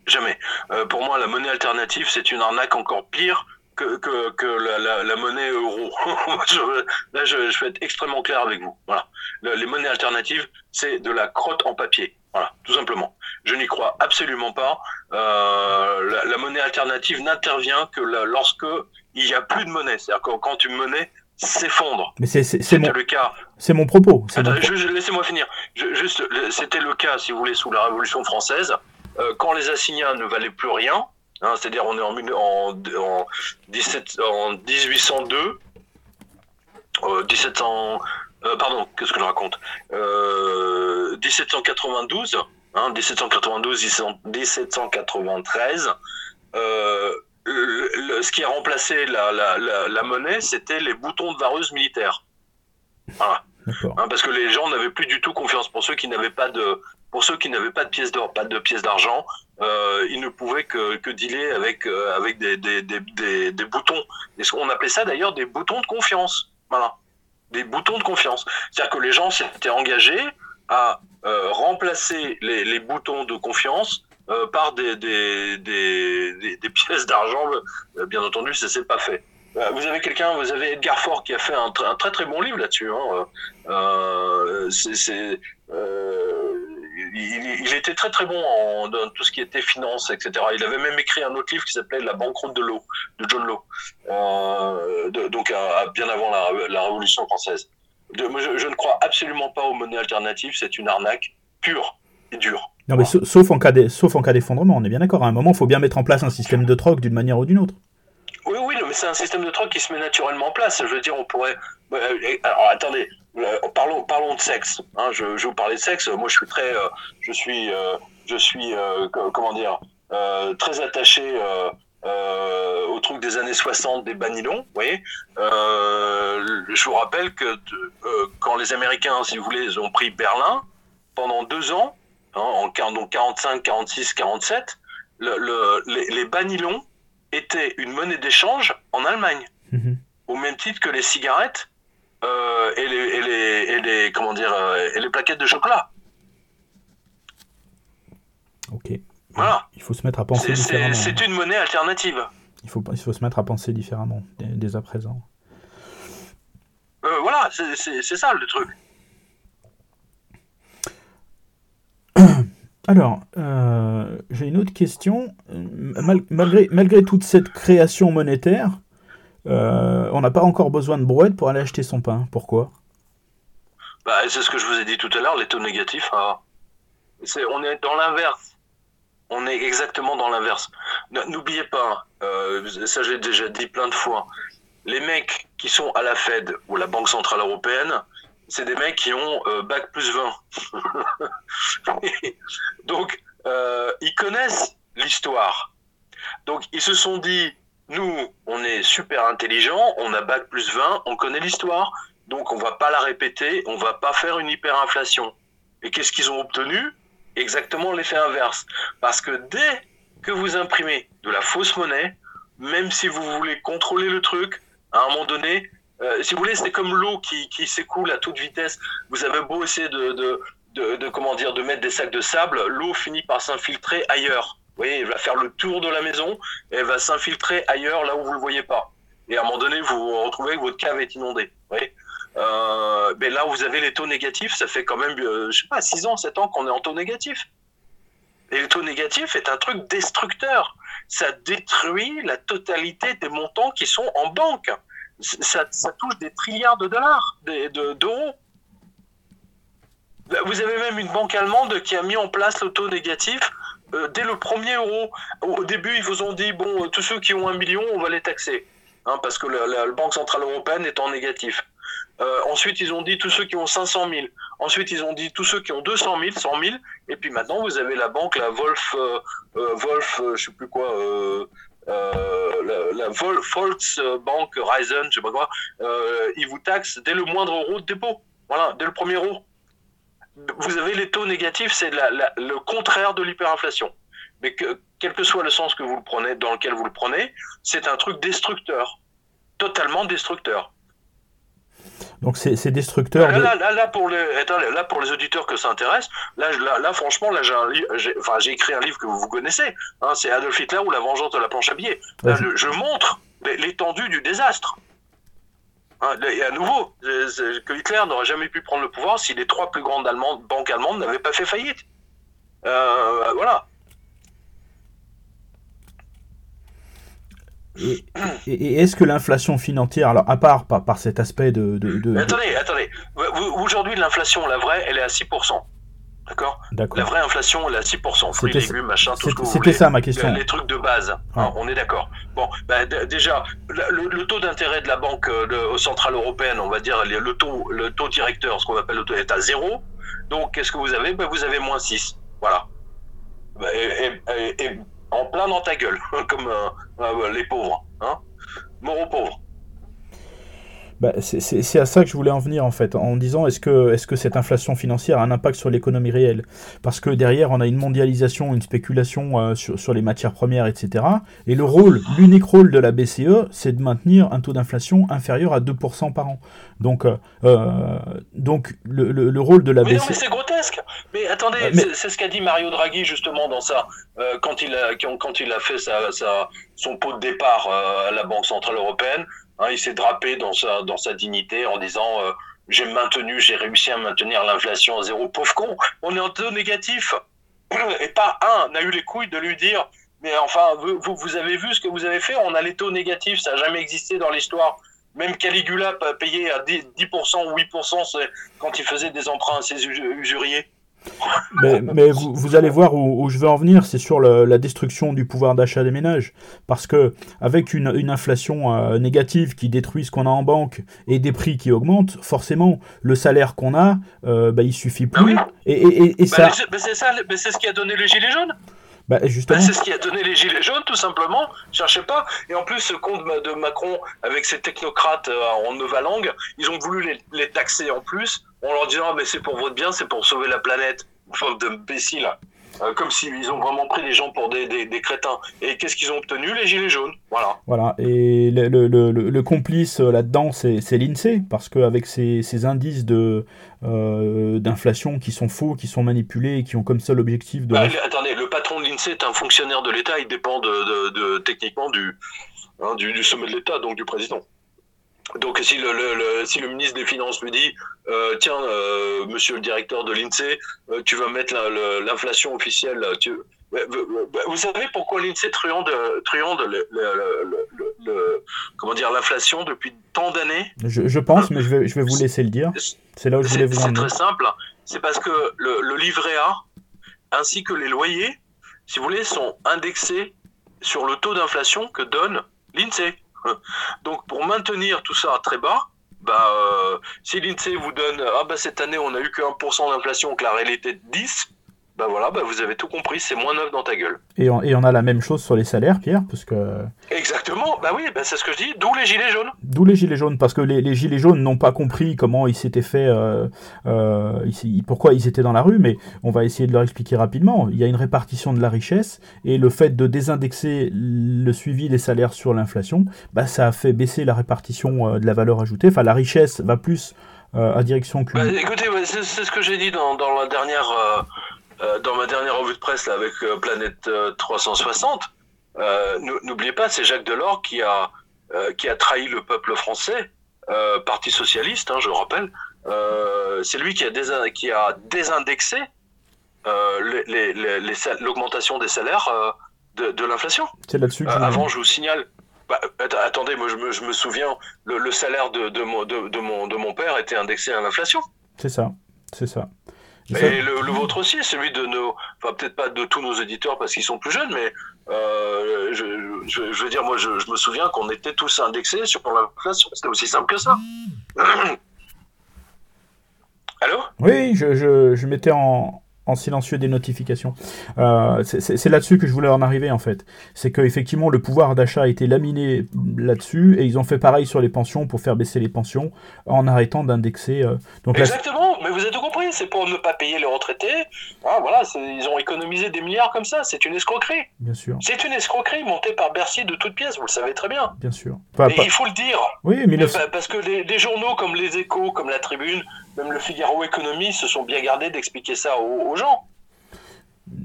S2: Jamais. Euh, pour moi, la monnaie alternative, c'est une arnaque encore pire que, que, que la, la, la, monnaie euro. je, là, je, je, vais être extrêmement clair avec vous. Voilà. Le, les monnaies alternatives, c'est de la crotte en papier. Voilà, tout simplement. Je n'y crois absolument pas. Euh, la, la, monnaie alternative n'intervient que la, lorsque il n'y a plus de monnaie. C'est-à-dire que quand une monnaie s'effondre.
S1: Mais c'est mon,
S2: le cas.
S1: C'est mon propos.
S2: Laissez-moi finir. Je, juste, c'était le cas, si vous voulez, sous la Révolution française euh, quand les assignats ne valaient plus rien, hein, c'est-à-dire on est en, en, en, 17, en 1802, euh, 1700, euh, pardon, qu'est-ce que je raconte euh, 1792, hein, 1792, 1793, euh, le, le, ce qui a remplacé la, la, la, la monnaie, c'était les boutons de vareuse militaire. Voilà. Hein, parce que les gens n'avaient plus du tout confiance. Pour ceux qui n'avaient pas de, pour ceux qui n'avaient pas de pièces d'or, pas de pièces d'argent, euh, ils ne pouvaient que, que dealer avec euh, avec des, des, des, des, des boutons. Et on appelait ça d'ailleurs des boutons de confiance. Voilà, des boutons de confiance. C'est-à-dire que les gens s'étaient engagés à remplacer les, boutons de confiance par des, pièces d'argent. bien entendu, ça s'est pas fait. Vous avez quelqu'un, vous avez Edgar Faure qui a fait un, très très bon livre là-dessus. Hein. Il, était très très bon en, dans tout ce qui était finance, etc. Il avait même écrit un autre livre qui s'appelait La banqueroute de l'eau, de John Law, euh, donc bien avant la, Révolution française. je, ne crois absolument pas aux monnaies alternatives, c'est une arnaque pure et dure.
S1: Non, mais sauf en cas d'effondrement, on est bien d'accord. À un moment, il faut bien mettre en place un système de troc d'une manière ou d'une autre.
S2: Oui, oui, mais c'est un système de troc qui se met naturellement en place. Je veux dire, on pourrait. Euh, alors, attendez, euh, parlons, parlons de sexe. Hein. je, je, vous parlais de sexe. Moi, je suis très, euh, je suis, je suis, comment dire, très attaché au truc des années 60 des banilons. Vous voyez, je vous rappelle que quand les Américains, si vous voulez, ont pris Berlin pendant deux ans, hein, en donc 45, 46, 47, le, les, les banilons était une monnaie d'échange en Allemagne, mhm. au même titre que les cigarettes euh, et, les, et, les, et, les, comment dire euh, et les plaquettes de chocolat.
S1: Ok. Voilà. Il faut se mettre à penser différemment.
S2: C'est une monnaie alternative.
S1: Il faut, il faut se mettre à penser différemment dès, à présent.
S2: Euh, voilà, c'est ça le truc.
S1: Alors, euh, j'ai une autre question. malgré, malgré toute cette création monétaire, euh, on n'a pas encore besoin de brouette pour aller acheter son pain. Pourquoi?
S2: Bah, C'est ce que je vous ai dit tout à l'heure, les taux négatifs. Hein. on est dans l'inverse. On est exactement dans l'inverse. N'oubliez pas, euh, ça j'ai déjà dit plein de fois, les mecs qui sont à la Fed ou la Banque Centrale Européenne, c'est des mecs qui ont euh, bac plus 20. Donc, ils connaissent l'histoire. Donc, ils se sont dit, nous, on est super intelligents, on a bac plus 20, on connaît l'histoire, donc on va pas la répéter, on va pas faire une hyperinflation. Et qu'est-ce qu'ils ont obtenu? Exactement l'effet inverse. Parce que dès que vous imprimez de la fausse monnaie, même si vous voulez contrôler le truc, à un moment donné, euh, si vous voulez, c'est comme l'eau qui, s'écoule à toute vitesse. Vous avez beau essayer de, de mettre des sacs de sable, l'eau finit par s'infiltrer ailleurs. Voyez, elle va faire le tour de la maison et elle va s'infiltrer ailleurs là où vous le voyez pas. Et à un moment donné, vous vous retrouvez que votre cave est inondée. Euh, mais là où vous avez les taux négatifs, ça fait quand même, euh, je sais pas, 6 ans, 7 ans qu'on est en taux négatif. Et le taux négatif est un truc destructeur. Ça détruit la totalité des montants qui sont en banque ça, touche des trilliards de dollars, d'euros. Vous avez même une banque allemande qui a mis en place le taux négatif euh, dès le premier euro. Au début, ils vous ont dit bon, euh, tous ceux qui ont un million, on va les taxer, hein, parce que la, Banque centrale européenne est en négatif. Euh, ensuite, ils ont dit tous ceux qui ont 500 000. Ensuite, ils ont dit tous ceux qui ont 200 000, 100 000. Et puis maintenant, vous avez la banque, la Wolf, Wolf, je sais plus quoi, euh, la, Volksbank Ryzen, je sais pas quoi, euh, ils vous taxent dès le moindre euro de dépôt. Voilà, dès le premier euro. Vous avez les taux négatifs, c'est le contraire de l'hyperinflation. Mais que, quel que soit le sens que vous le prenez, dans lequel vous le prenez, c'est un truc destructeur, totalement destructeur.
S1: Donc c'est destructeur.
S2: Là, là, là, pour les, là, pour les auditeurs que ça intéresse, là, là, franchement, là, j'ai enfin, écrit un livre que vous, vous connaissez. Hein, c'est Adolf Hitler ou La vengeance de la planche à billets. je, montre l'étendue du désastre. Hein, et à nouveau, que Hitler n'aurait jamais pu prendre le pouvoir si les trois plus grandes allemandes, banques allemandes n'avaient pas fait faillite. Euh, voilà.
S1: Et, est-ce que l'inflation financière, alors à part par, par cet aspect de...
S2: Attendez, attendez. Aujourd'hui, l'inflation, la vraie, elle est à 6%. D'accord La vraie inflation, elle est à 6%. Fruits, légumes, machin, tout ce que vous
S1: C'était ça ma question.
S2: Les, trucs de base. Hein, on est d'accord. Bon, bah, déjà, le, taux d'intérêt de la Banque euh, centrale européenne, on va dire, le taux, le taux directeur, ce qu'on appelle le taux, est à zéro. Donc, qu'est-ce que vous avez? Bah, Vous avez moins 6. Voilà. Bah, et, en plein dans ta gueule, comme euh, euh, les pauvres, hein Mort aux pauvres.
S1: Bah, c'est à ça que je voulais en venir en fait, en disant est-ce que, est -ce que cette inflation financière a un impact sur l'économie réelle? Parce que derrière, on a une mondialisation, une spéculation euh, sur, sur, les matières premières, etc. Et le rôle, l'unique rôle de la BCE, c'est de maintenir un taux d'inflation inférieur à 2% par an. Donc, euh, euh, donc le, le, rôle de la
S2: mais
S1: BCE...
S2: mais c'est grotesque Mais attendez, c'est ce qu'a dit Mario Draghi justement dans ça, quand, il a, quand, il a fait sa, sa, son pot de départ à la Banque Centrale Européenne. Hein, il s'est drapé dans sa, dignité en disant euh, j'ai maintenu, j'ai réussi à maintenir l'inflation à zéro. Pauvre con, on est en taux négatif. Et pas un n'a eu les couilles de lui dire mais enfin, vous, vous avez vu ce que vous avez fait? On a les taux négatifs, ça n'a jamais existé dans l'histoire. Même Caligula payé à 10%, 8% quand il faisait des emprunts à ses usuriers.
S1: Mais, mais vous, vous, allez voir où, où, je veux en venir, c'est sur le, la destruction du pouvoir d'achat des ménages. Parce que avec une, une inflation euh, négative qui détruit ce qu'on a en banque et des prix qui augmentent, forcément, le salaire qu'on a, euh, bah, il suffit plus.
S2: Ah oui. Et, et, et, bah, ça... C'est ça, c'est ce qui a donné les gilets jaunes.
S1: Bah, justement.
S2: Bah, c'est ce qui a donné les gilets jaunes, tout simplement. Cherchez pas. Et en plus, ce compte de Macron, avec ses technocrates euh, en langue ils ont voulu les, les taxer en plus en leur disant ah, mais c'est pour votre bien, c'est pour sauver la planète. Enfin, d'imbéciles. Euh, comme s'ils ont vraiment pris les gens pour des, des, des crétins. Et qu'est-ce qu'ils ont obtenu? Les gilets jaunes. Voilà.
S1: Voilà. Et le, le, le, le complice euh, là-dedans, c'est l'INSEE, parce qu'avec ces, ces indices de euh, d'inflation qui sont faux, qui sont manipulés et qui ont comme seul objectif de.
S2: Bah, attendez, le patron de l'INSEE est un fonctionnaire de l'État, il dépend de, de, de techniquement du, hein, du, du sommet de l'État, donc du président. Donc si le, le, si le ministre des Finances lui dit euh, tiens euh, monsieur le directeur de l'INSEE euh, tu vas mettre l'inflation officielle tu... vous savez pourquoi l'INSEE truande, truande le, le, comment dire l'inflation depuis tant d'années?
S1: Je, je, pense mais je vais, je vais vous laisser le dire. c'est là où je voulais vous
S2: c'est très simple. C'est parce que le, livret A ainsi que les loyers si vous voulez sont indexés sur le taux d'inflation que donne l'INSEE donc pour maintenir tout ça très bas, bah, euh, si l'INSEE vous donne ah bah cette année on a eu que 1% d'inflation, que la réalité de 10, bah voilà, bah vous avez tout compris, c'est moins neuf dans ta gueule.
S1: Et on, et on, a la même chose sur les salaires, Pierre, parce que...
S2: Exactement, bah oui, bah c'est ce que je dis, d'où les gilets jaunes.
S1: D'où les gilets jaunes, parce que les, les gilets jaunes n'ont pas compris comment ils s'étaient fait, euh, euh, pourquoi ils étaient dans la rue, mais on va essayer de leur expliquer rapidement. Il y a une répartition de la richesse, et le fait de désindexer le suivi des salaires sur l'inflation, bah ça a fait baisser la répartition euh, de la valeur ajoutée, enfin la richesse va plus euh, à direction que...
S2: Bah, écoutez, c'est ce que j'ai dit dans, dans la dernière... Euh dans ma dernière revue de presse là, avec euh, Planète 360, euh, n'oubliez pas, c'est Jacques Delors qui a, qui a trahi le peuple français, Parti socialiste, hein, je rappelle. c'est lui qui a, qui a désindexé l'augmentation des salaires de, de l'inflation.
S1: C'est là-dessus.
S2: avant, je vous signale, bah, attendez, moi je me, je me souviens, le, le, salaire de, de, mon, de, de, mon, de mon père était indexé à l'inflation.
S1: C'est ça, c'est ça.
S2: Et le, le, vôtre aussi, celui de nos, enfin peut-être pas de tous nos éditeurs parce qu'ils sont plus jeunes, mais euh, je, je, je, veux dire, moi je, je me souviens qu'on était tous indexés sur l'inflation, c'était aussi simple que ça. Allô?
S1: Oui, je, je, je mettais en, en silencieux des notifications. Euh, c'est là-dessus que je voulais en arriver en fait. C'est qu'effectivement le pouvoir d'achat a été laminé là-dessus et ils ont fait pareil sur les pensions pour faire baisser les pensions en arrêtant d'indexer. Euh,
S2: donc Exactement, mais vous avez tout compris, c'est pour ne pas payer les retraités. Ah, voilà, ils ont économisé des milliards comme ça, c'est une escroquerie.
S1: Bien sûr.
S2: C'est une escroquerie montée par Bercy de toutes pièces, vous le savez très bien.
S1: Bien sûr.
S2: Pas, pas... il faut le dire.
S1: Oui, mais
S2: Parce que les, les, journaux comme Les Échos, comme La Tribune, même le Figaro Économie se sont bien gardés d'expliquer ça aux, aux gens.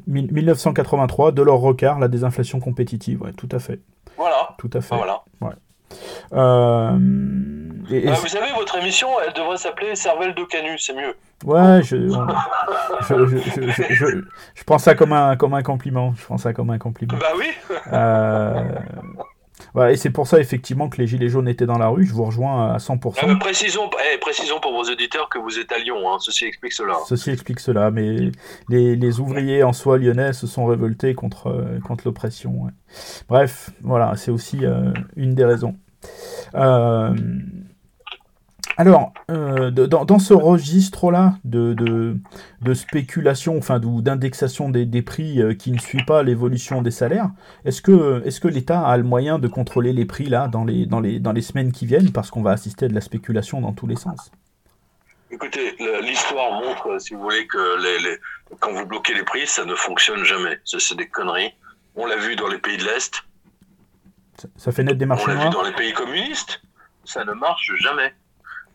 S1: 1983, Delors Rocard, la désinflation compétitive, ouais, tout à fait.
S2: Voilà.
S1: Tout à fait.
S2: Voilà.
S1: Ouais. Euh,
S2: et, et vous savez, votre émission, elle devrait s'appeler Cervelle de Canu, c'est mieux.
S1: Ouais, je, je, je, je, je, prends ça comme un, comme un compliment. Je prends ça comme un compliment.
S2: Bah oui.
S1: euh, voilà, et c'est pour ça effectivement que les Gilets jaunes étaient dans la rue, je vous rejoins à 100%.
S2: Ah, précisons, eh, précisons pour vos auditeurs que vous êtes à Lyon, hein. ceci explique cela.
S1: Ceci explique cela, mais les, les ouvriers en soi lyonnais se sont révoltés contre, euh, contre l'oppression. Ouais. Bref, voilà, c'est aussi euh, une des raisons. Euh, Alors, euh, dans, ce registre-là de, de, spéculation, enfin d'indexation des, des, prix euh, qui ne suit pas l'évolution des salaires, est-ce que, est que l'État a le moyen de contrôler les prix là dans les, dans les, dans les semaines qui viennent parce qu'on va assister à de la spéculation dans tous les sens?
S2: Écoutez, l'histoire montre, si vous voulez, que les, quand vous bloquez les prix, ça ne fonctionne jamais. C'est des conneries. On l'a vu dans les pays de l'Est.
S1: Ça, fait naître des marchés
S2: On l'a vu dans les pays communistes. Ça ne marche jamais.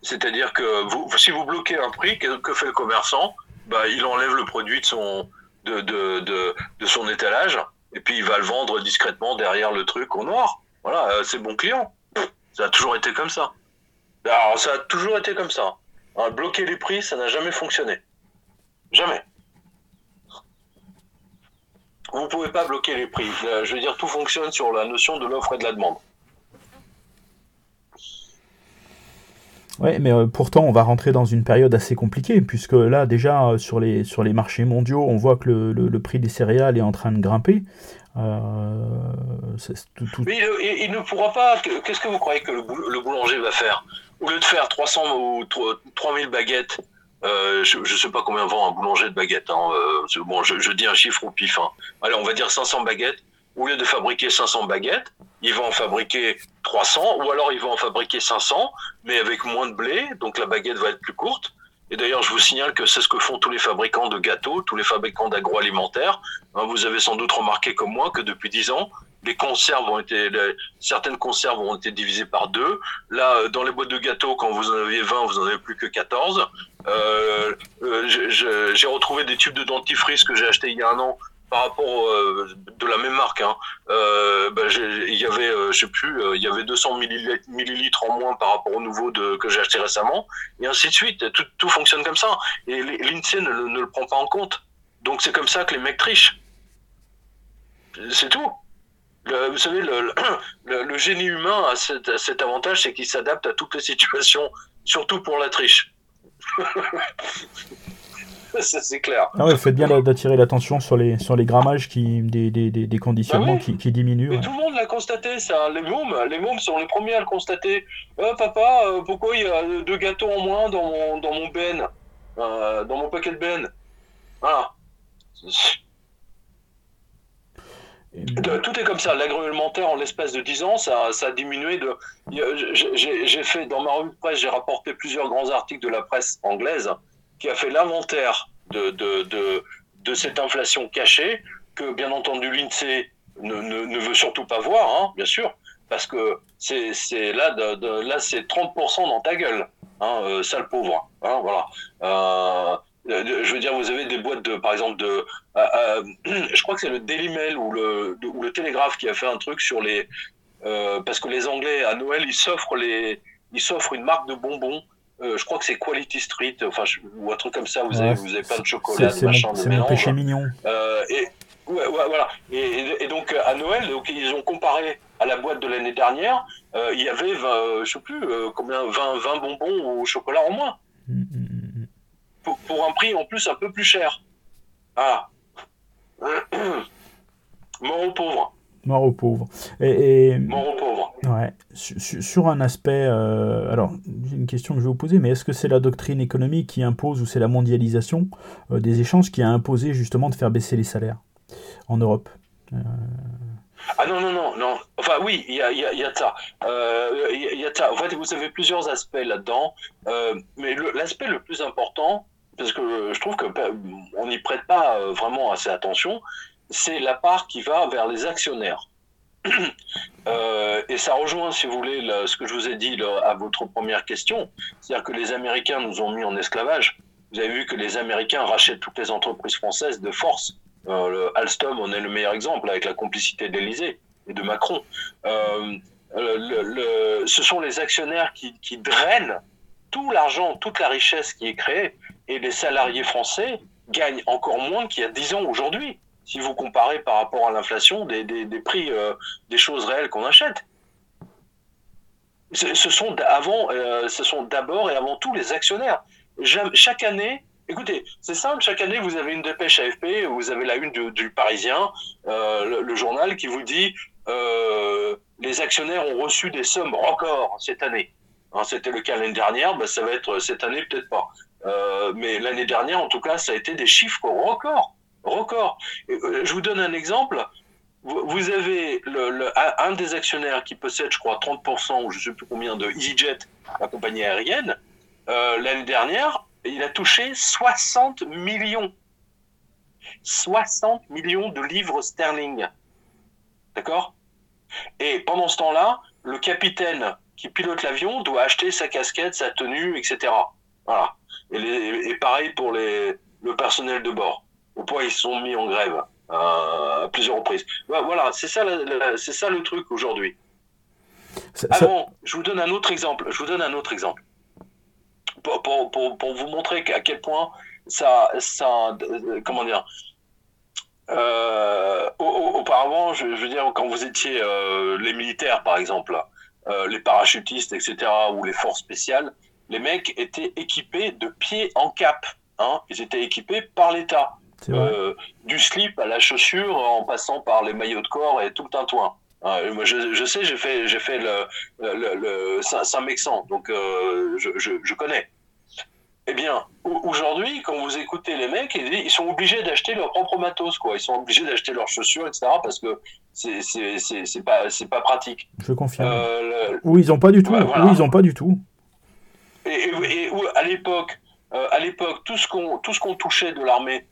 S2: C'est-à-dire que si vous bloquez un prix, que, fait le commerçant? Bah, Il enlève le produit de, son étalage et puis il va le vendre discrètement derrière le truc au noir. Voilà, euh, c'est bon client. Ça a toujours été comme ça. Alors, ça a toujours été comme ça. Hein, bloquer les prix, ça n'a jamais fonctionné. Jamais. Vous ne pouvez pas bloquer les prix. Euh, je veux dire, tout fonctionne sur la notion de l'offre et de la demande.
S1: Oui, mais euh, pourtant, on va rentrer dans une période assez compliquée, puisque là, déjà, euh, sur les, sur les marchés mondiaux, on voit que le, le, prix des céréales est en train de grimper.
S2: Euh, Mais il, ne pourra pas. Qu'est-ce que vous croyez que le, boulanger va faire? Au lieu de faire 300 ou 3000 baguettes, je ne sais pas combien vend un boulanger de baguettes. Hein, bon, je, dis un chiffre au pif. Hein. Allez, on va dire 500 baguettes. Au lieu de fabriquer 500 baguettes, il va en fabriquer 300 ou alors il va en fabriquer 500, mais avec moins de blé, donc la baguette va être plus courte. Et d'ailleurs, je vous signale que c'est ce que font tous les fabricants de gâteaux, tous les fabricants d'agroalimentaire. Hein, vous avez sans doute remarqué comme moi que depuis 10 ans, les conserves ont été, certaines conserves ont été divisées par deux. Là, dans les boîtes de gâteaux, quand vous en aviez 20, vous en avez plus que 14. Euh, euh j'ai retrouvé des tubes de dentifrice que j'ai acheté il y a un an par rapport euh, de la même marque, hein, euh, ben, il y avait, euh, je sais plus, il y avait 200 millilitres en moins par rapport au nouveau que j'ai acheté récemment, et ainsi de suite. Tout, fonctionne comme ça. Et l'INSEE ne, le prend pas en compte. Donc c'est comme ça que les mecs trichent. C'est tout. vous savez, le, génie humain a cet, a cet avantage, c'est qu'il s'adapte à toutes les situations, surtout pour la triche. c'est clair.
S1: Ah ouais, faites bien d'attirer l'attention sur les, sur les grammages qui, des, des, des conditionnements bah qui, qui, diminuent.
S2: Mais tout le monde l'a constaté, ça. Les mômes, les mômes sont les premiers à le constater. Euh, papa, euh, pourquoi il y a deux gâteaux en moins dans mon, dans mon ben euh, Dans mon paquet de ben? Voilà. Tout est comme ça. L'agroalimentaire, en l'espace de 10 ans, ça, ça a diminué de. J'ai fait, dans ma revue de presse, j'ai rapporté plusieurs grands articles de la presse anglaise qui a fait l'inventaire de, de, de, cette inflation cachée, que bien entendu l'INSEE ne, ne, veut surtout pas voir, hein, bien sûr, parce que c'est là, de, là c'est 30% dans ta gueule, hein, euh, sale pauvre. Hein, voilà. Euh, je veux dire, vous avez des boîtes de, par exemple, de, euh, euh je crois que c'est le Daily Mail ou le, ou le Télégraphe qui a fait un truc sur les, euh, parce que les Anglais à Noël ils s'offrent les, ils s'offrent une marque de bonbons euh, je crois que c'est Quality Street, enfin, ou un truc comme ça, vous, avez, vous avez plein de chocolat, de machin,
S1: de mélange. C'est péché mignon.
S2: Euh, et, ouais, ouais, voilà. Et, et, donc, à Noël, donc, ils ont comparé à la boîte de l'année dernière, euh, il y avait, 20, je sais plus, euh, combien, 20, 20 bonbons au chocolat en moins. Mm, pour, pour, un prix en plus un peu plus cher. Voilà. Mort aux pauvres.
S1: Mort aux pauvres. Et,
S2: Mort aux pauvres.
S1: Ouais. Sur, un aspect. Euh, alors, j'ai une question que je vais vous poser, mais est-ce que c'est la doctrine économique qui impose ou c'est la mondialisation euh, des échanges qui a imposé justement de faire baisser les salaires en Europe euh,
S2: Ah non, non, non, non. Enfin, oui, il y a, y, y a, ça. Il y, a ça. En fait, vous avez plusieurs aspects là-dedans. mais l'aspect le, plus important, parce que je trouve qu'on ben, n'y prête pas vraiment assez attention, c'est la part qui va vers les actionnaires. Euh, et ça rejoint, si vous voulez, ce que je vous ai dit à votre première question, c'est-à-dire que les Américains nous ont mis en esclavage. Vous avez vu que les Américains rachètent toutes les entreprises françaises de force. Euh, Alstom en est le meilleur exemple avec la complicité d'Élysée et de Macron. Euh, le, ce sont les actionnaires qui, qui drainent tout l'argent, toute la richesse qui est créée, et les salariés français gagnent encore moins qu'il y a 10 ans aujourd'hui si vous comparez par rapport à l'inflation des, des, prix euh, des choses réelles qu'on achète. Ce sont, avant, euh, ce sont d'abord et avant tout les actionnaires. Chaque année, écoutez, c'est simple, chaque année vous avez une dépêche AFP, vous avez la une du, Parisien, euh, le, journal qui vous dit les actionnaires ont reçu des sommes records cette année. Hein, C'était le cas l'année dernière, bah, ça va être cette année peut-être pas. Mais l'année dernière, en tout cas, ça a été des chiffres records. Record. Euh, je vous donne un exemple. Vous avez un des actionnaires qui possède, je crois, 30% ou je ne sais plus combien de EasyJet, la compagnie aérienne. Euh, l'année dernière, il a touché 60 millions. 60 millions de livres sterling. D'accord? Et pendant ce temps-là, le capitaine qui pilote l'avion doit acheter sa casquette, sa tenue, etc. Voilà. Et, pareil pour le personnel de bord. Au point, ils sont mis en grève euh, à plusieurs reprises. Voilà, c'est ça, c'est ça le truc aujourd'hui. Avant, je vous donne un autre exemple. Je vous donne un autre exemple pour, pour, pour, pour vous montrer à quel point ça, ça, comment dire. Euh, auparavant, je, je, veux dire, quand vous étiez euh, les militaires, par exemple, euh, les parachutistes, etc., ou les forces spéciales, les mecs étaient équipés de pieds en cap. Hein, ils étaient équipés par l'État. Euh, du slip à la chaussure en passant par les maillots de corps et tout le tintouin. Euh, moi, je, je, sais, j'ai fait, j'ai fait le, le, le Saint-Mexan, donc euh, je, je, je, connais. Eh bien, aujourd'hui, quand vous écoutez les mecs, ils sont obligés d'acheter leur propre matos, quoi. Ils sont obligés d'acheter leurs chaussures, etc., parce que c'est, c'est, c'est, c'est pas, pratique.
S1: Je confirme. Euh, oui, ils ont pas du tout. Ouais, voilà. Ils ont pas du tout.
S2: Et, et, et à l'époque, à l'époque, tout ce qu'on, tout ce qu'on touchait de l'armée,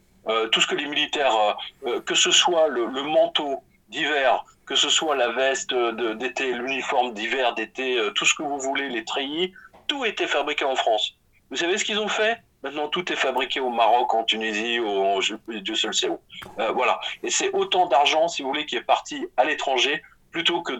S2: tout ce que les militaires, euh, que ce soit le, manteau d'hiver, que ce soit la veste d'été, l'uniforme d'hiver d'été, euh, tout ce que vous voulez, les treillis, tout était fabriqué en France. Vous savez ce qu'ils ont fait? Maintenant, tout est fabriqué au Maroc, en Tunisie, au, Dieu seul sait où. Euh, voilà. Et c'est autant d'argent, si vous voulez, qui est parti à l'étranger, plutôt que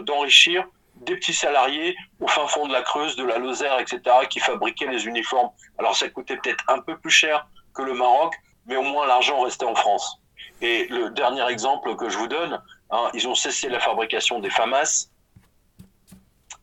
S2: d'enrichir de, de, des petits salariés au fin fond de la Creuse, de la Lozère, etc., qui fabriquaient les uniformes. Alors, ça coûtait peut-être un peu plus cher que le Maroc, mais au moins l'argent restait en France. Et le dernier exemple que je vous donne, hein, ils ont cessé la fabrication des FAMAS,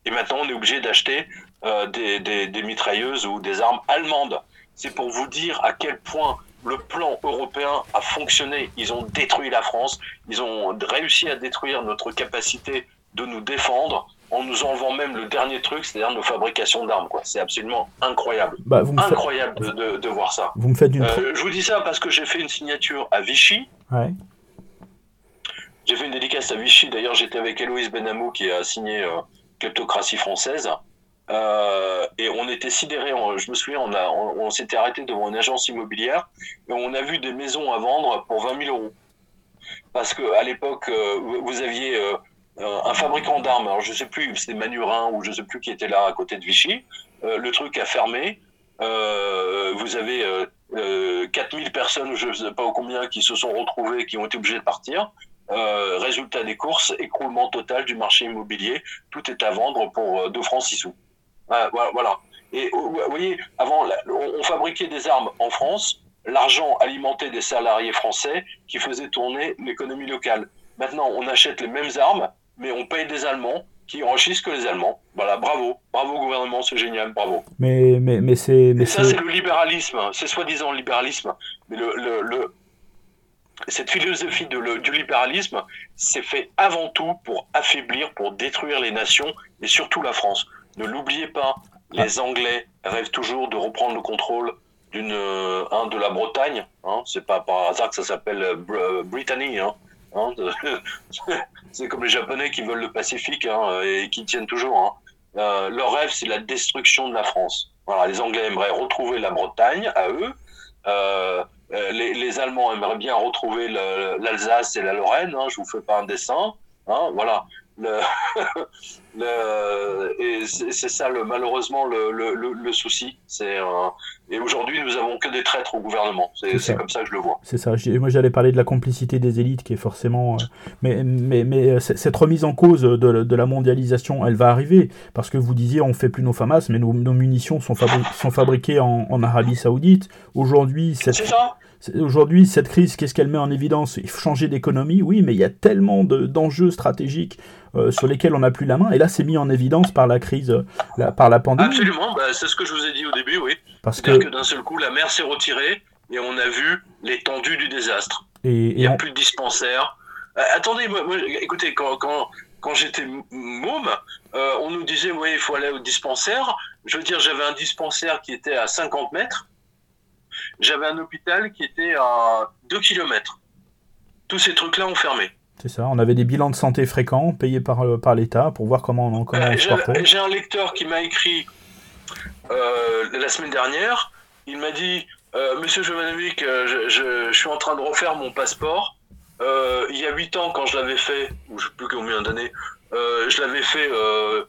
S2: et maintenant on est obligé d'acheter euh, des, mitrailleuses ou des armes allemandes. C'est pour vous dire à quel point le plan européen a fonctionné. Ils ont détruit la France, ils ont réussi à détruire notre capacité de nous défendre en nous enlevant même le dernier truc, c'est-à-dire nos fabrications d'armes. C'est absolument incroyable.
S1: Bah,
S2: incroyable faites... de, voir ça.
S1: Vous me faites une...
S2: Euh, je vous dis ça parce que j'ai fait une signature à Vichy.
S1: Ouais.
S2: J'ai fait une dédicace à Vichy. D'ailleurs, j'étais avec Héloïse Benamou qui a signé euh, Kleptocratie française. Euh, et on était sidérés. Je me souviens, on, a, on, on s'était arrêté devant une agence immobilière et on a vu des maisons à vendre pour 20 000 euros. Parce que à l'époque, euh, vous aviez euh, un fabricant d'armes, alors je sais plus, c'était Manurin ou je sais plus qui était là à côté de Vichy. le truc a fermé. vous avez 4000 personnes, je ne sais pas combien, qui se sont retrouvées, qui ont été obligées de partir. Euh, résultat des courses, écroulement total du marché immobilier. Tout est à vendre pour 2 francs 6 sous. Euh, voilà. Et vous voyez, avant, on fabriquait des armes en France, l'argent alimentait des salariés français qui faisaient tourner l'économie locale. Maintenant, on achète les mêmes armes, mais on paye des Allemands qui enrichissent que les Allemands. Voilà, bravo, bravo gouvernement, c'est génial, bravo.
S1: Mais, mais, mais c'est. Mais
S2: ça, c'est le libéralisme, c'est soi-disant le libéralisme. Mais le, le, le cette philosophie de le, du libéralisme, c'est fait avant tout pour affaiblir, pour détruire les nations et surtout la France. Ne l'oubliez pas, les Anglais rêvent toujours de reprendre le contrôle d'une euh, hein, de la Bretagne. Hein, c'est pas par hasard que ça s'appelle euh, Britannie. Hein, c'est comme les Japonais qui veulent le Pacifique hein, et qui tiennent toujours. Hein. Euh, leur rêve, c'est la destruction de la France. Les Anglais aimeraient retrouver la Bretagne à eux. Euh, les, les, Allemands aimeraient bien retrouver l'Alsace et la Lorraine. Hein, je vous fais pas un dessin. Voilà. Le, le, et c'est ça le, malheureusement le, le, le souci. C'est euh, et aujourd'hui nous avons que des traîtres au gouvernement. C'est comme ça que je le vois.
S1: C'est ça. Moi j'allais parler de la complicité des élites qui est forcément. Euh, mais mais mais cette remise en cause de, de, la mondialisation, elle va arriver parce que vous disiez on fait plus nos FAMAS, mais nos, nos munitions sont, fabri sont fabriquées en, en Arabie Saoudite. Aujourd'hui
S2: c'est ça.
S1: Aujourd'hui, cette crise, qu'est-ce qu'elle met en évidence? Il faut changer d'économie, oui, mais il y a tellement d'enjeux stratégiques euh, sur lesquels on n'a plus la main. Et là, c'est mis en évidence par la crise, la, par la pandémie.
S2: Absolument, bah, c'est ce que je vous ai dit au début, oui. Parce que, que d'un seul coup, la mer s'est retirée et on a vu l'étendue du désastre.
S1: Et,
S2: il n'y a on... plus de dispensaires. Euh, attendez, moi, moi, écoutez, quand, quand, quand j'étais môme, euh, on nous disait, oui, il faut aller au dispensaire. Je veux dire, j'avais un dispensaire qui était à 50 mètres. J'avais un hôpital qui était à 2 km. Tous ces trucs-là ont fermé.
S1: C'est ça, on avait des bilans de santé fréquents payés par, euh, par l'État pour voir comment on, comment se portait.
S2: J'ai un lecteur qui m'a écrit euh, la semaine dernière. Il m'a dit Monsieur Jovanovic, je, je, suis en train de refaire mon passeport. Euh, il y a 8 ans, quand je l'avais fait, ou je ne sais plus combien d'années, euh, je l'avais fait euh,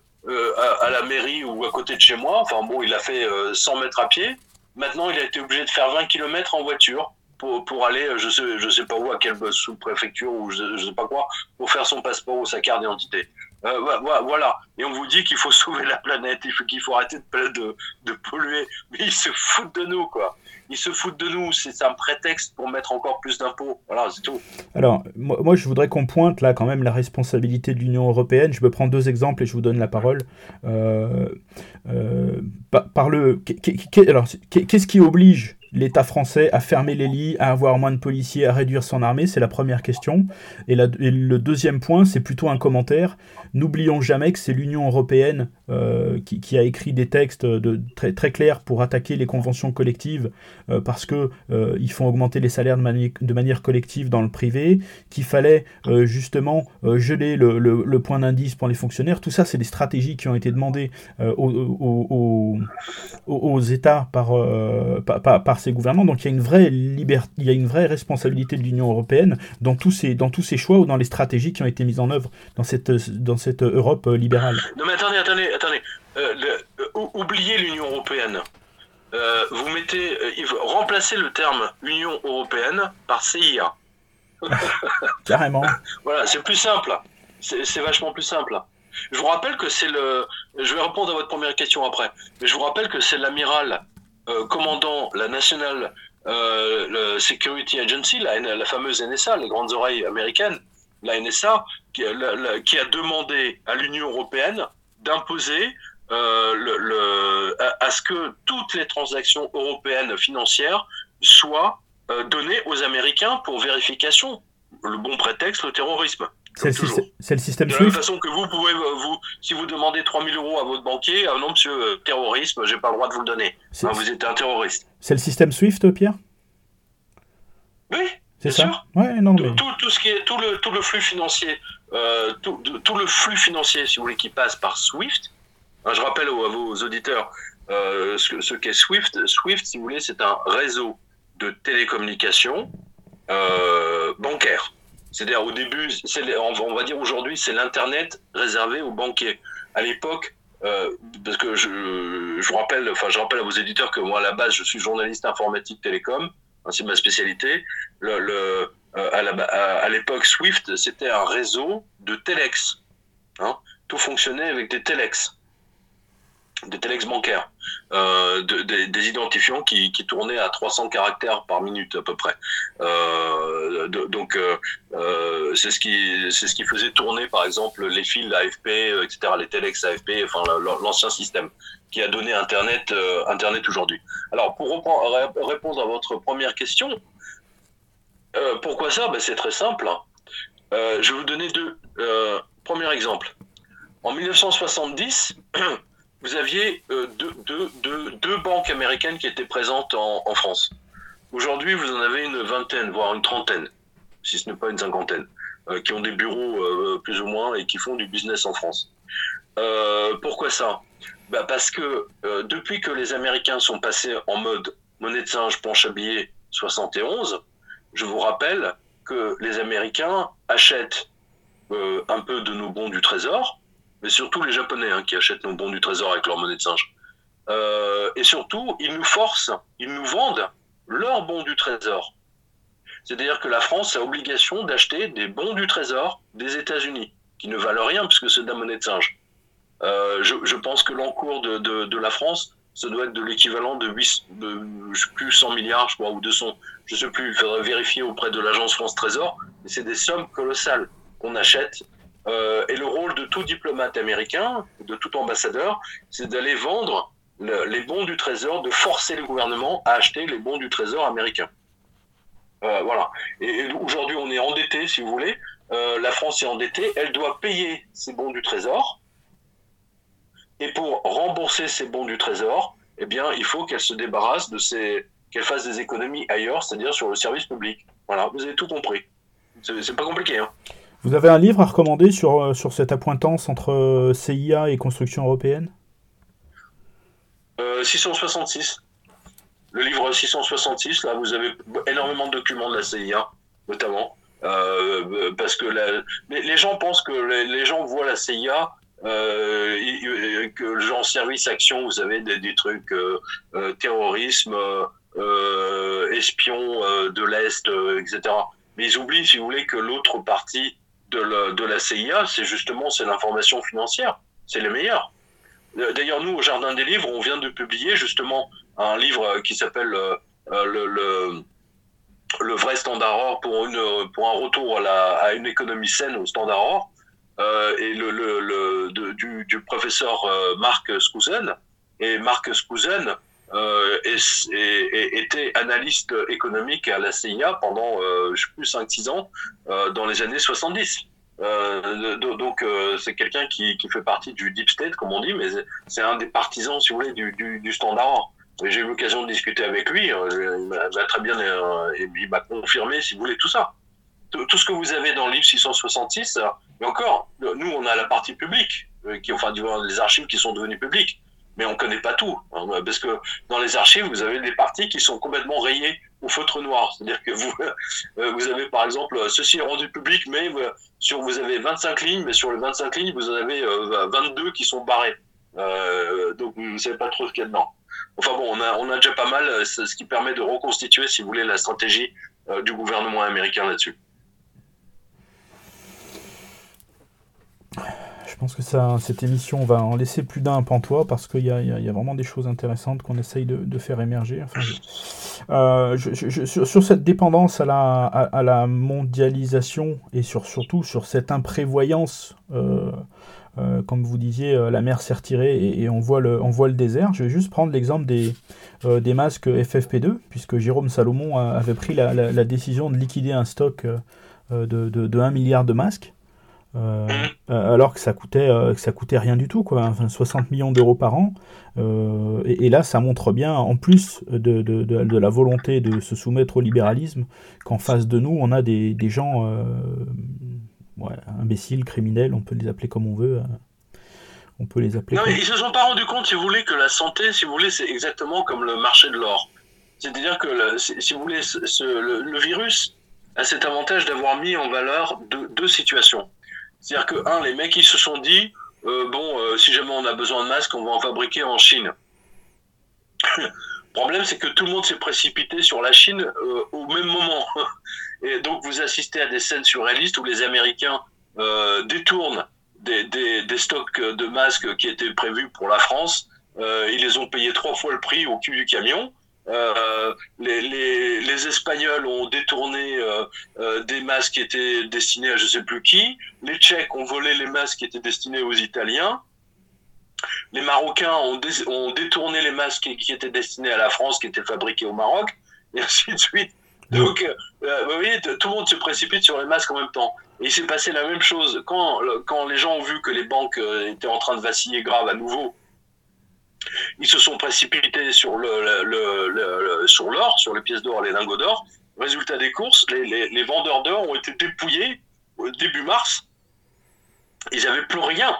S2: à, la mairie ou à côté de chez moi. Enfin bon, il a fait 100 mètres à pied. Maintenant, il a été obligé de faire 20 km en voiture pour, aller, je sais, je sais pas où, à quelle sous-préfecture ou je, je sais pas quoi, pour faire son passeport ou sa carte d'identité. Voilà. Et on vous dit qu'il faut sauver la planète, qu'il faut arrêter de, polluer. Mais ils se foutent de nous, quoi ils se foutent de nous, c'est un prétexte pour mettre encore plus d'impôts. Voilà, c'est tout.
S1: Alors, moi, je voudrais qu'on pointe là quand même la responsabilité de l'Union européenne. Je peux prendre deux exemples et je vous donne la parole. Euh, euh, par, le, alors, qu'est-ce qui oblige l'État français à fermer les lits, à avoir moins de policiers, à réduire son armée C'est la première question. Et, le deuxième point, c'est plutôt un commentaire. N'oublions jamais que c'est l'Union européenne euh, qui, a écrit des textes très, clairs pour attaquer les conventions collectives euh, parce que euh, ils font augmenter les salaires de, manière collective dans le privé, qu'il fallait justement geler le, point d'indice pour les fonctionnaires. Tout ça, c'est des stratégies qui ont été demandées aux, États par ces gouvernements. Donc il y a une vraie liberté, il y a une vraie responsabilité de l'Union européenne dans tous ces dans tous ces choix ou dans les stratégies qui ont été mises en œuvre dans cette dans cette Europe libérale.
S2: Non mais attendez, attendez, attendez. Euh, euh, oubliez l'Union européenne. Euh, vous mettez, remplacez le terme Union européenne par CIA.
S1: Carrément.
S2: voilà, c'est plus simple. C'est vachement plus simple. Je vous rappelle que c'est le. Je vais répondre à votre première question après. Mais je vous rappelle que c'est l'amiral euh, commandant la National euh, Security Agency, la, fameuse NSA, les grandes oreilles américaines, la NSA, qui, a demandé à l'Union européenne d'imposer euh, à, ce que toutes les transactions européennes financières soient données aux Américains pour vérification. Le bon prétexte, le terrorisme.
S1: C'est le, système
S2: SWIFT. De la même façon que vous pouvez, euh, vous, si vous demandez 3000 euros à votre banquier, ah non, monsieur, euh, terrorisme, j'ai pas le droit de vous le donner. Hein, vous êtes un terroriste.
S1: C'est le système SWIFT, Pierre?
S2: Oui.
S1: C'est ça? Ouais, non,
S2: tout, tout, tout, ce qui est, tout, le, tout le flux financier, euh, tout, tout, le flux financier, si vous voulez, qui passe par SWIFT. Hein, je rappelle à vos auditeurs ce, ce qu'est SWIFT. SWIFT, si vous voulez, c'est un réseau de télécommunications bancaires. C'est-à-dire au début, on va dire aujourd'hui, c'est l'internet réservé aux banquiers. À l'époque, euh, parce que je, je, rappelle, enfin, je rappelle à vos éditeurs que moi, à la base, je suis journaliste informatique télécom, hein, c'est ma spécialité. Le, le euh, à l'époque, Swift, c'était un réseau de telex. Hein. Tout fonctionnait avec des telex des telex bancaires, euh, des identifiants qui, tournaient à 300 caractères par minute à peu près. Euh, donc euh, c'est ce qui c'est ce qui faisait tourner par exemple les fils AFP, etc. Les telex AFP, enfin l'ancien système qui a donné Internet Internet aujourd'hui. Alors pour répondre à votre première question, pourquoi ça? Ben, C'est très simple. Hein. je vais vous donner deux. premier exemple. En 1970 vous aviez euh, deux, banques américaines qui étaient présentes en, France. Aujourd'hui, vous en avez une vingtaine, voire une trentaine, si ce n'est pas une cinquantaine, euh, qui ont des bureaux euh, plus ou moins et qui font du business en France. pourquoi ça? Bah Parce que depuis que les Américains sont passés en mode monnaie de singe, planche à billets 71, je vous rappelle que les Américains achètent un peu de nos bons du Trésor, mais surtout les Japonais hein, qui achètent nos bons du trésor avec leur monnaie de singe. Euh, et surtout, ils nous forcent, ils nous vendent leurs bons du trésor. C'est-à-dire que la France a obligation d'acheter des bons du trésor des États-Unis, qui ne valent rien puisque c'est de la monnaie de singe. Euh, je, pense que l'encours de, la France, ça doit être de l'équivalent de, 8, de plus 100 milliards, je crois, ou 200, je sais plus, il faudrait vérifier auprès de l'agence France Trésor, mais c'est des sommes colossales qu'on achète euh, et le rôle de tout diplomate américain, de tout ambassadeur, c'est d'aller vendre les bons du Trésor, de forcer le gouvernement à acheter les bons du Trésor américains. Euh, voilà. Et, aujourd'hui, on est endetté, si vous voulez, la France est endettée, elle doit payer ses bons du Trésor. Et pour rembourser ses bons du Trésor, eh bien, il faut qu'elle se débarrasse de ces, qu'elle fasse des économies ailleurs, c'est-à-dire sur le service public. Voilà, vous avez tout compris. C'est pas compliqué. Hein.
S1: Vous avez un livre à recommander sur, euh, sur cette appointance entre euh, CIA et construction européenne?
S2: 666. Euh, le livre 666, là, vous avez énormément de documents de la CIA, notamment. parce que les, gens pensent que les, gens voient la CIA que le genre service action, vous avez des, des trucs terrorisme, espion de l'Est, etc. Mais ils oublient, si vous voulez, que l'autre partie de la, CIA, c'est justement c'est l'information financière. C'est les meilleurs. Euh, d'ailleurs, nous, au Jardin des Livres, on vient de publier justement un livre qui s'appelle euh, euh, le, vrai standard or pour, un retour à, une économie saine au standard or. Et le, du, professeur Marc Skouzen. Et Marc Skouzen euh, était analyste économique à la CIA pendant, euh, je sais plus, 5-6 ans, euh, dans les années 70. Euh, donc c'est quelqu'un qui, fait partie du deep state, comme on dit, mais c'est un des partisans, si vous voulez, du standard. J'ai eu l'occasion de discuter avec lui. il m'a très bien, il m'a confirmé, si vous voulez, tout ça. Tout, ce que vous avez dans le livre 666, mais encore, nous, on a la partie publique, qui, enfin, les archives qui sont devenues publiques mais on ne connaît pas tout. Hein, parce que dans les archives, vous avez des parties qui sont complètement rayées au feutre noir. C'est-à-dire que vous, euh, vous avez par exemple, ceci est rendu public, mais euh, sur, vous avez 25 lignes, mais sur les 25 lignes, vous en avez 22 euh, qui sont barrées. donc vous ne savez pas trop ce qu'il y a dedans. Enfin bon, on a déjà pas mal, ce qui permet de reconstituer, si vous voulez, la stratégie du gouvernement américain là-dessus.
S1: Je pense que ça, cette émission, on va en laisser plus d'un pantois parce qu'il y, a vraiment des choses intéressantes qu'on essaye de, faire émerger. Euh, sur, cette dépendance à la, mondialisation et sur, surtout sur cette imprévoyance, euh, euh, comme vous disiez, la mer s'est retirée et, on, voit le, désert. Je vais juste prendre l'exemple des, masques FFP2, puisque Jérôme Salomon avait pris la, la décision de liquider un stock de, de, de 1 milliard de masques. Euh, euh, alors que ça coûtait euh, que ça coûtait rien du tout quoi. Enfin, 60 millions d'euros par an. Et, là ça montre bien en plus de, de, de, la volonté de se soumettre au libéralisme qu'en face de nous on a des, des gens ouais, imbéciles criminels on peut les appeler comme on veut on peut les appeler
S2: non, ils se sont pas rendus compte si vous voulez que la santé si vous voulez c'est exactement comme le marché de l'or. C'est-à-dire que si vous voulez le, le virus a cet avantage d'avoir mis en valeur deux situations c'est-à-dire que, un, les mecs, ils se sont dit, euh, bon, euh, si jamais on a besoin de masques, on va en fabriquer en Chine. le problème, c'est que tout le monde s'est précipité sur la Chine euh, au même moment. Et donc, vous assistez à des scènes surréalistes où les Américains détournent des, stocks de masques qui étaient prévus pour la France. ils les ont payés trois fois le prix au cul du camion. Euh, les, Espagnols ont détourné euh, euh, des masques qui étaient destinés à je sais plus qui. Les Tchèques ont volé les masques qui étaient destinés aux Italiens. Les Marocains ont, détourné les masques qui étaient destinés à la France, qui étaient fabriqués au Maroc, et ainsi de suite. Donc, vous voyez, tout le monde se précipite sur les masques en même temps. Et il s'est passé la même chose quand, quand les gens ont vu que les banques étaient en train de vaciller grave à nouveau ils se sont précipités sur le, sur l'or, sur les pièces d'or, les lingots d'or. Résultat des courses, les, vendeurs d'or ont été dépouillés début mars. Ils n'avaient plus rien.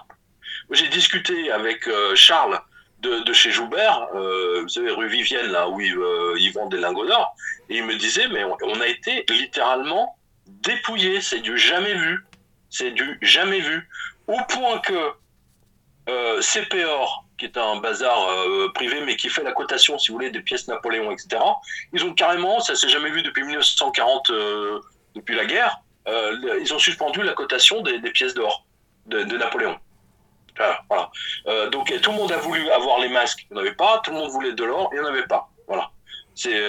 S2: J'ai discuté avec euh, Charles de, chez Joubert, euh, vous savez, rue Vivienne, là où ils, euh, ils vendent des lingots d'or, et il me disait, mais on, on a été littéralement dépouillés, c'est du jamais vu. C'est du jamais vu. Au point que euh, CPOR, qui est un bazar euh, privé, mais qui fait la cotation, si vous voulez, des pièces Napoléon, etc. Ils ont carrément, ça s'est jamais vu depuis 1940, euh, depuis la guerre, euh, ils ont suspendu la cotation des, pièces d'or de, Napoléon. Voilà. donc tout le monde a voulu avoir les masques, il n'y en avait pas. Tout le monde voulait de l'or, il n'y en avait pas. Voilà. C'est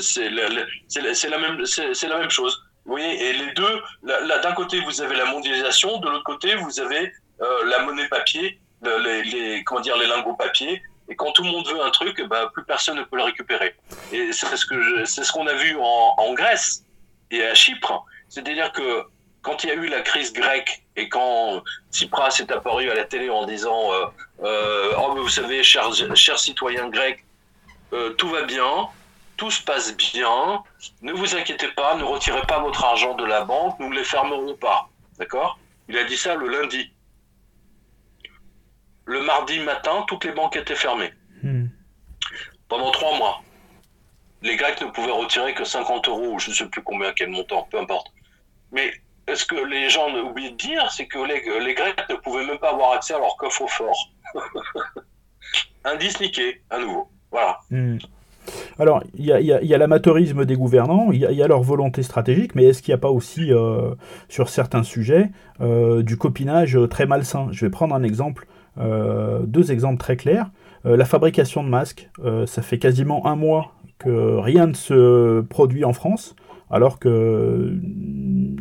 S2: c'est la, la, même la même chose. Vous voyez, et les deux, d'un côté vous avez la mondialisation, de l'autre côté vous avez la monnaie papier les, comment dire, les lingots papier. Et quand tout le monde veut un truc, bah, plus personne ne peut le récupérer. Et c'est ce que ce qu'on a vu en, en, Grèce et à Chypre. C'est-à-dire que quand il y a eu la crise grecque et quand Tsipras est apparu à la télé en disant euh, euh, Oh, mais vous savez, chers, chers citoyens grecs, euh, tout va bien, tout se passe bien, ne vous inquiétez pas, ne retirez pas votre argent de la banque, nous ne les fermerons pas. D'accord? Il a dit ça le lundi. Le mardi matin, toutes les banques étaient fermées. Hmm. Pendant trois mois. Les Grecs ne pouvaient retirer que 50 euros, ou je ne sais plus combien, quel montant, peu importe. Mais ce que les gens ont oublié de dire, c'est que les, Grecs ne pouvaient même pas avoir accès à leur coffre-fort. Indice niqué, à nouveau. Voilà. Hmm.
S1: Alors, il y a, l'amateurisme des gouvernants, il y, a leur volonté stratégique, mais est-ce qu'il n'y a pas aussi, euh, sur certains sujets, euh, du copinage très malsain? Je vais prendre un exemple, euh, deux exemples très clairs. la fabrication de masques, ça fait quasiment un mois que rien ne se produit en France alors que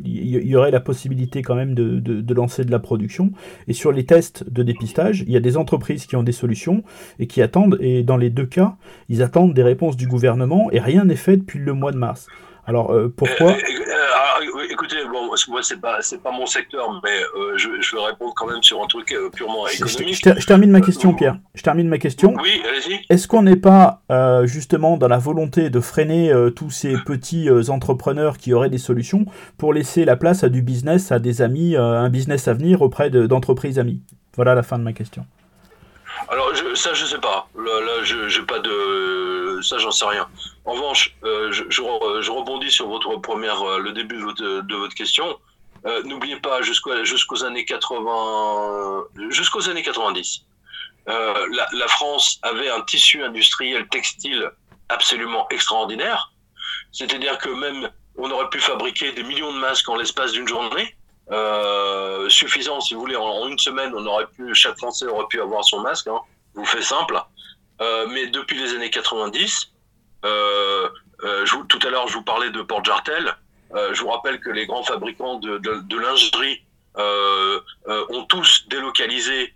S1: il y, aurait la possibilité quand même de, lancer de la production. Et sur les tests de dépistage, il y a des entreprises qui ont des solutions et qui attendent, et dans les deux cas, ils attendent des réponses du gouvernement et rien n'est fait depuis le mois de mars. Alors euh, pourquoi euh,
S2: euh, Écoutez, bon, moi c'est pas c'est pas mon secteur, mais je, je, vais répondre quand même sur un truc purement économique.
S1: Je, termine ma question, Pierre. Je termine ma question.
S2: Oui, allez-y.
S1: Est-ce qu'on n'est pas justement dans la volonté de freiner tous ces petits entrepreneurs qui auraient des solutions pour laisser la place à du business, à des amis, un business à venir auprès d'entreprises amies? Voilà la fin de ma question.
S2: Alors je, ça je sais pas. Là, là je pas de ça j'en sais rien. En revanche, euh, je, je, rebondis sur votre première euh, le début de votre, de votre question. Euh, N'oubliez pas jusqu'aux jusqu'aux années 80 jusqu'aux années 90. Euh, la, la, France avait un tissu industriel textile absolument extraordinaire. C'est-à-dire que même on aurait pu fabriquer des millions de masques en l'espace d'une journée. Euh, suffisant, si vous voulez, en, une semaine, on aurait pu, chaque Français aurait pu avoir son masque. Hein, vous faites simple. Euh, mais depuis les années 90, euh, euh, je, tout à l'heure, je vous parlais de Port Jartel. Euh, je vous rappelle que les grands fabricants de, de, de lingerie ont tous délocalisé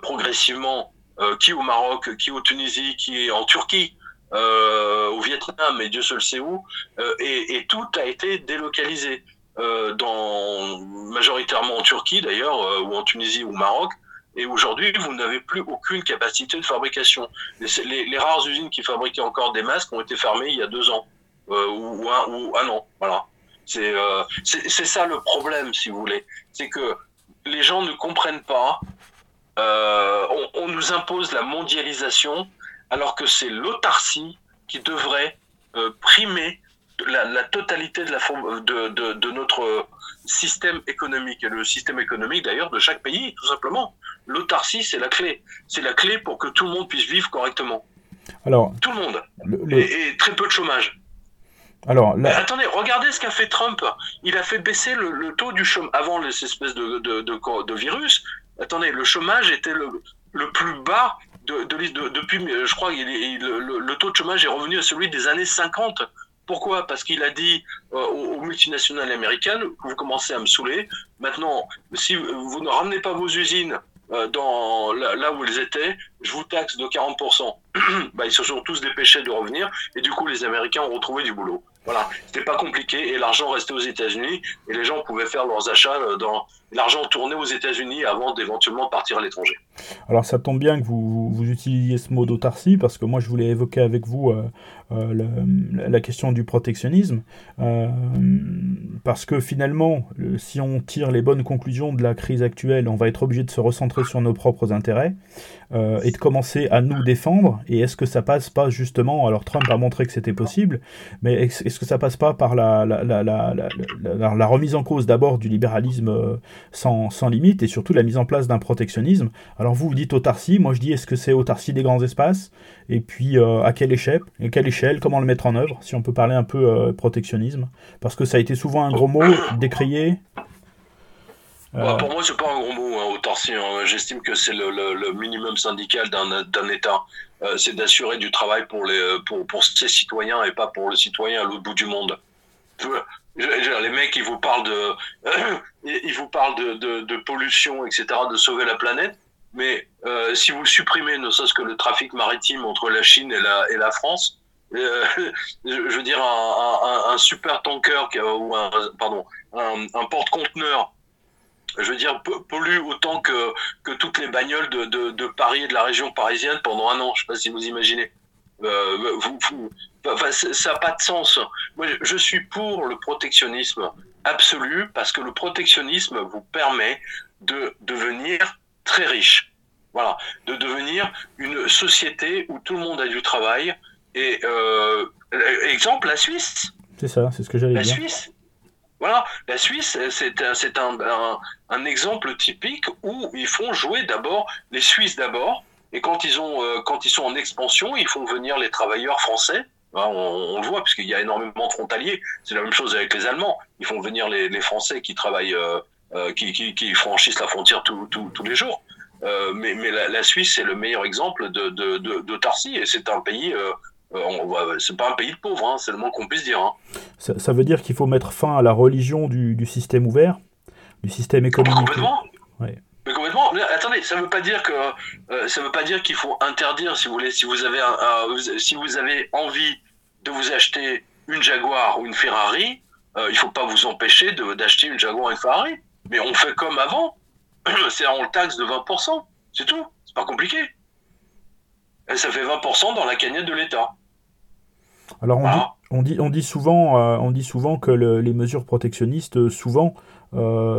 S2: progressivement, qui au Maroc, qui au Tunisie, qui en Turquie. au Vietnam et Dieu seul sait où, et, et, tout a été délocalisé. Euh, dans, majoritairement en Turquie d'ailleurs, euh, ou en Tunisie ou au Maroc. Et aujourd'hui, vous n'avez plus aucune capacité de fabrication. Les, rares usines qui fabriquaient encore des masques ont été fermées il y a deux ans euh, ou, un, an. Voilà. C'est ça le problème, si vous voulez. C'est que les gens ne comprennent pas. On, nous impose la mondialisation alors que c'est l'autarcie qui devrait primer la, totalité de, la, de, de, de, notre système économique et le système économique d'ailleurs de chaque pays, tout simplement. L'autarcie, c'est la clé. C'est la clé pour que tout le monde puisse vivre correctement. Alors, tout le monde. Et, très peu de chômage. Alors, attendez, regardez ce qu'a fait Trump. Il a fait baisser le, taux du chômage avant les espèces de, de, de, virus. Attendez, le chômage était le, le plus bas de, depuis, je crois, il, le, le, taux de chômage est revenu à celui des années 50. Pourquoi? Parce qu'il a dit euh, aux, multinationales américaines, vous commencez à me saouler, maintenant, si vous ne ramenez pas vos usines euh, dans là, où elles étaient, je vous taxe de 40%. bah, ils se sont tous dépêchés de revenir, et du coup, les Américains ont retrouvé du boulot. Voilà, c'était pas compliqué, et l'argent restait aux États-Unis, et les gens pouvaient faire leurs achats euh, dans l'argent tournait aux États-Unis avant d'éventuellement partir à l'étranger.
S1: Alors ça tombe bien que vous, utilisiez ce mot d'autarcie, parce que moi je voulais évoquer avec vous la question du protectionnisme, euh, parce que finalement, si on tire les bonnes conclusions de la crise actuelle, on va être obligé de se recentrer sur nos propres intérêts euh, et de commencer à nous défendre. Et est-ce que ça passe pas justement, alors Trump a montré que c'était possible, mais est-ce que ça passe pas par la, la, remise en cause d'abord du libéralisme sans, sans, limite et surtout la mise en place d'un protectionnisme? Alors vous, vous dites autarcie, moi je dis est-ce que c'est autarcie des grands espaces? Et puis à quelle échelle, à quelle échelle comment le mettre en œuvre, si on peut parler un peu euh, protectionnisme, parce que ça a été souvent un gros mot décrié.
S2: Bah, pour moi, c'est pas un gros mot, hein, autarcie. Hein. J'estime que c'est le, minimum syndical d'un État. Euh, c'est d'assurer du travail pour, les, pour, pour ses citoyens et pas pour le citoyen à l'autre bout du monde. Les mecs, ils vous parlent de, ils vous parlent de, de, pollution, etc., de sauver la planète. Mais euh, si vous supprimez ne serait-ce que le trafic maritime entre la Chine et la, et la France, je veux dire, un, super tanker ou un, pardon, un, porte-conteneur je veux dire, pollue autant que, que toutes les bagnoles de, de, Paris et de la région parisienne pendant un an. Je ne sais pas si vous imaginez. vous, ça n'a pas de sens. Moi, je suis pour le protectionnisme absolu parce que le protectionnisme vous permet de devenir très riche. Voilà, de devenir une société où tout le monde a du travail. Et euh, exemple, la Suisse.
S1: C'est ça, c'est ce que j'allais dire.
S2: La Suisse. Voilà, la Suisse, c'est un, un, exemple typique où ils font jouer d'abord les Suisses d'abord, et quand ils euh, sont en expansion, ils font venir les travailleurs français Hein, on, le voit, puisqu'il y a énormément de frontaliers. C'est la même chose avec les Allemands. Ils font venir les, Français qui travaillent, euh, euh, qui, franchissent la frontière tous les jours. Euh, mais, la, Suisse, c'est le meilleur exemple de, de. Et c'est un pays. C'est pas un pays de pauvres, hein, c'est le moins qu'on puisse dire. Hein.
S1: Ça, veut dire qu'il faut mettre fin à la religion du, système ouvert, du système économique.
S2: Complètement. Mais complètement. attendez, ça veut pas dire que euh, ça veut pas dire qu'il faut interdire, si vous voulez, si vous avez si vous avez envie de vous acheter une Jaguar ou une Ferrari, euh, il faut pas vous empêcher d'acheter une Jaguar ou une Ferrari. Mais on fait comme avant, c'est on le taxe de 20%, c'est tout. C'est pas compliqué. Et ça fait 20% dans la cagnotte de l'État.
S1: Alors on, dit, on, dit, souvent, euh, on dit souvent que les mesures protectionnistes, souvent,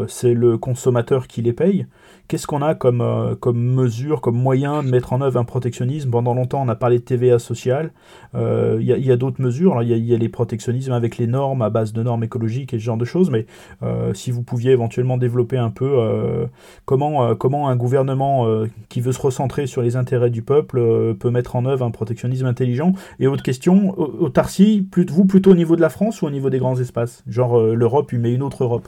S1: c'est le consommateur qui les paye. Qu'est-ce qu'on a comme, euh, comme mesure, comme moyen de mettre en œuvre un protectionnisme? Pendant longtemps, on a parlé de TVA sociale. Il euh, y a, d'autres mesures? Il y, a les protectionnismes avec les normes, à base de normes écologiques et ce genre de choses. Mais euh, si vous pouviez éventuellement développer un peu comment, comment un gouvernement qui veut se recentrer sur les intérêts du peuple peut mettre en œuvre un protectionnisme intelligent? Et autre question, au, Tarsi, vous plutôt au niveau de la France ou au niveau des grands espaces? Genre l'Europe, mais une autre Europe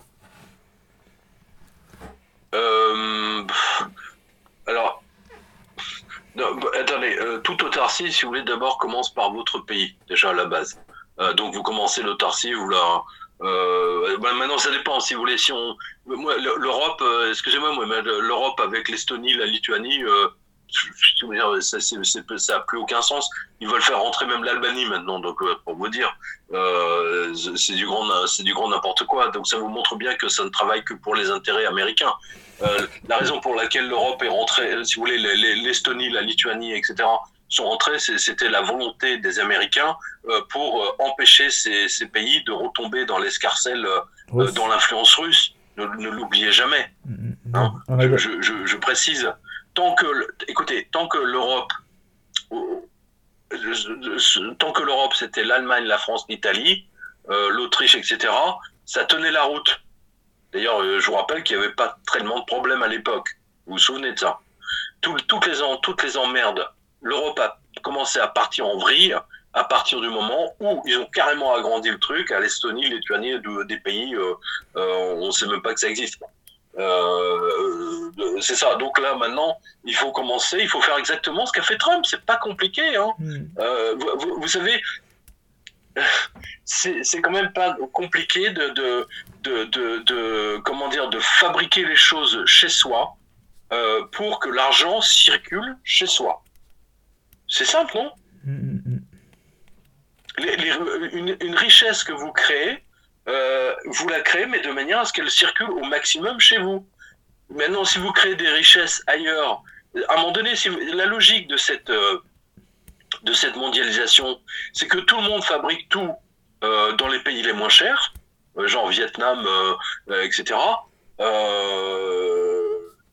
S2: attendez, euh, toute autarcie, si vous voulez, d'abord commence par votre pays, déjà à la base. Euh, donc vous commencez l'autarcie, vous la. Euh, bah, maintenant, ça dépend. Si vous voulez, si on, l'Europe, excusez-moi, moi, l'Europe avec l'Estonie, la Lituanie, ça, ça a plus aucun sens. Ils veulent faire rentrer même l'Albanie maintenant. Donc, pour vous dire, c'est du grand, c'est du grand n'importe quoi. Donc, ça vous montre bien que ça ne travaille que pour les intérêts américains. Euh, la raison pour laquelle l'Europe est rentrée, euh, si vous voulez, l'Estonie, la Lituanie, etc., sont rentrés, c'était la volonté des Américains euh, pour empêcher ces, pays de retomber dans l'escarcelle, dans l'influence russe. Ne, l'oubliez jamais. Hein. je, précise. Tant que, écoutez, tant que l'Europe, tant que l'Europe, c'était l'Allemagne, la France, l'Italie, l'Autriche, etc., ça tenait la route. D'ailleurs, euh, je vous rappelle qu'il n'y avait pas tellement de problèmes à l'époque. Vous vous souvenez de ça toutes, les, toutes les emmerdes, l'Europe a commencé à partir en vrille à partir du moment où ils ont carrément agrandi le truc à l'Estonie, Lituanie, des pays, euh, euh, on ne sait même pas que ça existe. c'est ça. Donc là, maintenant, il faut commencer, il faut faire exactement ce qu'a fait Trump. C'est pas compliqué. Hein. Hmm. vous, savez, c'est quand même pas compliqué de, de, comment dire, de fabriquer les choses chez soi euh, pour que l'argent circule chez soi. C'est simple, non? Une, richesse que vous créez, euh, vous la créez, mais de manière à ce qu'elle circule au maximum chez vous. Maintenant, si vous créez des richesses ailleurs, à un moment donné, si la logique de cette, euh, de cette mondialisation, c'est que tout le monde fabrique tout dans les pays les moins chers, euh, genre Vietnam, euh, euh, etc.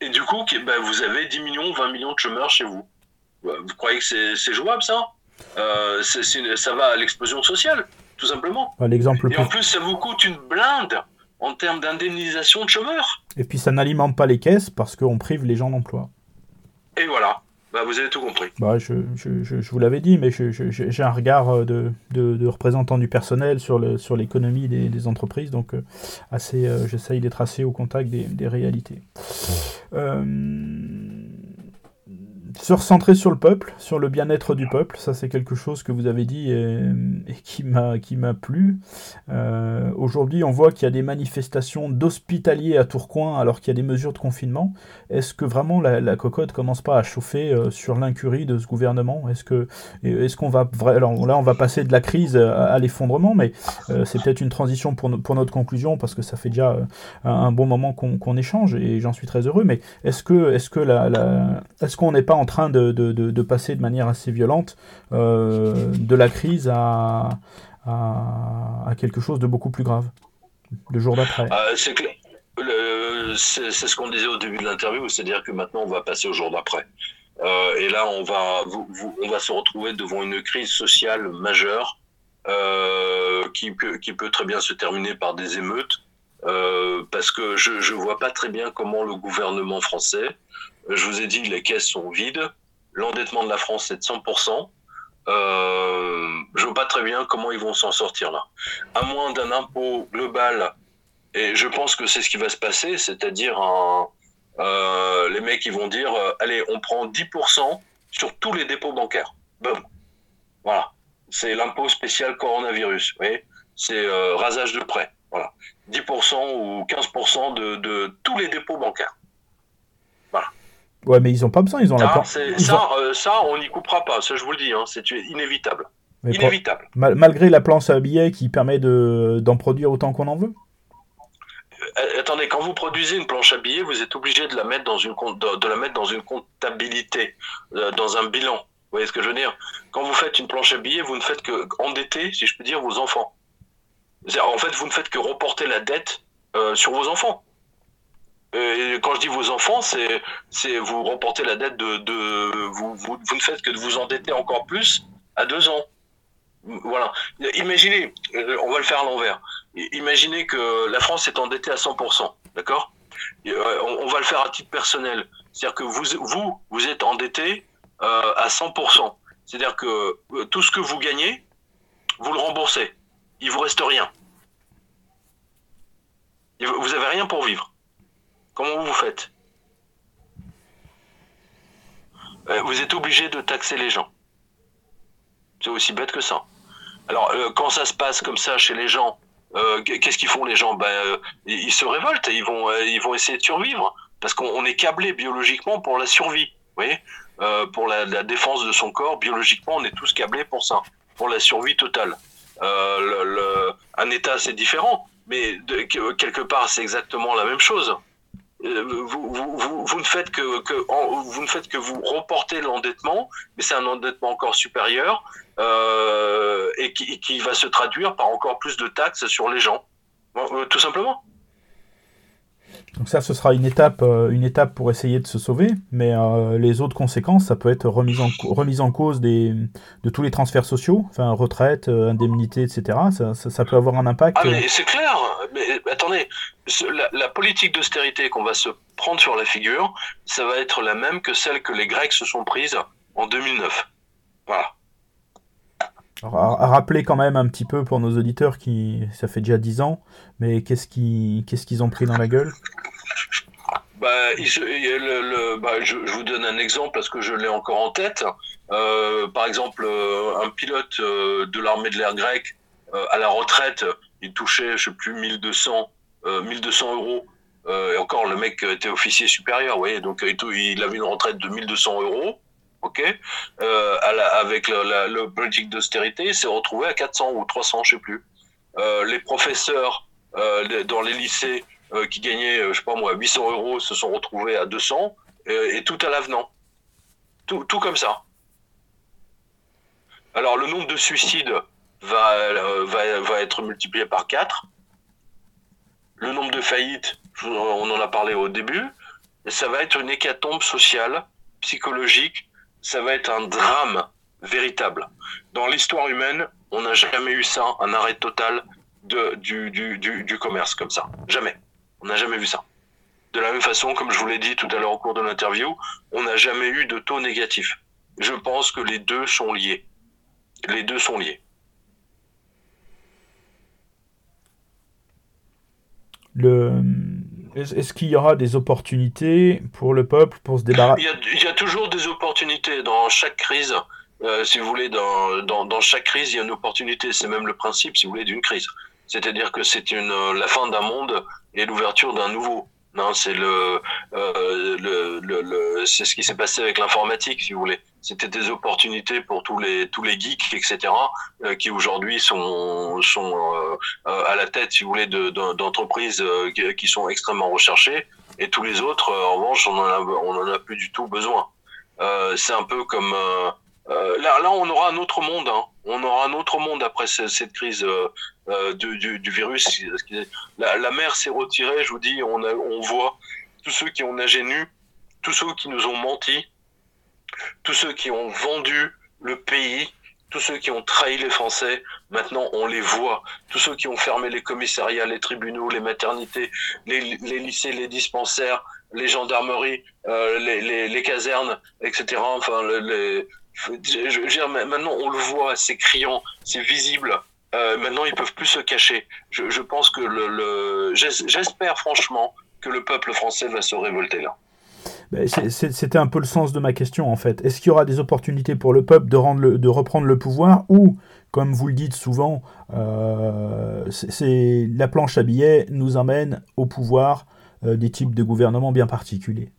S2: et du coup, ben, vous avez 10 millions, 20 millions de chômeurs chez vous. Vous croyez que c'est jouable ça? Ça va à l'explosion sociale, tout simplement.
S1: L'exemple
S2: et en plus, ça vous coûte une blinde en termes d'indemnisation de chômeurs.
S1: Et puis ça n'alimente pas les caisses parce qu'on prive les gens d'emploi.
S2: Et voilà. Bah, vous avez tout compris.
S1: Bah, je, je, je, vous l'avais dit, mais j'ai un regard euh, de, de, représentant du personnel sur l'économie sur des, des, entreprises, donc euh, euh, j'essaye d'être assez au contact des, des réalités. Se recentrer sur le peuple, sur le bien-être du peuple, ça c'est quelque chose que vous avez dit et, qui m'a qui m'a plu. Euh, aujourd'hui, on voit qu'il y a des manifestations d'hospitaliers à Tourcoing alors qu'il y a des mesures de confinement. Est-ce que vraiment la, la, cocotte commence pas à chauffer euh, sur l'incurie de ce gouvernement? Est-ce que est-ce qu'on va alors là on va passer de la crise à, l'effondrement, mais euh, c'est peut-être une transition pour, notre conclusion parce que ça fait déjà un, bon moment qu'on échange et j'en suis très heureux. Mais est-ce que est-ce que la est-ce qu'on n'est pas en train de, passer de manière assez violente euh, de la crise à, quelque chose de beaucoup plus grave le jour d'après
S2: euh, C'est ce qu'on disait au début de l'interview, c'est-à-dire que maintenant on va passer au jour d'après. Euh, et là, on va, se retrouver devant une crise sociale majeure peut, qui peut très bien se terminer par des émeutes. parce que je ne vois pas très bien comment le gouvernement français je vous ai dit, les caisses sont vides. L'endettement de la France est de 100%. Euh, je vois pas très bien comment ils vont s'en sortir là. À moins d'un impôt global, et je pense que c'est ce qui va se passer, c'est-à-dire euh, les mecs ils vont dire euh, allez, on prend 10% sur tous les dépôts bancaires. Boum. Voilà. C'est l'impôt spécial coronavirus. Vous voyez C'est euh, rasage de prêt. Voilà. 10% ou 15% de, tous les dépôts bancaires.
S1: Ouais, mais ils n'ont pas besoin, ils ont la
S2: plan... ça, euh, ça, on n'y coupera pas, ça je vous le dis, hein, c'est inévitable. inévitable.
S1: malgré la planche à billets qui permet d'en produire autant qu'on en veut
S2: euh, Attendez, quand vous produisez une planche à billets, vous êtes obligé de la mettre dans une, de, la mettre dans une comptabilité, euh, dans un bilan. Vous voyez ce que je veux dire? Quand vous faites une planche à billets, vous ne faites que endetter, si je peux dire, vos enfants. En fait, vous ne faites que reporter la dette sur vos enfants. Et quand je dis vos enfants, c'est, vous remportez la dette de, de vous, vous, vous, ne faites que de vous endetter encore plus à deux ans. Voilà. Imaginez, euh, on va le faire à l'envers. Imaginez que la France est endettée à 100%, d'accord? Euh, on, va le faire à titre personnel. C'est-à-dire que vous, vous, vous êtes endetté euh, à 100%. C'est-à-dire que tout ce que vous gagnez, vous le remboursez. Il vous reste rien. Vous avez rien pour vivre. Comment vous faites euh, Vous êtes obligé de taxer les gens. C'est aussi bête que ça. Alors, euh, quand ça se passe comme ça chez les gens, euh, qu'est-ce qu'ils font les gens? Ben, Ils se révoltent, ils vont, ils vont essayer de survivre. Parce qu'on est câblé biologiquement pour la survie. Vous voyez? Pour la, défense de son corps, biologiquement, on est tous câblés pour ça. Pour la survie totale. un État, c'est différent. Mais quelque part, c'est exactement la même chose. Euh, vous, vous, vous, ne faites que, que vous ne faites que vous reportez l'endettement, mais c'est un endettement encore supérieur euh, et qui, qui, va se traduire par encore plus de taxes sur les gens, euh, tout simplement.
S1: Donc ça, ce sera une étape, une étape pour essayer de se sauver, mais euh, les autres conséquences, ça peut être remise en, remise en cause des, de tous les transferts sociaux, enfin retraite, indemnité, etc. Ça, ça, peut avoir un impact.
S2: Ah mais c'est clair. Mais attendez, la, la politique d'austérité qu'on va se prendre sur la figure, ça va être la même que celle que les Grecs se sont prises en 2009. Voilà.
S1: Alors, à, rappeler quand même un petit peu pour nos auditeurs qui ça fait déjà 10 ans, mais qu'est-ce qu'ils qu'est-ce qu'ils ont pris dans la gueule?
S2: Bah, le, bah, je, je, vous donne un exemple parce que je l'ai encore en tête. Euh, par exemple, euh, un pilote euh, de l'armée de l'air grecque à la retraite, il touchait, je sais plus, 1200, 1200 euros. et encore, le mec était officier supérieur, vous donc il avait une retraite de 1200 euros ok, euh, avec le politique d'austérité, s'est retrouvé à 400 ou 300, je sais plus. Euh, les professeurs euh, dans les lycées euh, qui gagnaient, euh, je sais pas moi, 800 euros, se sont retrouvés à 200 et tout à l'avenant. Tout, tout comme ça. Alors le nombre de suicides va, va, va être multiplié par 4. Le nombre de faillites, on en a parlé au début, ça va être une hécatombe sociale, psychologique, ça va être un drame véritable. Dans l'histoire humaine, on n'a jamais eu ça, un arrêt total du commerce comme ça. Jamais. On n'a jamais vu ça. De la même façon, comme je vous l'ai dit tout à l'heure au cours de l'interview, on n'a jamais eu de taux négatif. Je pense que les deux sont liés. Les deux sont liés.
S1: Est-ce qu'il y aura des opportunités pour le peuple pour se débarrasser?
S2: Il y, a, toujours des opportunités dans chaque crise. Euh, si vous voulez, dans, dans, dans, chaque crise, il y a une opportunité. C'est même le principe, si vous voulez, d'une crise. C'est-à-dire que c'est la fin d'un monde et l'ouverture d'un nouveau. Non, c'est le, euh, le, le, c'est ce qui s'est passé avec l'informatique, si vous voulez. C'était des opportunités pour tous les tous les geeks, etc., euh, qui aujourd'hui sont sont euh, à la tête, si vous voulez, d'entreprises qui sont extrêmement recherchées, et tous les autres, en revanche, on en a on en a plus du tout besoin. c'est un peu comme euh, là, là, on aura un autre monde. Hein. On aura un autre monde après cette crise euh, euh, du, virus. La, mer s'est retirée, je vous dis, on, a, voit tous ceux qui ont nagé nus, tous ceux qui nous ont menti, tous ceux qui ont vendu le pays, tous ceux qui ont trahi les Français, maintenant on les voit. Tous ceux qui ont fermé les commissariats, les tribunaux, les maternités, les, lycées, les dispensaires, les gendarmeries, euh, les, les, les, casernes, etc. Enfin, les, maintenant on le voit, c'est criant, c'est visible. Euh, maintenant, ils peuvent plus se cacher. Je, pense que j'espère franchement que le peuple français va se révolter là.
S1: Ben, c'était un peu le sens de ma question en fait. Est-ce qu'il y aura des opportunités pour le peuple de, reprendre le pouvoir ou, comme vous le dites souvent, euh, la planche à billets nous amène au pouvoir euh, des types de gouvernements bien particuliers?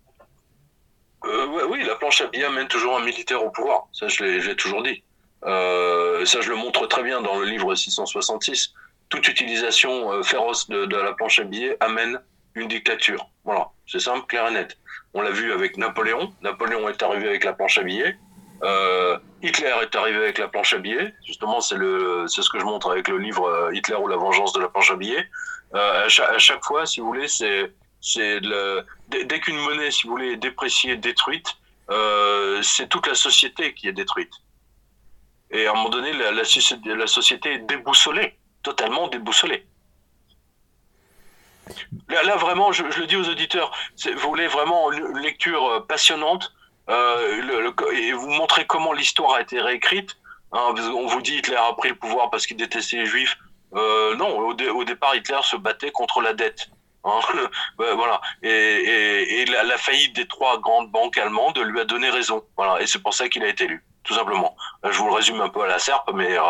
S2: Chabia mène toujours un militaire au pouvoir. Ça, je l'ai toujours dit. Euh, ça, je le montre très bien dans le livre 666. Toute utilisation euh, féroce de, la planche à billets amène une dictature. Voilà, c'est simple, clair et net. On l'a vu avec Napoléon. Napoléon est arrivé avec la planche à billets. Euh, Hitler est arrivé avec la planche à billets. Justement, c'est ce que je montre avec le livre Hitler ou la vengeance de la planche à billets. à chaque, fois, si vous voulez, c'est, c'est dès qu'une monnaie, si vous voulez, est dépréciée, détruite, euh, c'est toute la société qui est détruite. Et à un moment donné, la, société est déboussolée, totalement déboussolée. Là, vraiment, je, le dis aux auditeurs, vous voulez vraiment une lecture euh, passionnante euh, et vous montrer comment l'histoire a été réécrite. Hein, on vous dit Hitler a pris le pouvoir parce qu'il détestait les juifs. non, au, départ, Hitler se battait contre la dette. Hein, voilà. Et, la, faillite des trois grandes banques allemandes lui a donné raison. Voilà. Et c'est pour ça qu'il a été élu, tout simplement. Je vous le résume un peu à la serpe, mais, euh,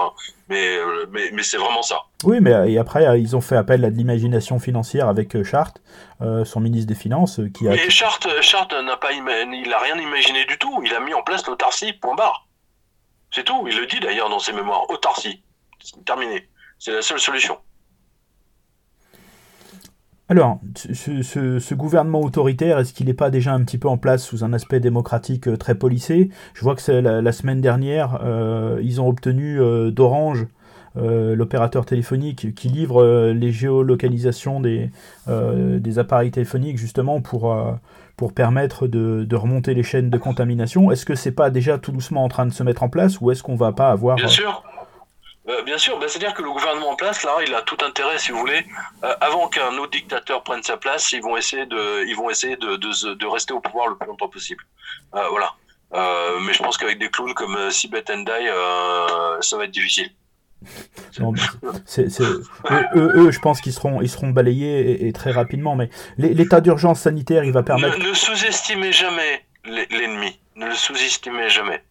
S2: euh, mais, mais, c'est vraiment ça.
S1: Oui, mais et après, euh, ils ont fait appel à de l'imagination financière avec Chart, son ministre des Finances, qui a.
S2: Mais Chart, n'a pas, il a rien imaginé du tout. Il a mis en place l'autarcie, point barre. C'est tout. Il le dit d'ailleurs dans ses mémoires. Autarcie. Terminé. C'est la seule solution.
S1: Alors, ce, gouvernement autoritaire, est-ce qu'il n'est pas déjà un petit peu en place sous un aspect démocratique euh, très policé? Je vois que c'est la, semaine dernière, euh, ils ont obtenu euh, d'Orange, l'opérateur téléphonique, qui livre les géolocalisations des, des appareils téléphoniques justement pour, pour permettre de, de, remonter les chaînes de contamination. Est-ce que c'est pas déjà tout doucement en train de se mettre en place ou est-ce qu'on va pas avoir...
S2: Bien sûr euh, bien sûr, ben, c'est-à-dire que le gouvernement en place, là, il a tout intérêt, si vous voulez, euh, avant qu'un autre dictateur prenne sa place, ils vont essayer de, ils vont essayer de, de, de rester au pouvoir le plus longtemps possible. Euh, voilà. mais je pense qu'avec des clowns comme Sibeth Endai, ça va être difficile.
S1: eux, je pense qu'ils seront, ils seront balayés et, très rapidement. Mais l'état d'urgence sanitaire, il va permettre.
S2: ne sous-estimez jamais l'ennemi. Ne le sous-estimez jamais.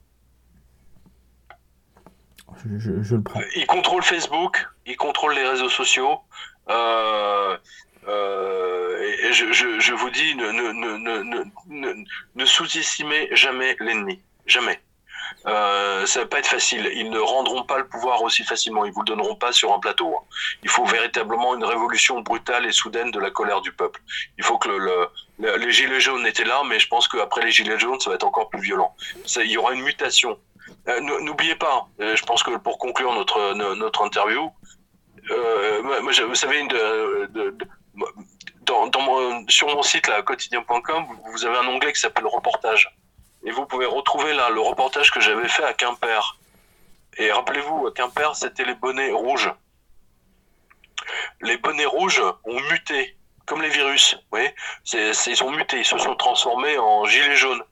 S1: Je, prends.
S2: Il contrôle Facebook, il contrôle les réseaux sociaux. Euh, euh, et je, je, vous dis, ne, sous-estimez jamais l'ennemi. Jamais. Euh, ça va pas être facile. Ils ne rendront pas le pouvoir aussi facilement. Ils vous le donneront pas sur un plateau. Hein. Il faut véritablement une révolution brutale et soudaine de la colère du peuple. Il faut que le, le, les gilets jaunes étaient là, mais je pense qu'après les gilets jaunes, ça va être encore plus violent. Il y aura une mutation. Euh, n'oubliez pas, euh, je pense que pour conclure notre, notre interview, euh, vous savez, sur mon site, quotidien.com, vous avez un onglet qui s'appelle reportage. Et vous pouvez retrouver là le reportage que j'avais fait à Quimper. Et rappelez-vous, à Quimper, c'était les bonnets rouges. Les bonnets rouges ont muté, comme les virus. Vous voyez ils ont muté, ils se sont transformés en gilets jaunes.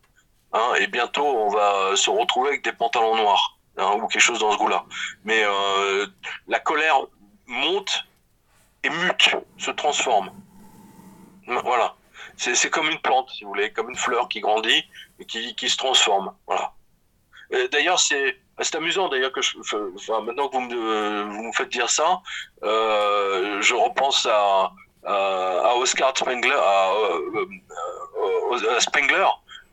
S2: Hein, et bientôt, on va se retrouver avec des pantalons noirs hein, ou quelque chose dans ce goût-là. Mais euh, la colère monte et mute, se transforme. Voilà. C'est comme une plante, si vous voulez, comme une fleur qui grandit et qui, qui se transforme. Voilà. D'ailleurs, c'est amusant d'ailleurs que maintenant que vous me, vous me faites dire ça, euh, je repense à, à, Oscar Spengler, à, euh,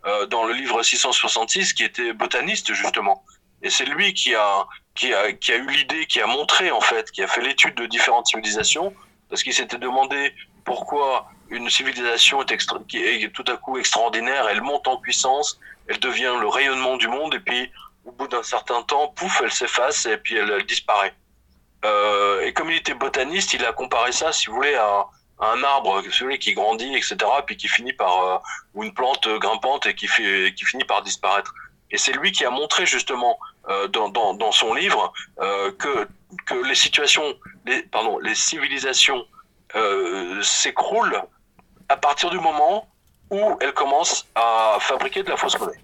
S2: euh, dans le livre 666, qui était botaniste justement. Et c'est lui qui a, qui a, qui a eu l'idée, qui a montré en fait, qui a fait l'étude de différentes civilisations, parce qu'il s'était demandé pourquoi une civilisation est tout à coup extraordinaire, elle monte en puissance, elle devient le rayonnement du monde, et puis au bout d'un certain temps, pouf, elle s'efface et puis elle, disparaît. Euh, et comme il était botaniste, il a comparé ça, si vous voulez, à, un arbre celui qui grandit, etc., puis qui finit par, euh, ou une plante grimpante et qui, fait, qui finit par disparaître. Et c'est lui qui a montré justement euh, dans, dans, dans, son livre que, que les situations, les, pardon, les civilisations s'écroulent à partir du moment où elles commencent à fabriquer de la fausse monnaie.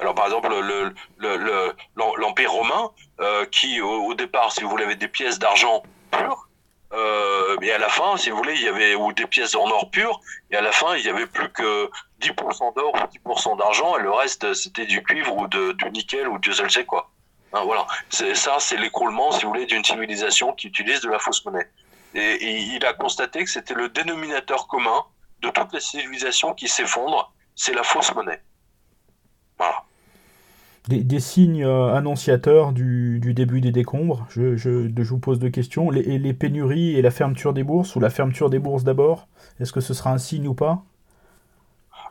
S2: Alors par exemple l'empire le, le, romain, euh, qui au, départ, si vous voulez, avait des pièces d'argent pures, euh, et à la fin, si vous voulez, il y avait ou des pièces en or pur, et à la fin, il y avait plus que 10% d'or ou 10% d'argent, et le reste, c'était du cuivre ou de, du nickel ou Dieu seul sait quoi. Voilà, ça, c'est l'écroulement, si vous voulez, d'une civilisation qui utilise de la fausse monnaie. Et il a constaté que c'était le dénominateur commun de toutes les civilisations qui s'effondrent, c'est la fausse monnaie.
S1: Des, signes euh, annonciateurs du, début des décombres je, vous pose deux questions. Les, les, pénuries et la fermeture des bourses, ou la fermeture des bourses d'abord, est-ce que ce sera un signe ou pas?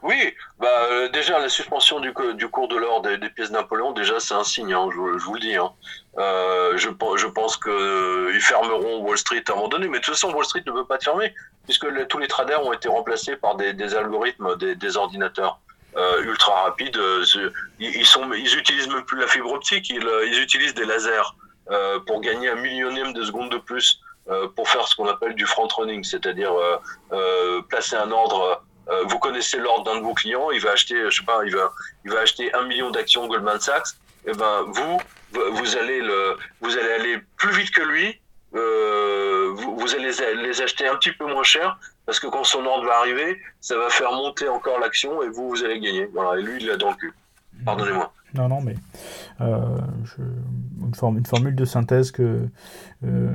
S2: Oui, bah, euh, déjà la suspension du, cours de l'or des, pièces Napoléon, déjà c'est un signe, hein, je, vous le dis. Hein. Euh, je, pense qu'ils fermeront Wall Street à un moment donné, mais de toute façon Wall Street ne veut pas fermer, puisque tous les traders ont été remplacés par des, algorithmes, des ordinateurs. Euh, ultra rapide. Euh, ils, utilisent même plus la fibre optique, ils, euh, utilisent des lasers pour gagner un millionième de seconde de plus pour faire ce qu'on appelle du front running, c'est-à-dire placer un ordre. vous connaissez l'ordre d'un de vos clients, il va acheter, je sais pas, il va, acheter un million d'actions Goldman Sachs. Et eh ben vous, vous allez le, vous allez aller plus vite que lui. vous, vous allez les acheter un petit peu moins cher parce que quand son ordre va arriver, ça va faire monter encore l'action et vous, vous allez gagner. Voilà, et lui, il l'a dans le cul. Pardonnez-moi.
S1: Non, non, mais euh, une, forme, une, formule de synthèse que euh,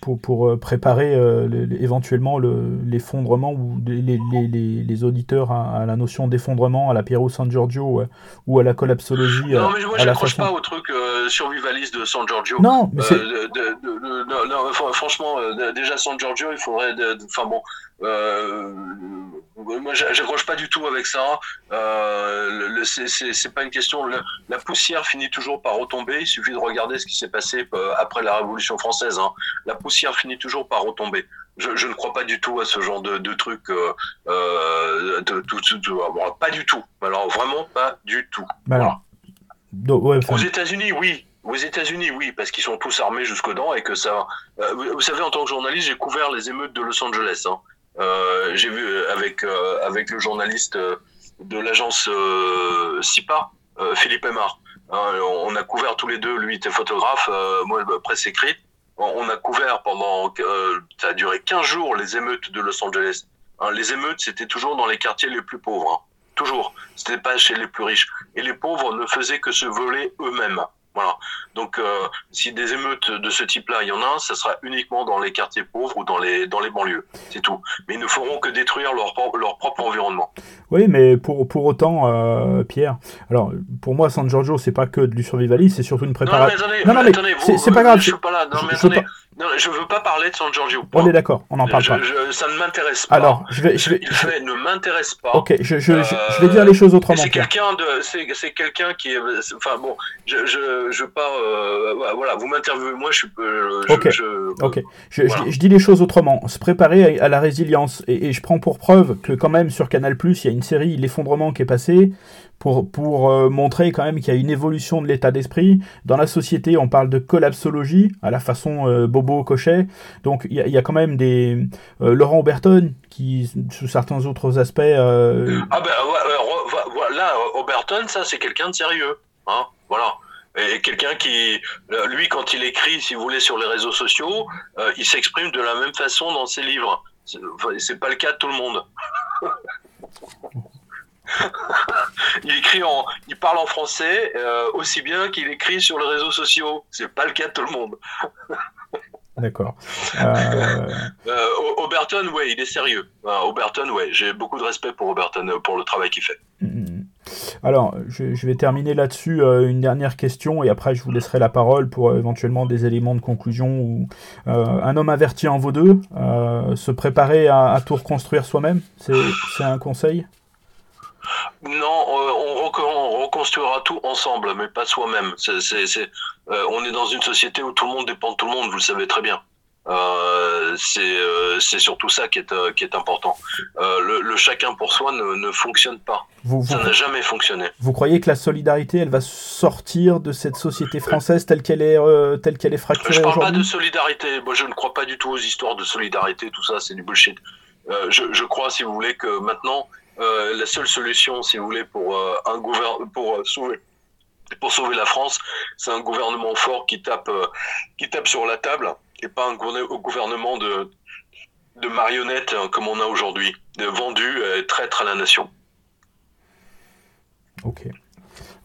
S1: pour, pour, euh, préparer euh, éventuellement l'effondrement ou les, les, les, les, auditeurs à, la notion d'effondrement à la Piero San Giorgio ou à la collapsologie.
S2: Non, mais moi, je n'accroche pas au truc survivaliste de San Giorgio.
S1: Non, mais
S2: franchement, déjà San Giorgio, il faudrait. Enfin bon moi, j'accroche pas du tout avec ça. Euh, c'est pas une question. la poussière finit toujours par retomber. Il suffit de regarder ce qui s'est passé euh, après la Révolution française. Hein. La poussière finit toujours par retomber. Je, je, ne crois pas du tout à ce genre de, de truc. Euh, euh de, de, pas du tout. Alors vraiment pas du tout.
S1: Bah
S2: Aux États-Unis, oui. Aux États-Unis, oui, parce qu'ils sont tous armés jusqu'aux dents et que ça. Euh, vous savez, en tant que journaliste, j'ai couvert les émeutes de Los Angeles. Hein. Euh, j'ai vu euh, avec euh, avec le journaliste de l'agence SIPA, Philippe Aymar. Hein, on a couvert tous les deux, lui était photographe, moi presse écrite. On a couvert pendant, ça a duré 15 jours les émeutes de Los Angeles. Hein, les émeutes, c'était toujours dans les quartiers les plus pauvres. Hein. Toujours. C'était pas chez les plus riches. Et les pauvres ne faisaient que se voler eux-mêmes. Voilà. Donc, euh, si des émeutes de ce type-là, il y en a, ça sera uniquement dans les quartiers pauvres ou dans les, dans les banlieues. C'est tout. Mais ils ne feront que détruire leur, leur propre environnement.
S1: Oui, mais pour, pour autant, euh, Pierre, alors pour moi, San Giorgio, c'est pas que du survivalisme, c'est surtout une préparation.
S2: Non, mais attendez, c'est pas grave. Je suis pas là. Non, mais attendez. Non, je veux pas parler de San Giorgio.
S1: On est d'accord, on en parle pas.
S2: ça ne m'intéresse pas.
S1: Alors, je vais, je vais,
S2: il fait, ne m'intéresse pas.
S1: Ok, je, je, je, vais dire les choses autrement.
S2: C'est quelqu'un de, c'est quelqu'un qui est, enfin bon, je, je, pas, euh, voilà, vous m'interviewez, moi, je suis, euh,
S1: ok, ok, je, je, dis les choses autrement. Se préparer à, la résilience, et, et, je prends pour preuve que quand même sur Canal Plus, il y a une série, l'effondrement qui est passé pour, pour euh, montrer quand même qu'il y a une évolution de l'état d'esprit. Dans la société, on parle de collapsologie, à la façon euh, Bobo Cochet. Donc il y, y, a quand même des... Euh, Laurent Oberton, qui, sous certains autres aspects... Ah
S2: ben voilà, Oberton, ça c'est quelqu'un de sérieux. Hein voilà. Et quelqu'un qui, lui, quand il écrit, si vous voulez, sur les réseaux sociaux, il s'exprime de la même façon dans ses livres. C'est pas le cas de tout le monde. il écrit en, il parle en français euh, aussi bien qu'il écrit sur les réseaux sociaux. C'est pas le cas de tout le monde.
S1: D'accord.
S2: Euh... Euh, Oberton, ouais, il est sérieux. Oberton, ouais, j'ai beaucoup de respect pour Oberton pour le travail qu'il fait.
S1: Mm-hmm. Alors, je, vais terminer là-dessus une dernière question et après je vous laisserai la parole pour éventuellement des éléments de conclusion. Ou, un homme averti en vaut deux, se préparer à, à tout reconstruire soi-même, c'est un conseil?
S2: Non, euh, on, reconstruira tout ensemble, mais pas soi-même. Euh, on est dans une société où tout le monde dépend de tout le monde, vous le savez très bien. Euh, c'est surtout ça qui est, qui est important. le, chacun pour soi ne, fonctionne pas. ça n'a jamais fonctionné.
S1: Vous croyez que la solidarité, elle va sortir de cette société française telle qu'elle est, telle qu'elle est fracturée
S2: Je parle pas de solidarité. Moi, je ne crois pas du tout aux histoires de solidarité. Tout ça, c'est du bullshit. Je, je, crois, si vous voulez, que maintenant, euh, la seule solution, si vous voulez, pour euh, euh, sauver pour sauver la France, c'est un gouvernement fort qui tape, qui tape sur la table et pas un gouvernement de, marionnettes comme on a aujourd'hui, de vendus et traîtres à la nation.
S1: Ok,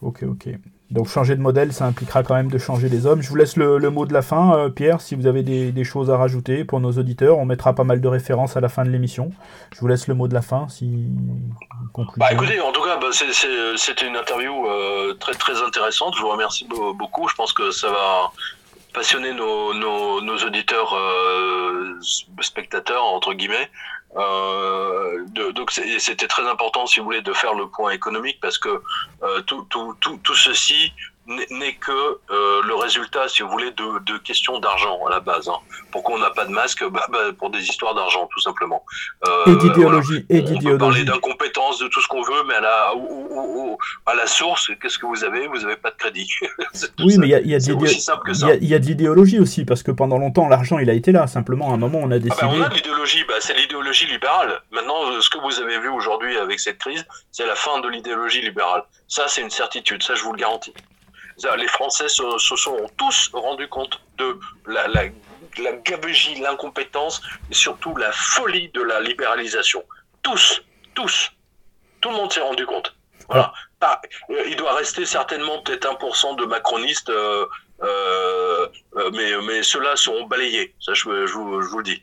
S1: ok, ok. Donc changer de modèle, ça impliquera quand même de changer les hommes. Je vous laisse le, mot de la fin, euh, Pierre, si vous avez des, choses à rajouter pour nos auditeurs. On mettra pas mal de références à la fin de l'émission. Je vous laisse le mot de la fin, si
S2: bah écoutez, en tout cas, bah, c'était une interview euh, très très intéressante. Je vous remercie beaucoup. Je pense que ça va passionner nos, nos, auditeurs euh, spectateurs entre guillemets. Euh, donc c'était très important, si vous voulez, de faire le point économique parce que euh, tout, tout, tout, tout, ceci n'est que euh, le résultat, si vous voulez, de, de questions d'argent à la base. Hein. Pourquoi on n'a pas de masque bah, bah, Pour des histoires d'argent, tout simplement.
S1: Euh, et d'idéologie. D'idéologie. On peut
S2: parler d'incompétence, de tout ce qu'on veut, mais à la, à la source, qu'est-ce que vous avez? Vous n'avez pas de crédit.
S1: oui, mais il y a, y, y a de l'idéologie aussi, parce que pendant longtemps, l'argent, il a été là. Simplement, à un moment, on a décidé... Ah
S2: bah on a l'idéologie, bah, c'est l'idéologie libérale. Maintenant, ce que vous avez vu aujourd'hui avec cette crise, c'est la fin de l'idéologie libérale. Ça, c'est une certitude, ça, je vous le garantis les Français se, sont tous rendus compte de la, la, la gabegie, l'incompétence et surtout la folie de la libéralisation. Tous, tous, tout le monde s'est rendu compte. Voilà. Ah, il doit rester certainement peut-être 1% de macronistes, euh, euh, euh, mais, ceux-là seront balayés. Ça, je vous le dis.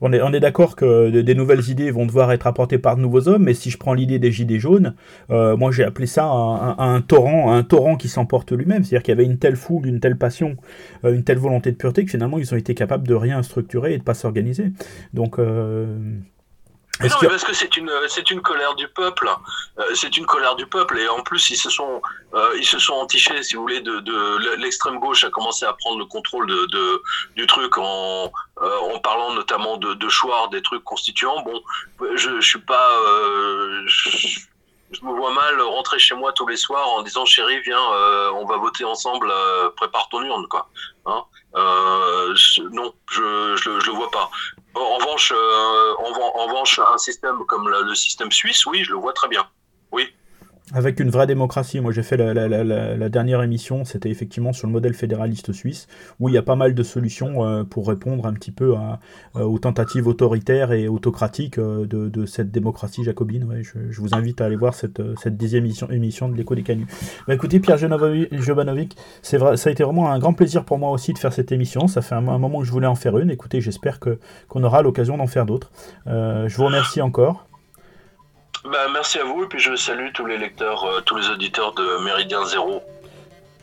S1: On est, d'accord que des nouvelles idées vont devoir être apportées par de nouveaux hommes, mais si je prends l'idée des gilets jaunes, euh, moi j'ai appelé ça un, torrent, un torrent qui s'emporte lui-même, c'est-à-dire qu'il y avait une telle foule, une telle passion, euh, une telle volonté de pureté que finalement ils ont été capables de rien structurer et de pas s'organiser. Donc euh,
S2: non, mais parce que c'est une c'est une colère du peuple, euh, c'est une colère du peuple et en plus ils se sont euh, ils se sont entichés, si vous voulez, de, de l'extrême gauche a commencé à prendre le contrôle de, de du truc en euh, en parlant notamment de, de choix des trucs constituants. Bon, je, je suis pas je, je, me vois mal rentrer chez moi tous les soirs en disant chérie viens on va voter ensemble prépare ton urne quoi. Hein? Non, je, je, je le vois pas. En revanche, euh, en, revanche, un système comme le, système suisse, oui, je le vois très bien.
S1: Avec une vraie démocratie. Moi, j'ai fait la, dernière émission, c'était effectivement sur le modèle fédéraliste suisse, où il y a pas mal de solutions euh, pour répondre un petit peu euh, aux tentatives autoritaires et autocratiques de, cette démocratie jacobine. je, vous invite à aller voir cette, cette dixième émission, de l'écho des canuts. Bah, écoutez, Pierre Jovanovic, ça a été vraiment un grand plaisir pour moi aussi de faire cette émission. Ça fait un, moment que je voulais en faire une. Écoutez, j'espère qu'on aura l'occasion d'en faire d'autres. je vous remercie encore.
S2: Bah, merci à vous et puis je salue tous les lecteurs, euh, tous les auditeurs de Méridien Zéro.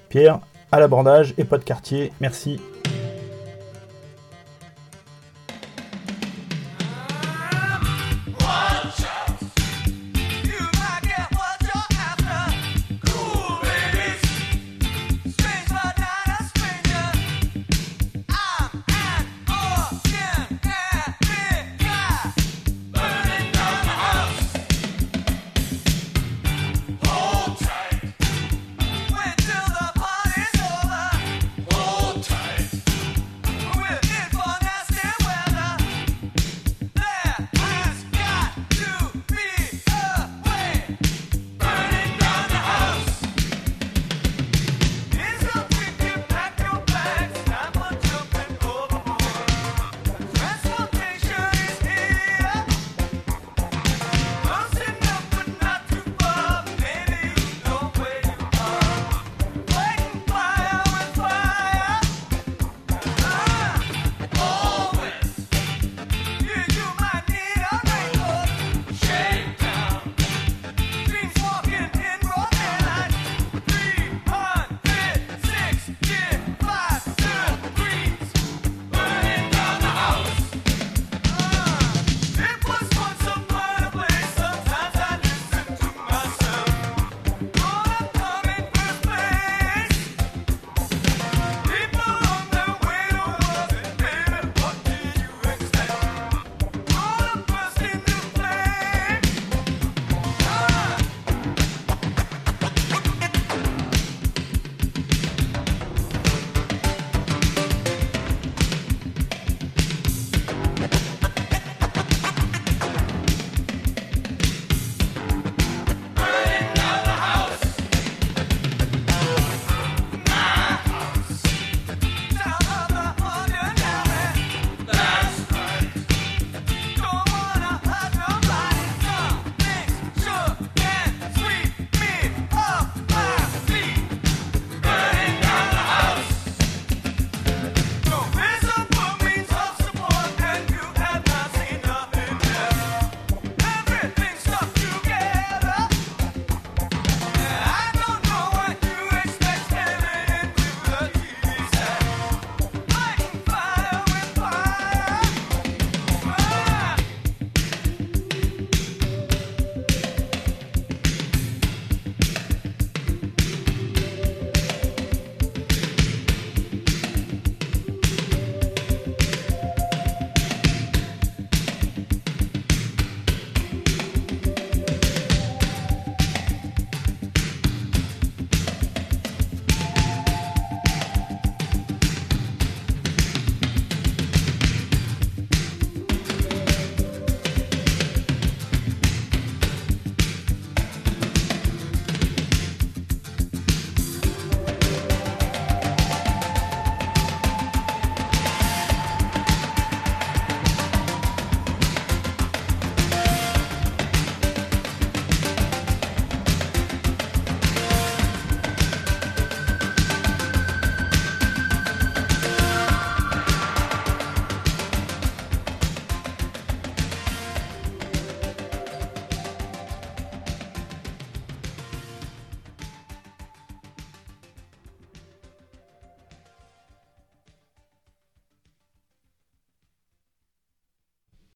S1: Pierre, à l'abordage et pas de quartier, merci.